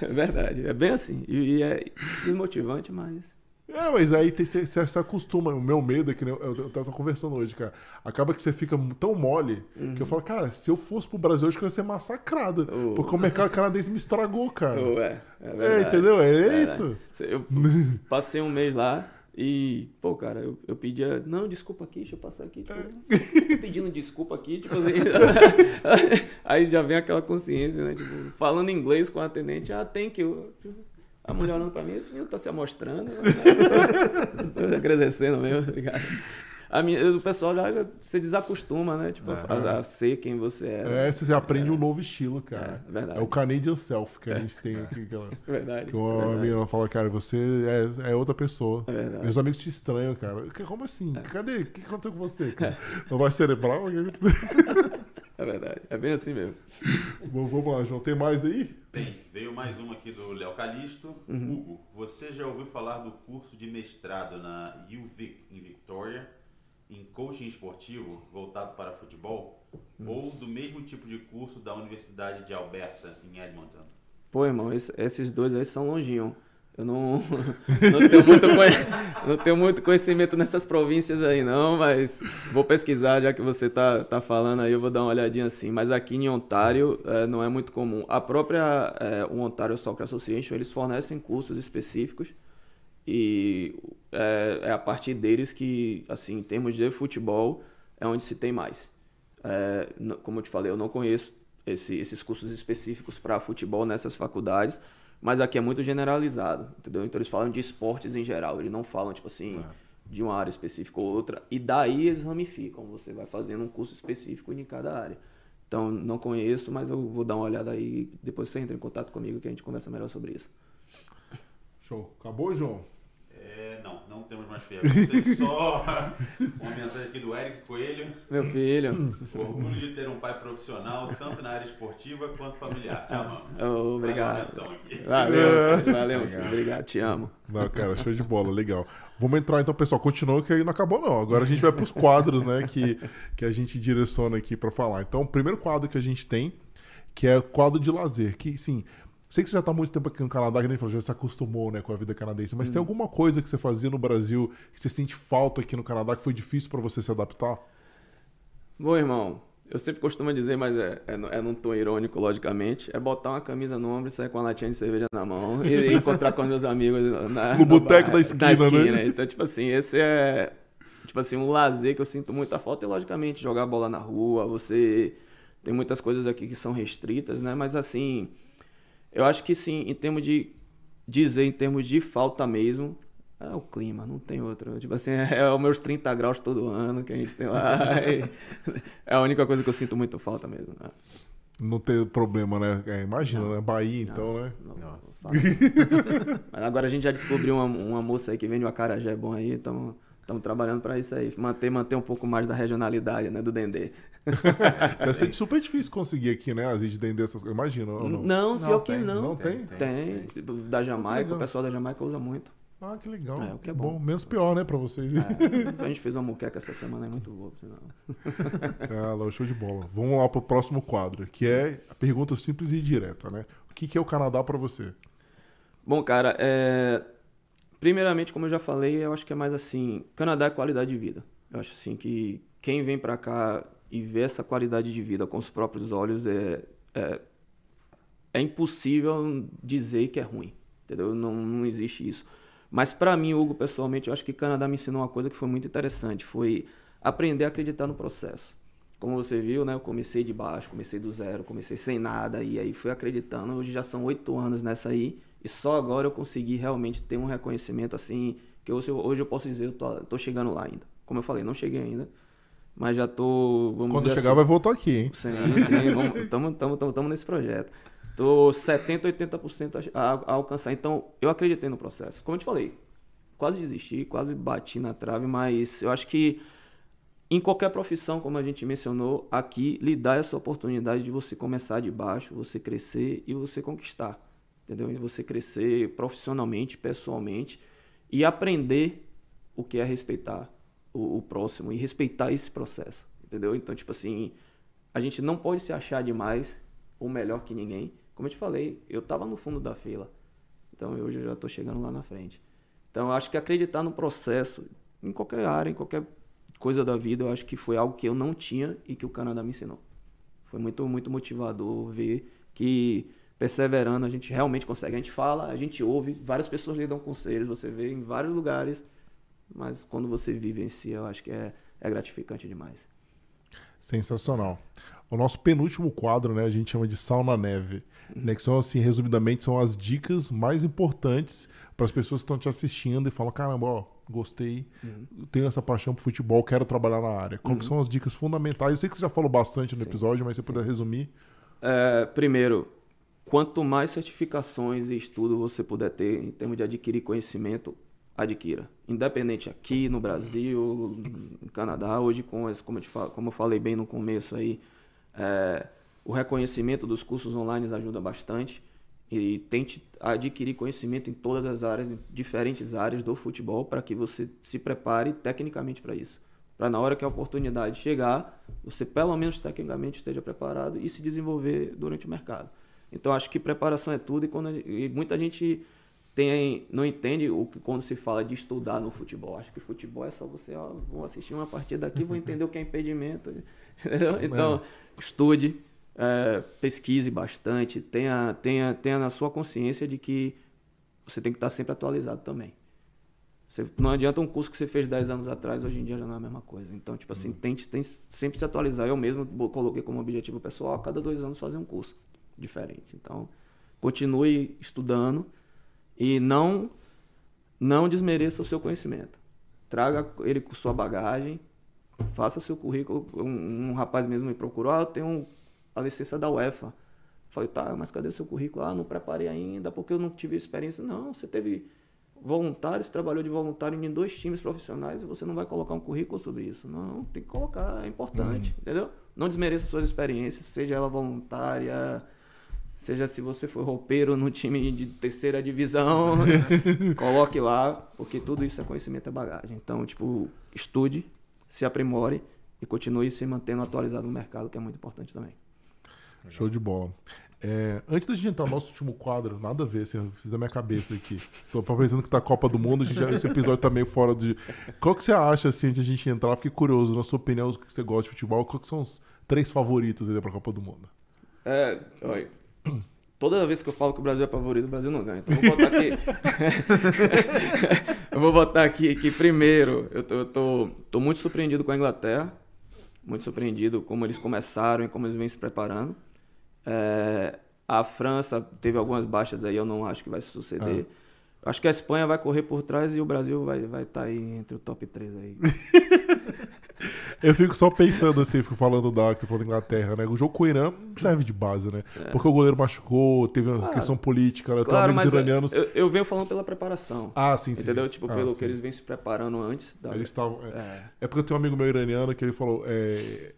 é verdade, é bem assim. E, e é desmotivante, mas. É, mas aí você se acostuma. O meu medo é que nem eu, eu tava conversando hoje, cara. Acaba que você fica tão mole que eu falo, cara, se eu fosse pro Brasil hoje, eu ia ser massacrado. Oh. Porque o mercado canadense me estragou, cara. Oh, é, é, É, entendeu? É, Verdade. isso. Eu passei um mês lá e, pô, cara, eu, eu pedia, não, desculpa aqui, deixa eu passar aqui. Tipo, tô pedindo desculpa aqui, tipo assim. Aí já vem aquela consciência, né? Tipo, falando inglês com a atendente, ah, thank you. A mulher olhando pra mim, esse menino tá se amostrando. Né? Tô agradecendo mesmo, obrigado. A minha, o pessoal já, já se desacostuma, né? Tipo, a, a ser quem você é. É, você aprende um novo estilo, cara. É, verdade. É o Canadian Self que a gente tem aqui. Que, ela, Verdade. que uma verdade. menina fala, cara, você é, é outra pessoa. É verdade. Meus amigos te estranham, cara. Como assim? Cadê? O que aconteceu com você, cara? Não vai cerebral? É verdade. É bem assim mesmo. Bom, Vamos lá, João. Tem mais aí? Bem, veio mais uma aqui do Léo Calisto. Hugo, você já ouviu falar do curso de mestrado na UVic em Victoria, em coaching esportivo voltado para futebol? Ou do mesmo tipo de curso da Universidade de Alberta, em Edmonton? Pô, irmão, esse- esses dois aí são longinho. Eu não, não, tenho muito não tenho muito conhecimento nessas províncias aí, não, mas vou pesquisar, já que você tá, tá falando aí, eu vou dar uma olhadinha assim. Mas aqui em Ontário eh, não é muito comum. A própria eh, o Ontario Soccer Association, eles fornecem cursos específicos E é, é, a partir deles que, assim, em termos de futebol, é onde se tem mais. É, como eu te falei, eu não conheço esse, esses cursos específicos para futebol nessas faculdades, mas aqui é muito generalizado, entendeu? Então eles falam de esportes em geral, eles não falam, tipo assim, é. de uma área específica ou outra, e daí eles ramificam, você vai fazendo um curso específico em cada área. Então, não conheço, mas eu vou dar uma olhada aí, depois você entra em contato comigo que a gente conversa melhor sobre isso. Show. Acabou, João? É, não, não temos mais perguntas. Só uma mensagem aqui do Eric Coelho. Meu filho. Orgulho de ter um pai profissional, tanto na área esportiva quanto familiar. Te amo. Oh, obrigado. Valeu, valeu, filho. Obrigado, te amo. Não, cara, show de bola, legal. Vamos entrar então, pessoal. Continua que aí não acabou, não. Agora a gente vai para os quadros, né, que, que a gente direciona aqui para falar. Então, o primeiro quadro que a gente tem, que é o quadro de lazer, que, sim, Sei que você já está há muito tempo aqui no Canadá, que nem falou, já se acostumou né, com a vida canadense, mas hum. tem alguma coisa que você fazia no Brasil que você sente falta aqui no Canadá que foi difícil para você se adaptar? Bom, irmão, eu sempre costumo dizer, mas é, é, é num tom irônico, logicamente, é botar uma camisa no ombro e sair com uma latinha de cerveja na mão e, e encontrar com meus amigos na, no boteco da esquina, esquina, né? Então, tipo assim, esse é tipo assim, um lazer que eu sinto muita falta e, logicamente, jogar bola na rua, você... Tem muitas coisas aqui que são restritas, né? Mas, assim, eu acho que sim, em termos de dizer, em termos de falta mesmo, é o clima, não tem outro. Tipo assim, é os meus 30 graus todo ano que a gente tem lá. é a única coisa que eu sinto muito falta mesmo. Né? Não ter problema, né? É, imagina, não, né? Bahia, não, então, né? Não, Nossa. Mas agora a gente já descobriu uma, uma moça aí que vende o acarajé bom aí, então estamos trabalhando para isso aí. Manter, manter um pouco mais da regionalidade, né? Do Dendê. Deve ser super difícil conseguir aqui, né? As de Dendê, essas coisas. Imagina, não? Não, pior que não. Não tem? Tem. tem. Da Jamaica, o pessoal da Jamaica usa muito. Ah, que legal. É, o que é bom. bom. Menos pior, né, pra vocês. É, a gente fez uma muqueca essa semana, é muito boa, sinal. ah, show de bola. Vamos lá pro próximo quadro, que é a pergunta simples e direta, né? O que, que é o Canadá para você? Bom, cara, é... primeiramente, como eu já falei, eu acho que é mais assim, Canadá é qualidade de vida. Eu acho assim que quem vem para cá e vê essa qualidade de vida com os próprios olhos é, é, é impossível dizer que é ruim, entendeu? Não, não existe isso. Mas para mim, Hugo, pessoalmente, eu acho que Canadá me ensinou uma coisa que foi muito interessante, foi aprender a acreditar no processo. Como você viu, né, eu comecei de baixo, comecei do zero, comecei sem nada, e aí fui acreditando. Hoje já são oito anos nessa aí, e só agora eu consegui realmente ter um reconhecimento assim, que hoje, hoje eu posso dizer, eu tô, tô chegando lá ainda. Como eu falei, não cheguei ainda, mas já tô. Quando chegar, assim, vai voltar aqui, hein? Sim, sim, estamos nesse projeto. Tô 70, 80% a, a alcançar. Então, eu acreditei no processo. Como eu te falei, quase desisti, quase bati na trave, mas eu acho que em qualquer profissão, como a gente mencionou aqui, lhe dá essa oportunidade de você começar de baixo, você crescer e você conquistar. Entendeu? E você crescer profissionalmente, pessoalmente e aprender o que é respeitar o, o próximo e respeitar esse processo. Entendeu? Então, tipo assim, a gente não pode se achar demais ou melhor que ninguém como eu te falei, eu estava no fundo da fila. Então hoje eu já estou chegando lá na frente. Então acho que acreditar no processo, em qualquer área, em qualquer coisa da vida, eu acho que foi algo que eu não tinha e que o Canadá me ensinou. Foi muito, muito motivador ver que perseverando a gente realmente consegue. A gente fala, a gente ouve, várias pessoas lhe dão conselhos, você vê em vários lugares, mas quando você vive em si, eu acho que é, é gratificante demais. Sensacional. O nosso penúltimo quadro, né, a gente chama de Sal na Neve. Né, que são, assim, resumidamente, são as dicas mais importantes para as pessoas que estão te assistindo e falam: caramba, ó, gostei, uhum. tenho essa paixão por futebol, quero trabalhar na área. Quais uhum. são as dicas fundamentais? Eu sei que você já falou bastante no Sim. episódio, mas se você puder resumir. É, primeiro, quanto mais certificações e estudo você puder ter em termos de adquirir conhecimento, adquira. Independente aqui no Brasil, no Canadá, hoje com as, como, eu falo, como eu falei bem no começo aí, é, o reconhecimento dos cursos online ajuda bastante e tente adquirir conhecimento em todas as áreas, em diferentes áreas do futebol, para que você se prepare tecnicamente para isso. Para na hora que a oportunidade chegar, você pelo menos tecnicamente esteja preparado e se desenvolver durante o mercado. Então acho que preparação é tudo e, quando, e muita gente tem, não entende o que quando se fala de estudar no futebol. Acho que futebol é só você, ó, vou assistir uma partida aqui, vou entender o que é impedimento. então, estude, é, pesquise bastante, tenha, tenha, tenha na sua consciência de que você tem que estar sempre atualizado também. Você, não adianta um curso que você fez 10 anos atrás, hoje em dia já não é a mesma coisa. Então, tipo assim, uhum. tente, tente sempre se atualizar. Eu mesmo coloquei como objetivo pessoal a cada dois anos fazer um curso diferente. Então, continue estudando e não, não desmereça o seu conhecimento. Traga ele com sua bagagem, faça seu currículo. Um, um rapaz mesmo me procurou, ah, eu tenho a licença da UEFA. Falei, tá, mas cadê seu currículo? Ah, não preparei ainda porque eu não tive experiência. Não, você teve voluntário, você trabalhou de voluntário em dois times profissionais e você não vai colocar um currículo sobre isso. Não, tem que colocar, é importante, uhum. entendeu? Não desmereça suas experiências, seja ela voluntária, seja se você for roupeiro no time de terceira divisão, coloque lá, porque tudo isso é conhecimento, é bagagem. Então, tipo, estude, se aprimore e continue se mantendo atualizado no mercado, que é muito importante também. Show de bola. É, antes da gente entrar no nosso último quadro, nada a ver, assim, fiz da minha cabeça aqui. Tô pensando que tá a Copa do Mundo, já, esse episódio tá meio fora de. Qual que você acha, assim, antes de a gente entrar? Fiquei curioso, na sua opinião, que você gosta de futebol, quais são os três favoritos aí pra Copa do Mundo? É, olha. Toda vez que eu falo que o Brasil é favorito, o Brasil não ganha. Então vou botar aqui. eu vou botar aqui que primeiro, eu, tô, eu tô, tô muito surpreendido com a Inglaterra. Muito surpreendido como eles começaram e como eles vêm se preparando. É, a França teve algumas baixas aí, eu não acho que vai suceder. Ah. Acho que a Espanha vai correr por trás e o Brasil vai estar vai tá aí entre o top 3 aí. Eu fico só pensando assim, fico falando da que você falou da Inglaterra, né? O jogo com o Irã serve de base, né? É. Porque o goleiro machucou, teve uma questão política, né? Claro, amigos iranianos. Eu, eu, venho falando pela preparação. Ah, sim, sim. Entendeu? Tipo, ah, pelo sim. que eles vêm se preparando antes. Da... Eles estavam. É, é. é, porque eu tenho um amigo meu iraniano que ele falou. É,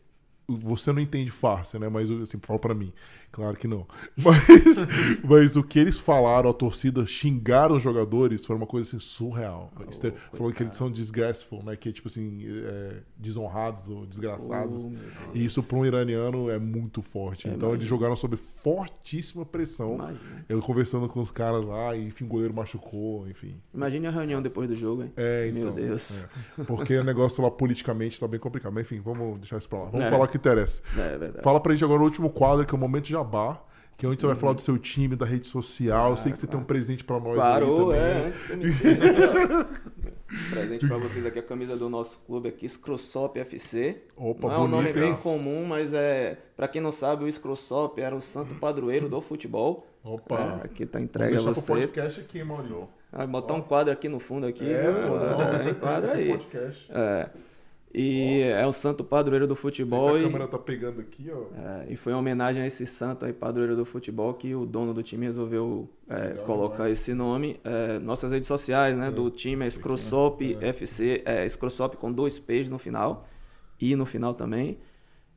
você não entende farsa, né? Mas assim, fala para mim. Claro que não. Mas, mas o que eles falaram, a torcida xingaram os jogadores, foi uma coisa assim surreal. Oh, falou que eles são disgraceful, né? Que é tipo assim, é, desonrados ou desgraçados. Oh, e isso para um iraniano é muito forte. É, então imagina. eles jogaram sob fortíssima pressão. Imagina. Eu conversando com os caras lá, e enfim, o goleiro machucou, enfim. Imagine a reunião depois do jogo, hein? É, então. Meu Deus. É. Porque o negócio lá politicamente tá bem complicado. Mas enfim, vamos deixar isso pra lá. Vamos é. falar o que interessa. É, é verdade. Fala pra gente agora o último quadro, que é o momento já jabá, que é onde você vai falar do seu time, da rede social. Eu sei que você claro. tem um presente para nós claro, aí é, antes que eu me Presente para vocês aqui, a camisa do nosso clube aqui, Scrossop FC. Opa, não é um nome bem comum, mas é, para quem não sabe, o Scrossop era o santo padroeiro do futebol. Opa. É, aqui tá entregue a você. podcast aqui, Maurício. Vai botar um quadro aqui no fundo aqui. É, pô, é, quadro aí. Podcast. É. E oh. é o santo padroeiro do futebol. Se a câmera tá pegando aqui, ó. É, e foi uma homenagem a esse santo aí, padroeiro do futebol, que o dono do time resolveu é, Legal, colocar né? esse nome. É, nossas redes sociais, né, do é, time é Scrossop FC, é Scrossop com dois P's no final. E no final também.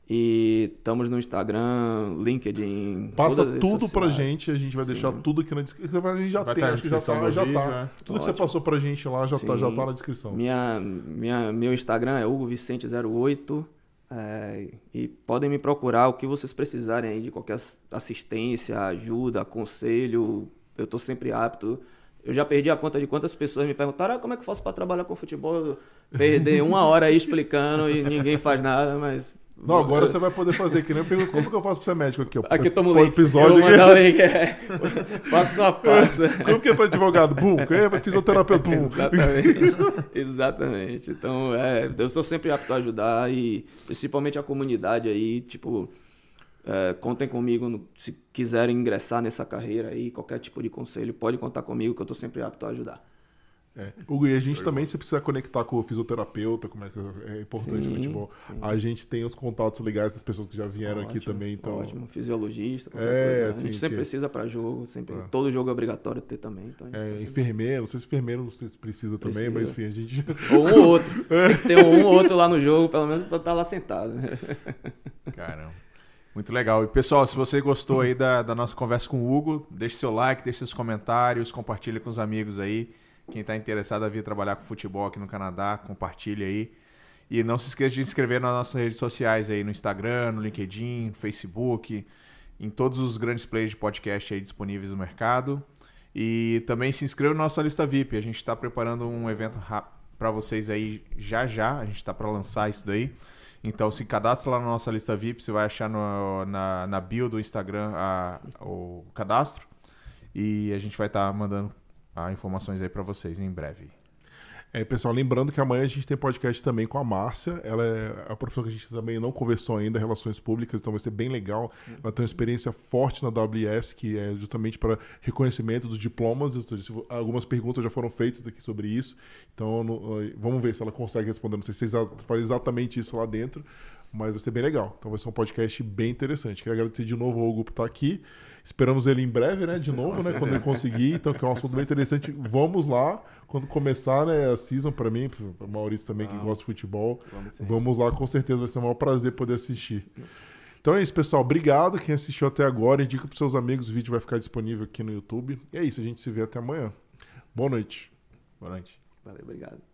E estamos no Instagram, LinkedIn. Passa tudo pra gente, a gente vai Sim. deixar tudo aqui na descrição. A gente já vai tem, acho que já tá. Já vídeo, tá. É. Tudo Ótimo. que você passou pra gente lá já, tá, já tá na descrição. Minha, minha, meu Instagram é Hugo Vicente08. É, e podem me procurar o que vocês precisarem aí de qualquer assistência, ajuda, conselho. Eu tô sempre apto. Eu já perdi a conta de quantas pessoas me perguntaram ah, como é que eu faço para trabalhar com futebol. perder uma hora aí explicando e ninguém faz nada, mas não, agora você vai poder fazer que nem pergunta como que eu faço pra ser médico aqui, ó. Aqui toma o link. episódio eu vou mandar o link, é. Passo a passo. Como que é pra advogado? Bum. É pra fisioterapeuta? Bum. Exatamente. Exatamente. Então, é, eu sou sempre apto a ajudar e principalmente a comunidade aí, tipo, é, contem comigo no, se quiserem ingressar nessa carreira aí, qualquer tipo de conselho, pode contar comigo que eu tô sempre apto a ajudar. É. Hugo, e a gente também, se precisa conectar com o fisioterapeuta, como é que é importante sim, no futebol. Sim. A gente tem os contatos legais das pessoas que já vieram ótimo, aqui também. Então... Ótimo, fisiologista, é, coisa. Assim, a gente sempre que... precisa para jogo, sempre, é. todo jogo é obrigatório ter também. Então é, enfermeiro, não sei se enfermeiro não sei se precisa, precisa. também, mas enfim, a gente. Ou um ou outro. Tem um ou outro lá no jogo, pelo menos para estar tá lá sentado. Caramba. Muito legal. E pessoal, se você gostou aí da, da nossa conversa com o Hugo, deixe seu like, deixe seus comentários, compartilhe com os amigos aí. Quem está interessado a vir trabalhar com futebol aqui no Canadá, compartilhe aí. E não se esqueça de inscrever nas nossas redes sociais aí, no Instagram, no LinkedIn, no Facebook, em todos os grandes players de podcast aí disponíveis no mercado. E também se inscreva na nossa lista VIP. A gente está preparando um evento para vocês aí já já. A gente está para lançar isso daí. Então se cadastra lá na nossa lista VIP. Você vai achar no, na, na bio do Instagram a, o cadastro. E a gente vai estar tá mandando informações aí para vocês em breve. É, pessoal, lembrando que amanhã a gente tem podcast também com a Márcia. Ela é a professora que a gente também não conversou ainda, Relações Públicas, então vai ser bem legal. Ela tem uma experiência forte na WS, que é justamente para reconhecimento dos diplomas. Algumas perguntas já foram feitas aqui sobre isso. Então, vamos ver se ela consegue responder. Não sei se faz exatamente isso lá dentro, mas vai ser bem legal. Então vai ser um podcast bem interessante. Quero agradecer de novo ao Hugo por estar aqui. Esperamos ele em breve, né? De novo, né? Quando ele conseguir. Então, que é um assunto bem interessante. Vamos lá. Quando começar né, a season, para mim, para o Maurício também, que gosta de futebol. Vamos, vamos lá, com certeza vai ser um maior prazer poder assistir. Então é isso, pessoal. Obrigado quem assistiu até agora. Indica para seus amigos, o vídeo vai ficar disponível aqui no YouTube. E é isso, a gente se vê até amanhã. Boa noite. Boa noite. Valeu, obrigado.